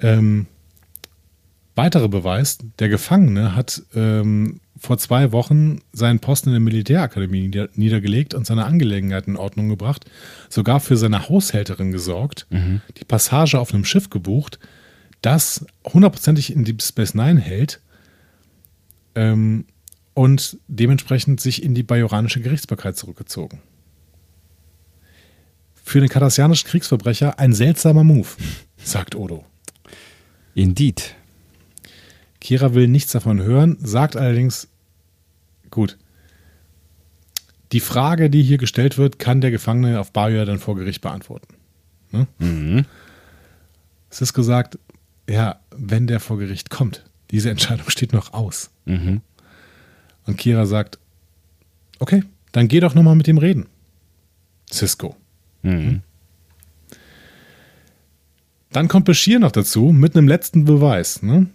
A: Ähm, weiterer Beweis, der Gefangene hat ähm, vor zwei Wochen seinen Posten in der Militärakademie nieder niedergelegt und seine Angelegenheiten in Ordnung gebracht, sogar für seine Haushälterin gesorgt, die Passage auf einem Schiff gebucht, das hundertprozentig in Deep Space Nine hält ähm, und dementsprechend sich in die bajoranische Gerichtsbarkeit zurückgezogen. Für den kardassianischen Kriegsverbrecher ein seltsamer Move, sagt Odo.
B: Indeed.
A: Kira will nichts davon hören, sagt allerdings, gut, die Frage, die hier gestellt wird, kann der Gefangene auf Bajor dann vor Gericht beantworten. Ne? Cisco sagt, ja, wenn der vor Gericht kommt, diese Entscheidung steht noch aus.
B: Mhm.
A: Und Kira sagt, okay, dann geh doch nochmal mit dem reden. Cisco.
B: Mhm.
A: Dann kommt Bashir noch dazu mit einem letzten Beweis. Ne?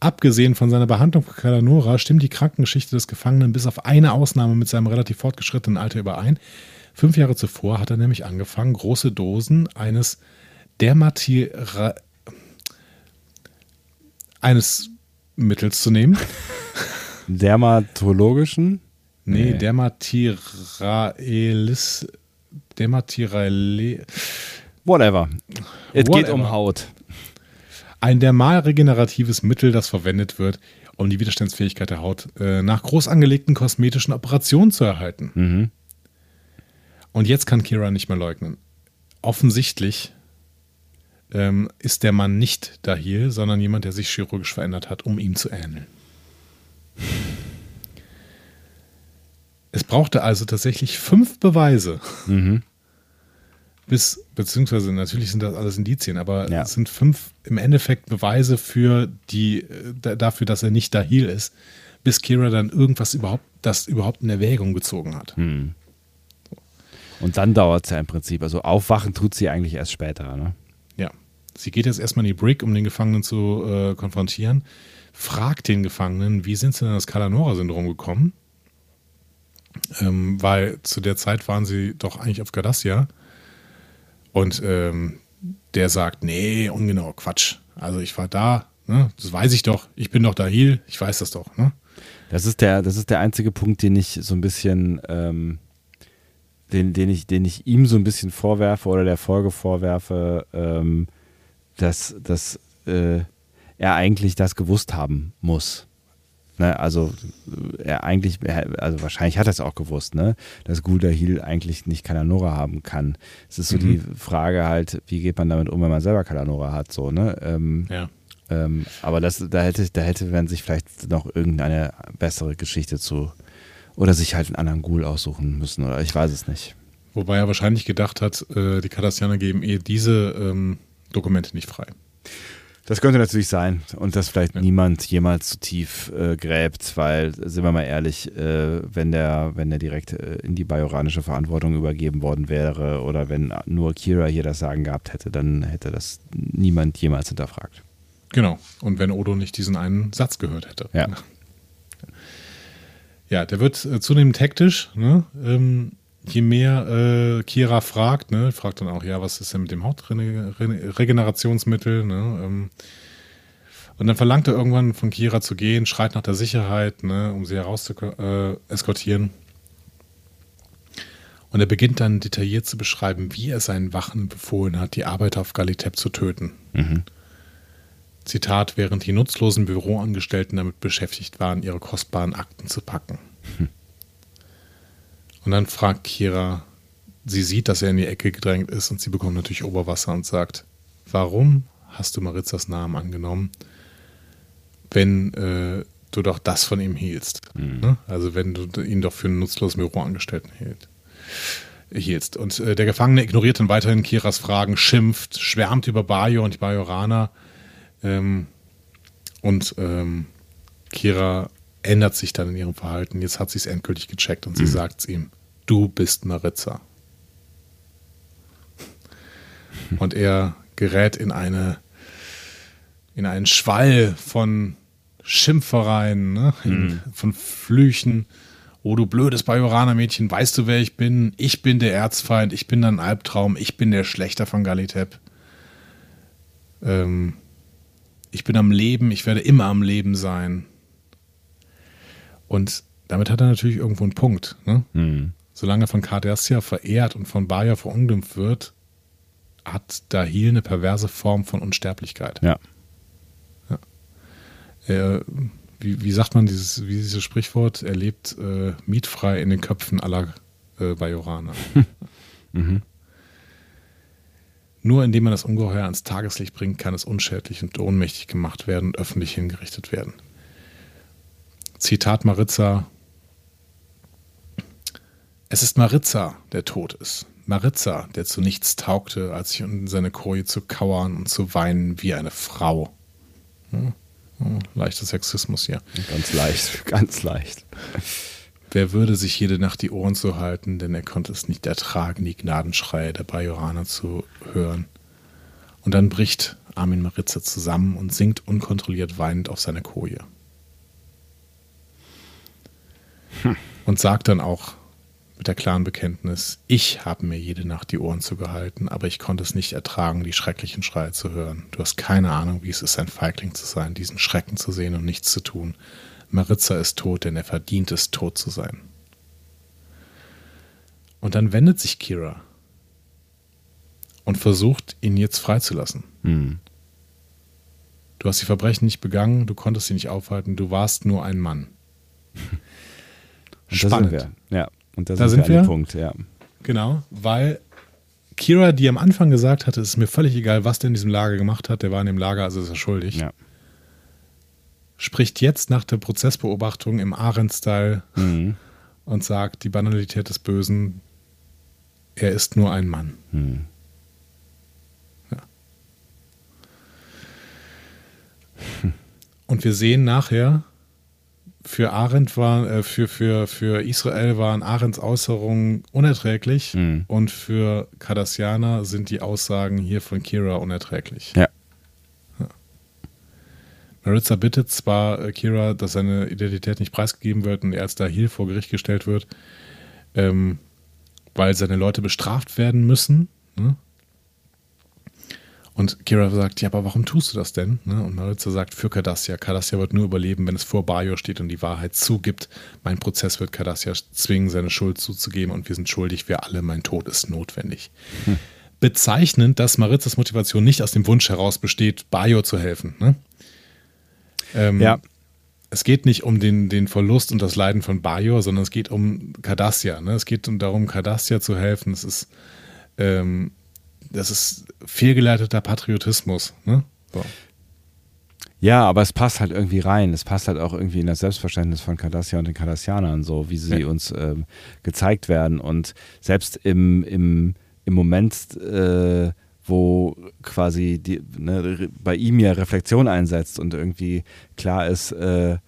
A: Abgesehen von seiner Behandlung von Kalanora stimmt die Krankengeschichte des Gefangenen bis auf eine Ausnahme mit seinem relativ fortgeschrittenen Alter überein. Fünf Jahre zuvor hat er nämlich angefangen, große Dosen eines Dermatira eines Mittels zu nehmen.
B: Dermatologischen?
A: Nee,
B: Nee.
A: Dermatiraelis. Dermatiraele.
B: Whatever. Es geht um Haut.
A: Ein dermalregeneratives Mittel, das verwendet wird, um die Widerstandsfähigkeit der Haut äh, nach groß angelegten kosmetischen Operationen zu erhalten.
B: Mhm.
A: Und jetzt kann Kira nicht mehr leugnen. Offensichtlich ähm, ist der Mann nicht Dahil, sondern jemand, der sich chirurgisch verändert hat, um ihm zu ähneln. Es brauchte also tatsächlich fünf Beweise,
B: Mhm.
A: Bis, beziehungsweise natürlich sind das alles Indizien, aber
B: Ja.
A: es sind fünf im Endeffekt Beweise für die, äh, da- dafür, dass er nicht Dahil ist, bis Kira dann irgendwas überhaupt, das überhaupt in Erwägung gezogen hat.
B: Hm. Und dann dauert es ja im Prinzip. Also aufwachen tut sie eigentlich erst später. Ne?
A: Ja. Sie geht jetzt erstmal in die Brick, um den Gefangenen zu äh, konfrontieren, fragt den Gefangenen, wie sind sie denn an das Kalanora-Syndrom gekommen? Ähm, weil zu der Zeit waren sie doch eigentlich auf Cardassia. Und ähm, der sagt, nee, ungenau, Quatsch. Also ich war da, ne? das weiß ich doch. Ich bin doch Dahil, ich weiß das doch. Ne?
B: Das ist der, das ist der einzige Punkt, den ich so ein bisschen, ähm, den, den ich, den ich ihm so ein bisschen vorwerfe oder der Folge vorwerfe, ähm, dass, dass äh, er eigentlich das gewusst haben muss. Ne, also äh, er eigentlich, er- also wahrscheinlich hat er es auch gewusst, ne, dass Gulda Hill eigentlich nicht Kalanora haben kann. Es ist so die Frage halt, wie geht man damit um, wenn man selber Kalanora hat, so, ne? Ähm,
A: Ja.
B: ähm, aber das, da hätte, da hätte man sich vielleicht noch irgendeine bessere Geschichte zu oder sich halt einen anderen Ghoul aussuchen müssen oder ich weiß es nicht.
A: Wobei er wahrscheinlich gedacht hat, äh, die Cardassianer geben eh diese ähm, Dokumente nicht frei.
B: Das könnte natürlich sein und dass vielleicht
A: Ja.
B: niemand jemals zu tief äh, gräbt, weil, sind wir mal ehrlich, äh, wenn der, wenn der direkt äh, in die bajoranische Verantwortung übergeben worden wäre oder wenn nur Kira hier das Sagen gehabt hätte, dann hätte das niemand jemals hinterfragt.
A: Genau. Und wenn Odo nicht diesen einen Satz gehört hätte.
B: Ja.
A: Ja, der wird äh, zunehmend hektisch. Ne? Ähm, je mehr äh, Kira fragt, ne? fragt dann auch, ja, was ist denn mit dem Hautregenerationsmittel? Ne? Ähm, und dann verlangt er irgendwann von Kira zu gehen, schreit nach der Sicherheit, ne? um sie heraus zu äh, eskortieren. Und er beginnt dann detailliert zu beschreiben, wie er seinen Wachen befohlen hat, die Arbeiter auf Galitep zu töten.
B: Mhm.
A: Zitat, während die nutzlosen Büroangestellten damit beschäftigt waren, ihre kostbaren Akten zu packen. Und dann fragt Kira, sie sieht, dass er in die Ecke gedrängt ist und sie bekommt natürlich Oberwasser und sagt, warum hast du Maritzas Namen angenommen, wenn äh, du doch das von ihm hieltst? Ne? Also wenn du ihn doch für einen nutzlosen Büroangestellten hielt, hieltst. Und äh, der Gefangene ignoriert dann weiterhin Kiras Fragen, schimpft, schwärmt über Bayo und die Bajoraner. Ähm, und ähm, Kira ändert sich dann in ihrem Verhalten. Jetzt hat sie es endgültig gecheckt und sie sagt es ihm: Du bist Maritza. Und er gerät in eine in einen Schwall von Schimpfereien, ne? in, von Flüchen. Oh, du blödes Bajoraner-Mädchen, weißt du, wer ich bin? Ich bin der Erzfeind, ich bin dein Albtraum, ich bin der Schlechter von Galitep. Ähm, ich bin am Leben, ich werde immer am Leben sein. Und damit hat er natürlich irgendwo einen Punkt. Ne?
B: Mhm.
A: Solange von Cardassia verehrt und von Bayer verunglimpft wird, hat Dahil eine perverse Form von Unsterblichkeit.
B: Ja.
A: Er, wie, wie sagt man dieses, wie dieses Sprichwort? Er lebt äh, mietfrei in den Köpfen aller äh, Bajoraner.
B: Mhm.
A: Nur indem man das Ungeheuer ans Tageslicht bringt, kann es unschädlich und ohnmächtig gemacht werden und öffentlich hingerichtet werden. Zitat Maritza. Es ist Maritza, der tot ist. Maritza, der zu nichts taugte, als sich in seine Koje zu kauern und zu weinen wie eine Frau. Hm, hm, leichter Sexismus hier.
B: Ganz leicht, ganz leicht.
A: Wer würde sich jede Nacht die Ohren zu halten, denn er konnte es nicht ertragen, die Gnadenschreie der Bajoraner zu hören. Und dann bricht Armin Maritza zusammen und sinkt unkontrolliert weinend auf seine Koje. Hm. Und sagt dann auch mit der klaren Bekenntnis, ich habe mir jede Nacht die Ohren zugehalten, aber ich konnte es nicht ertragen, die schrecklichen Schreie zu hören. Du hast keine Ahnung, wie es ist, ein Feigling zu sein, diesen Schrecken zu sehen und nichts zu tun. Maritza ist tot, denn er verdient es, tot zu sein. Und dann wendet sich Kira und versucht, ihn jetzt freizulassen. Hm. Du hast die Verbrechen nicht begangen, du konntest sie nicht aufhalten, du warst nur ein Mann.
B: Spannend. Ja, und
A: da, da sind, wir, wir. Punkt, ja. Genau, weil Kira, die am Anfang gesagt hatte, es ist mir völlig egal, was der in diesem Lager gemacht hat, der war in dem Lager, also ist er schuldig. Ja. Spricht jetzt nach der Prozessbeobachtung im Arendt-Style mhm. und sagt, die Banalität des Bösen, er ist nur ein Mann. Mhm. Ja. Und wir sehen nachher, für Arendt war, äh, für, für, für Israel waren Arendts Äußerungen unerträglich mhm. und für Cardassianer sind die Aussagen hier von Kira unerträglich.
B: Ja.
A: ja. Maritza bittet zwar äh, Kira, dass seine Identität nicht preisgegeben wird und er als Dahil vor Gericht gestellt wird, ähm, weil seine Leute bestraft werden müssen. Ne? Und Kira sagt, ja, aber warum tust du das denn? Ne? Und Maritza sagt, für Cardassia. Cardassia wird nur überleben, wenn es vor Bayo steht und die Wahrheit zugibt. Mein Prozess wird Cardassia zwingen, seine Schuld zuzugeben und wir sind schuldig, wir alle, mein Tod ist notwendig. Hm. Bezeichnend, dass Maritzas Motivation nicht aus dem Wunsch heraus besteht, Bayo zu helfen. Ne? Ähm, ja. Es geht nicht um den, den Verlust und das Leiden von Bayo, sondern es geht um Cardassia. Ne? Es geht darum, Cardassia zu helfen. Es ist ähm, das ist fehlgeleiteter Patriotismus. Ne? So.
B: Ja, aber es passt halt irgendwie rein. Es passt halt auch irgendwie in das Selbstverständnis von Cardassia und den Cardassianern, so wie sie ja. uns ähm, gezeigt werden. Und selbst im, im, im Moment, äh, wo quasi die, ne, bei ihm ja Reflexion einsetzt und irgendwie klar ist, äh,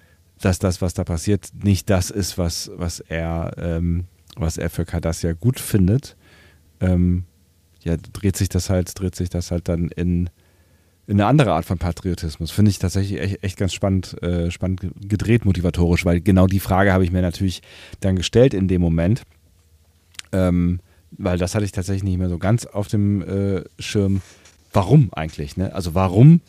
B: dass das, was da passiert, nicht das ist, was, was, er, ähm, was er für Cardassia gut findet, ähm, ja, dreht sich das halt, dreht sich das halt dann in, in eine andere Art von Patriotismus. Finde ich tatsächlich echt, echt ganz spannend, äh, spannend gedreht motivatorisch, weil genau die Frage habe ich mir natürlich dann gestellt in dem Moment. Ähm, weil das hatte ich tatsächlich nicht mehr so ganz auf dem äh, Schirm. Warum eigentlich? Ne? Also warum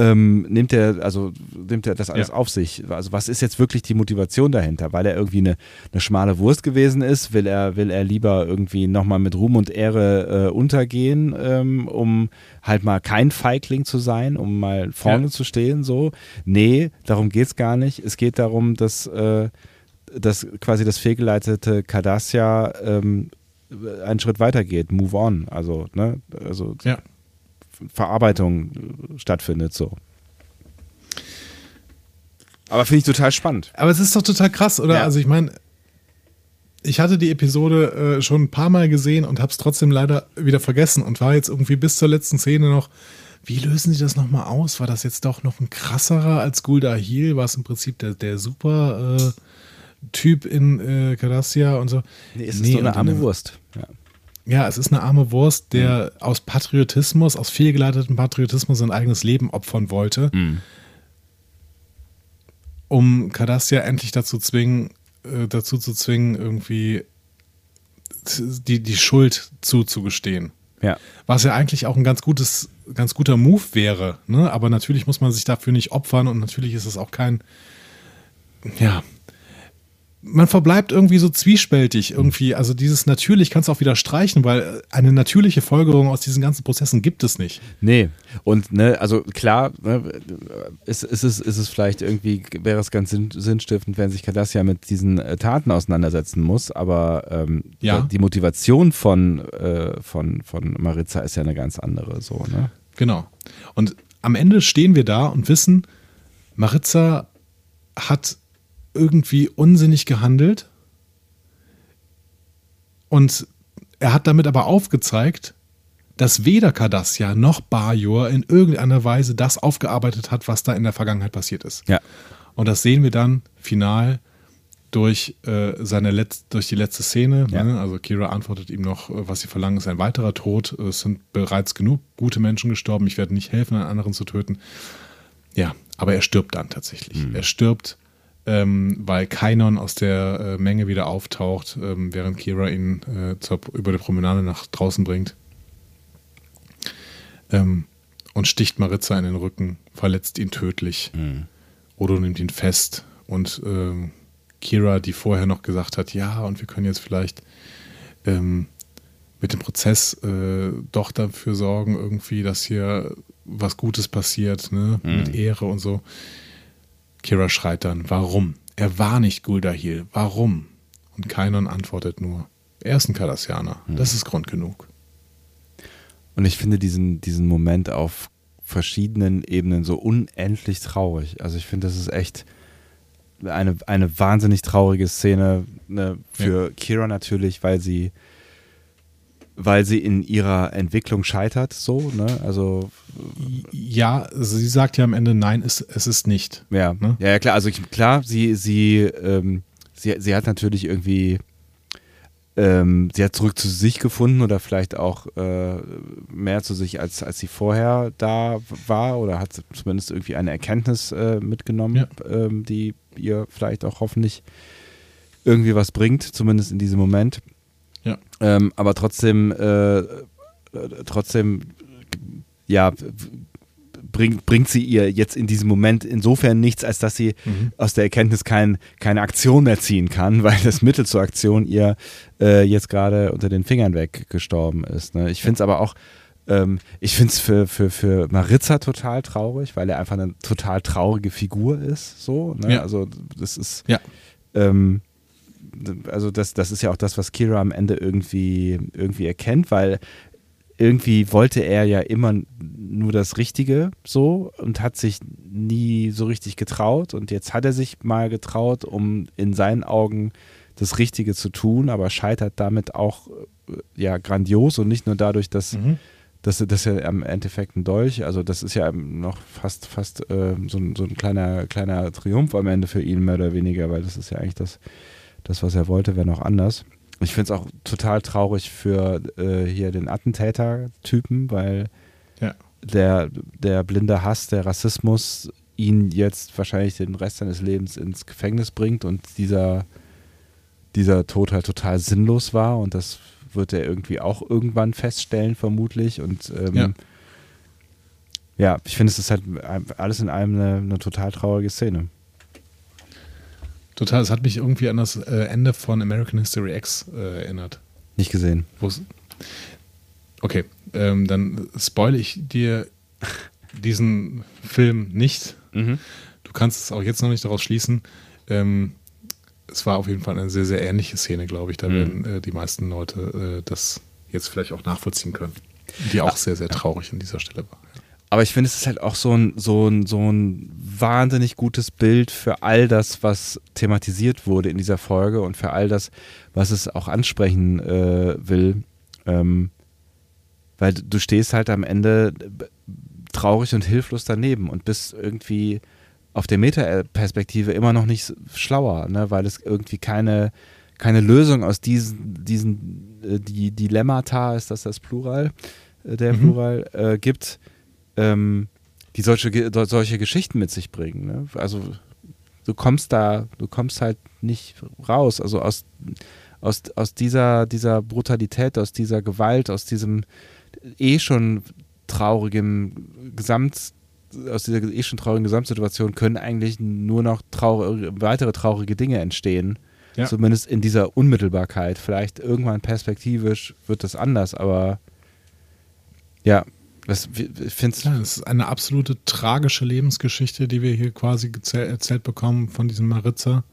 B: ähm, nimmt er, also nimmt er das alles ja. auf sich? Also was ist jetzt wirklich die Motivation dahinter? Weil er irgendwie eine, eine schmale Wurst gewesen ist? Will er, will er lieber irgendwie nochmal mit Ruhm und Ehre äh, untergehen, ähm, um halt mal kein Feigling zu sein, um mal vorne ja. zu stehen? So? Nee, darum geht es gar nicht. Es geht darum, dass, äh, dass quasi das fehlgeleitete Cardassia ähm, einen Schritt weiter geht, move on. Also, ne, also
A: ja.
B: Verarbeitung stattfindet. So. Aber finde ich total spannend.
A: Aber es ist doch total krass, oder? Ja. Also ich meine, ich hatte die Episode äh, schon ein paar Mal gesehen und habe es trotzdem leider wieder vergessen und war jetzt irgendwie bis zur letzten Szene noch. Wie lösen sie das nochmal aus? War das jetzt doch noch ein krasserer als Gulda Heal? War es im Prinzip der, der super äh, Typ in äh, Cardassia und so?
B: Nee, es nee, ist so eine arme Wurst. Ja.
A: Ja, es ist eine arme Wurst, der mhm. aus Patriotismus, aus fehlgeleitetem Patriotismus sein eigenes Leben opfern wollte, mhm. um Cardassia endlich dazu zwingen, äh, dazu zu zwingen, irgendwie die, die Schuld zuzugestehen.
B: Ja.
A: Was ja eigentlich auch ein ganz gutes, ganz guter Move wäre, ne? Aber natürlich muss man sich dafür nicht opfern und natürlich ist es auch kein, ja, man verbleibt irgendwie so zwiespältig irgendwie. Also dieses natürlich kannst du auch wieder streichen, weil eine natürliche Folgerung aus diesen ganzen Prozessen gibt es nicht.
B: Nee. Und ne, also klar, ne, ist, ist, es, ist es vielleicht irgendwie, wäre es ganz sinnstiftend, wenn sich Cardassia mit diesen äh, Taten auseinandersetzen muss, aber ähm,
A: ja.
B: die Motivation von, äh, von, von Maritza ist ja eine ganz andere so, ne?
A: Genau. Und am Ende stehen wir da und wissen, Maritza hat irgendwie unsinnig gehandelt. Und er hat damit aber aufgezeigt, dass weder Cardassia noch Bajor in irgendeiner Weise das aufgearbeitet hat, was da in der Vergangenheit passiert ist.
B: Ja.
A: Und das sehen wir dann final durch äh, seine Letz durch die letzte Szene.
B: Ja.
A: Ne? Also Kira antwortet ihm noch, äh, was sie verlangen, ist ein weiterer Tod. Es sind bereits genug gute Menschen gestorben. Ich werde nicht helfen, einen anderen zu töten. Ja, aber er stirbt dann tatsächlich. Er stirbt, ähm, weil Kainon aus der äh, Menge wieder auftaucht, ähm, während Kira ihn äh, zur, über die Promenade nach draußen bringt. Ähm, und sticht Maritza in den Rücken, verletzt ihn tödlich. Odo nimmt ihn fest und ähm, Kira, die vorher noch gesagt hat, ja, und wir können jetzt vielleicht ähm, mit dem Prozess äh, doch dafür sorgen, irgendwie, dass hier was Gutes passiert, ne? mit Ehre und so. Kira schreit dann, warum? Er war nicht Guldahil, warum? Und Kainon antwortet nur, er ist ein Kardassianer, das ist Grund genug.
B: Und ich finde diesen, diesen Moment auf verschiedenen Ebenen so unendlich traurig. Also ich finde, das ist echt eine, eine wahnsinnig traurige Szene ne, für Kira natürlich, weil sie weil sie in ihrer Entwicklung scheitert, so, ne? Also
A: Ja, sie sagt ja am Ende, nein, es, es ist nicht.
B: Ja,
A: Ne?
B: ja, ja, klar. Also ich, klar, sie, sie, ähm, sie, sie hat natürlich irgendwie, ähm, sie hat zurück zu sich gefunden oder vielleicht auch äh, mehr zu sich, als, als sie vorher da war oder hat zumindest irgendwie eine Erkenntnis äh, mitgenommen,
A: Ja.
B: ähm, die ihr vielleicht auch hoffentlich irgendwie was bringt, zumindest in diesem Moment. Ähm, aber trotzdem, äh, trotzdem, ja, bringt, bringt sie ihr jetzt in diesem Moment insofern nichts, als dass sie aus der Erkenntnis kein, keine Aktion mehr ziehen kann, weil das Mittel zur Aktion ihr äh, jetzt gerade unter den Fingern weggestorben ist. Ne? Ich finde es aber auch, ähm, ich finde es für, für, für Maritza total traurig, weil er einfach eine total traurige Figur ist. So, ne?
A: Ja.
B: Also das ist
A: Ja.
B: ähm, also das, das ist ja auch das, was Kira am Ende irgendwie, irgendwie erkennt, weil irgendwie wollte er ja immer nur das Richtige so und hat sich nie so richtig getraut und jetzt hat er sich mal getraut, um in seinen Augen das Richtige zu tun, aber scheitert damit auch äh, ja grandios und nicht nur dadurch, dass
A: Mhm.
B: das, das ist ja im Endeffekt ein Dolch, also das ist ja noch fast, fast äh, so, ein, so ein kleiner, kleiner Triumph am Ende für ihn, mehr oder weniger, weil das ist ja eigentlich das, das was er wollte, wäre noch anders. Ich finde es auch total traurig für äh, hier den Attentäter-Typen, weil
A: Ja.
B: der, der blinde Hass, der Rassismus ihn jetzt wahrscheinlich den Rest seines Lebens ins Gefängnis bringt und dieser, dieser Tod halt total sinnlos war und das wird er irgendwie auch irgendwann feststellen, vermutlich. Und ähm,
A: Ja.
B: ja. ich finde, es ist halt alles in allem eine, eine total traurige Szene.
A: Total, es hat mich irgendwie an das äh, Ende von American History X äh, erinnert.
B: Nicht gesehen.
A: Wo's- Okay, ähm, dann spoile ich dir diesen Film nicht. Du kannst es auch jetzt noch nicht daraus schließen. Ähm, es war auf jeden Fall eine sehr, sehr ähnliche Szene, glaube ich. Da werden äh, die meisten Leute äh, das jetzt vielleicht auch nachvollziehen können. Die auch sehr, sehr traurig an dieser Stelle war.
B: Aber ich finde, es ist halt auch so ein, so, ein, so ein wahnsinnig gutes Bild für all das, was thematisiert wurde in dieser Folge und für all das, was es auch ansprechen äh, will. Ähm, weil du stehst halt am Ende traurig und hilflos daneben und bist irgendwie auf der Metaperspektive immer noch nicht schlauer, ne? weil es irgendwie keine, keine Lösung aus diesen, diesen äh, die Dilemmata, ist das das Plural, äh, der
A: Mhm.
B: Plural, äh, gibt, ähm, die solche, solche Geschichten mit sich bringen. Ne? Also du kommst da, du kommst halt nicht raus. Also aus, aus, aus dieser, dieser Brutalität, aus dieser Gewalt, aus diesem eh schon traurigen Gesamt, aus dieser eh schon traurigen Gesamtsituation können eigentlich nur noch traurig, weitere traurige Dinge entstehen.
A: Ja.
B: Zumindest in dieser Unmittelbarkeit. Vielleicht irgendwann perspektivisch wird das anders, aber ja, das, ich finde es
A: Ja, es ist eine absolute tragische Lebensgeschichte, die wir hier quasi erzählt bekommen von diesem Maritza.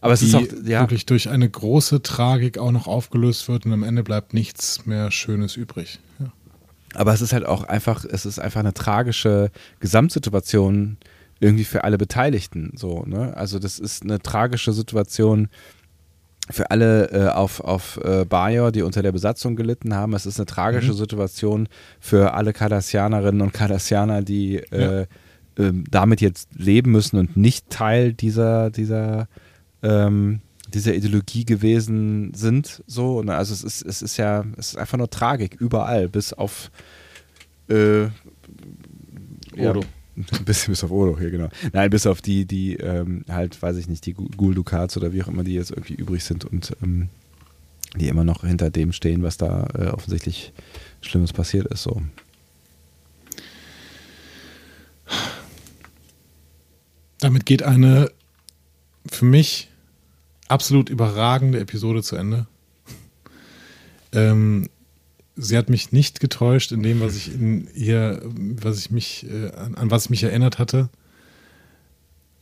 B: aber es
A: die
B: ist auch, ja,
A: wirklich durch eine große Tragik auch noch aufgelöst wird und am Ende bleibt nichts mehr Schönes übrig. Ja.
B: Aber es ist halt auch einfach, es ist einfach eine tragische Gesamtsituation irgendwie für alle Beteiligten. So, ne? Also das ist eine tragische Situation für alle äh, auf, auf äh, Bajor, die unter der Besatzung gelitten haben. Es ist eine tragische mhm. Situation für alle Kardassianerinnen und Kardassianer, die äh, ja. Ähm, damit jetzt leben müssen und nicht Teil dieser, dieser, ähm, dieser Ideologie gewesen sind. So, ne? also es ist, es ist ja, es ist einfach nur Tragik überall, bis auf äh, ja, Bisschen bis auf Odo hier, genau. Nein, bis auf die, die ähm, halt, weiß ich nicht, die Ghoul Dukats oder wie auch immer die jetzt irgendwie übrig sind und ähm, die immer noch hinter dem stehen, was da äh, offensichtlich Schlimmes passiert ist. So.
A: Damit geht eine für mich absolut überragende Episode zu Ende. Ähm, sie hat mich nicht getäuscht in dem, was ich in ihr, was ich mich, äh, an, an, was ich mich erinnert hatte.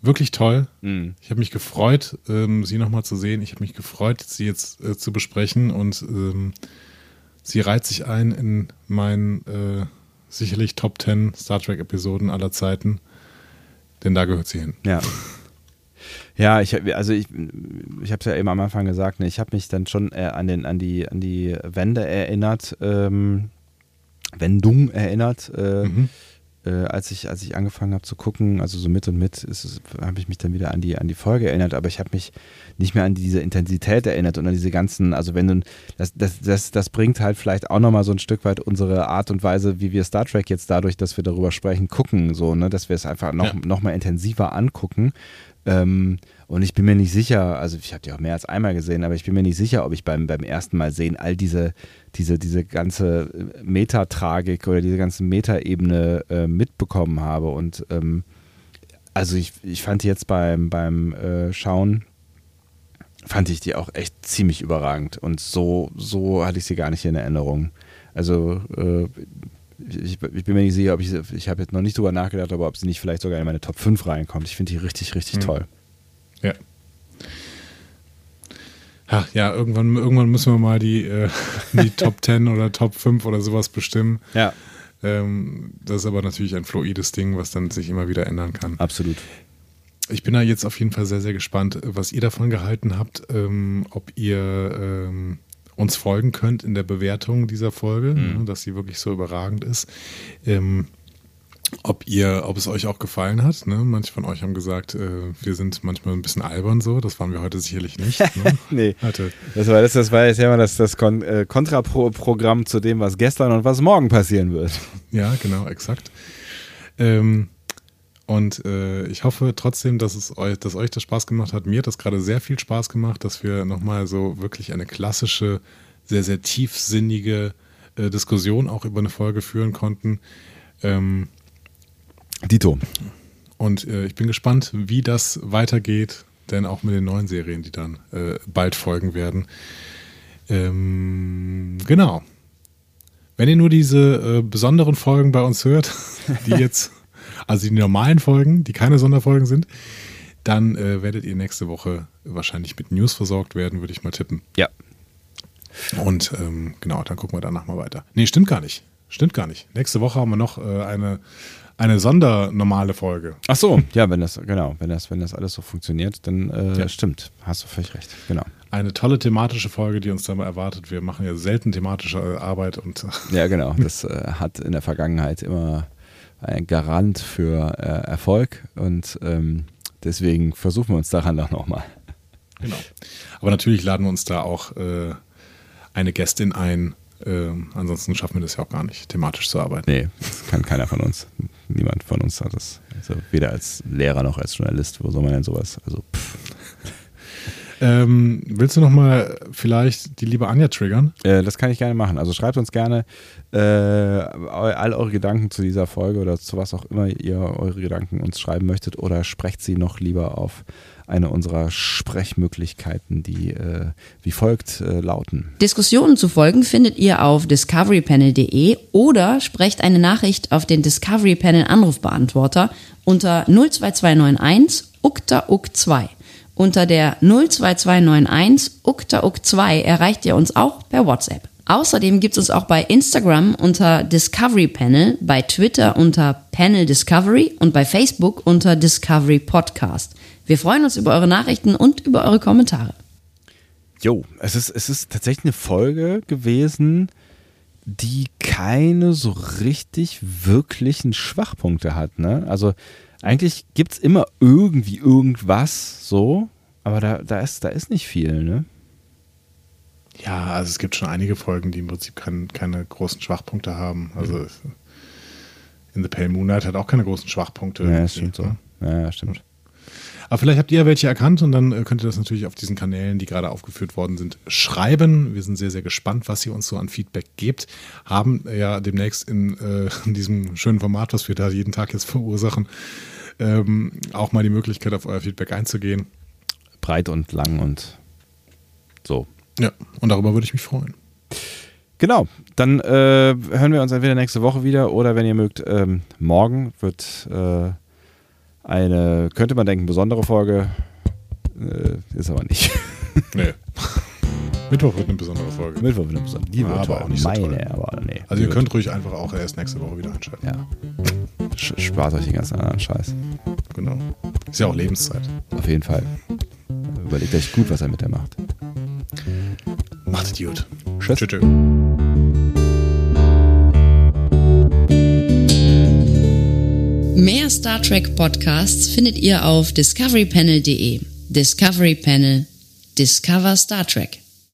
A: Wirklich toll. Mhm. Ich habe mich gefreut, ähm, sie nochmal zu sehen. Ich habe mich gefreut, sie jetzt äh, zu besprechen und ähm, sie reiht sich ein in meinen äh, sicherlich Top 10 Star Trek Episoden aller Zeiten. Denn da gehört sie hin.
B: Ja. Ja, ich also ich, ich habe es ja eben am Anfang gesagt, ne, ich habe mich dann schon äh, an, den, an, die, an die Wende erinnert, ähm, Wendung erinnert, äh, mhm. äh, als, ich, als ich angefangen habe zu gucken, also so mit und mit, habe ich mich dann wieder an die, an die Folge erinnert, aber ich habe mich nicht mehr an diese Intensität erinnert und an diese ganzen, also wenn du, das, das, das, das bringt halt vielleicht auch nochmal so ein Stück weit unsere Art und Weise, wie wir Star Trek jetzt dadurch, dass wir darüber sprechen, gucken, so, ne, dass wir es einfach noch, ja. noch mal intensiver angucken ähm, und ich bin mir nicht sicher, also ich habe die auch mehr als einmal gesehen, aber ich bin mir nicht sicher, ob ich beim, beim ersten Mal sehen all diese, diese, diese ganze Metatragik oder diese ganze Metaebene äh, mitbekommen habe. Und ähm, also ich, ich fand jetzt beim, beim äh, Schauen, fand ich die auch echt ziemlich überragend. Und so, so hatte ich sie gar nicht in Erinnerung. Also äh, ich, ich, bin mir nicht sicher, ob ich, ich habe jetzt noch nicht drüber nachgedacht, aber ob sie nicht vielleicht sogar in meine Top 5 reinkommt. Ich finde die richtig, richtig mhm. toll.
A: Ja. Ach, ja, irgendwann, irgendwann müssen wir mal die, äh, die Top 10 oder Top 5 oder sowas bestimmen.
B: Ja.
A: Ähm, das ist aber natürlich ein fluides Ding, was dann sich immer wieder ändern kann.
B: Absolut.
A: Ich bin da jetzt auf jeden Fall sehr, sehr gespannt, was ihr davon gehalten habt, ähm, ob ihr ähm, uns folgen könnt in der Bewertung dieser Folge, mhm. Ne, dass sie wirklich so überragend ist. Ähm, ob ihr, ob es euch auch gefallen hat. Ne? Manche von euch haben gesagt, äh, wir sind manchmal ein bisschen albern so. Das waren wir heute sicherlich nicht. Ne?
B: nee. Hatte. Das war, das, das war jetzt ja das, das Kon äh, Kontraprogramm zu dem, was gestern und was morgen passieren wird.
A: Ja, genau, exakt. Ähm, und äh, ich hoffe trotzdem, dass es euch, dass euch das Spaß gemacht hat. Mir hat das gerade sehr viel Spaß gemacht, dass wir nochmal so wirklich eine klassische, sehr, sehr tiefsinnige äh, Diskussion auch über eine Folge führen konnten. Ähm,
B: Dito.
A: Und äh, ich bin gespannt, wie das weitergeht, denn auch mit den neuen Serien, die dann äh, bald folgen werden. Ähm, genau. Wenn ihr nur diese äh, besonderen Folgen bei uns hört, die jetzt also die normalen Folgen, die keine Sonderfolgen sind, dann äh, werdet ihr nächste Woche wahrscheinlich mit News versorgt werden, würde ich mal tippen.
B: Ja.
A: Und ähm, genau, dann gucken wir danach mal weiter. Nee, stimmt gar nicht. Stimmt gar nicht. Nächste Woche haben wir noch äh, eine, eine sondernormale Folge.
B: Ach so, ja, wenn das, genau, wenn das, wenn das alles so funktioniert, dann äh, ja. stimmt. Hast du völlig recht. Genau.
A: Eine tolle thematische Folge, die uns da mal erwartet. Wir machen ja selten thematische Arbeit und.
B: ja, genau. Das äh, hat in der Vergangenheit immer ein Garant für äh, Erfolg und ähm, deswegen versuchen wir uns daran doch nochmal.
A: Genau. Aber natürlich laden wir uns da auch äh, eine Gästin ein. Äh, ansonsten schaffen wir das ja auch gar nicht, thematisch zu arbeiten.
B: Nee, das kann keiner von uns. Niemand von uns hat das. Also weder als Lehrer noch als Journalist. Wo soll man denn sowas? Also, pff.
A: Ähm, willst du noch mal vielleicht die liebe Anja triggern?
B: Äh, das kann ich gerne machen. Also schreibt uns gerne äh, all eure Gedanken zu dieser Folge oder zu was auch immer ihr eure Gedanken uns schreiben möchtet oder sprecht sie noch lieber auf eine unserer Sprechmöglichkeiten, die äh, wie folgt äh, lauten.
C: Diskussionen zu folgen findet ihr auf discoverypanel.de oder sprecht eine Nachricht auf den Discovery Panel Anrufbeantworter unter 02291 ukta uk 2 unter der 02291 uktauk2 erreicht ihr uns auch per WhatsApp. Außerdem gibt es uns auch bei Instagram unter Discovery Panel, bei Twitter unter Panel Discovery und bei Facebook unter Discovery Podcast. Wir freuen uns über eure Nachrichten und über eure Kommentare.
B: Jo, es ist, es ist tatsächlich eine Folge gewesen, die keine so richtig wirklichen Schwachpunkte hat. Ne? Also eigentlich gibt es immer irgendwie irgendwas so, aber da, da, ist, da ist nicht viel. Ne?
A: Ja, also es gibt schon einige Folgen, die im Prinzip kein, keine großen Schwachpunkte haben. Also mhm. In the Pale Moonlight hat auch keine großen Schwachpunkte.
B: Ja, stimmt so. Ja, stimmt.
A: Aber vielleicht habt ihr welche erkannt und dann äh, könnt ihr das natürlich auf diesen Kanälen, die gerade aufgeführt worden sind, schreiben. Wir sind sehr, sehr gespannt, was ihr uns so an Feedback gebt. Haben ja demnächst in, äh, in diesem schönen Format, was wir da jeden Tag jetzt verursachen, ähm, auch mal die Möglichkeit, auf euer Feedback einzugehen.
B: Breit und lang und so.
A: Ja, und darüber würde ich mich freuen.
B: Genau, dann äh, hören wir uns entweder nächste Woche wieder oder wenn ihr mögt, ähm, morgen wird äh, eine, könnte man denken, besondere Folge. Äh, ist aber nicht.
A: Nee. Mittwoch wird eine besondere Folge.
B: Mittwoch wird eine besondere.
A: Die wird aber auch nicht
B: meine,
A: so toll.
B: aber nee.
A: Also ihr könnt ruhig einfach auch erst nächste Woche wieder einschalten.
B: Ja. Spart euch den ganzen anderen Scheiß.
A: Genau. Ist ja auch Lebenszeit.
B: Auf jeden Fall. Überlegt euch gut, was er mit der macht.
A: Macht es gut.
B: Tschüss.
A: Tschüss.
C: Mehr Star Trek Podcasts findet ihr auf discoverypanel.de. Discovery Panel. Discover Star Trek.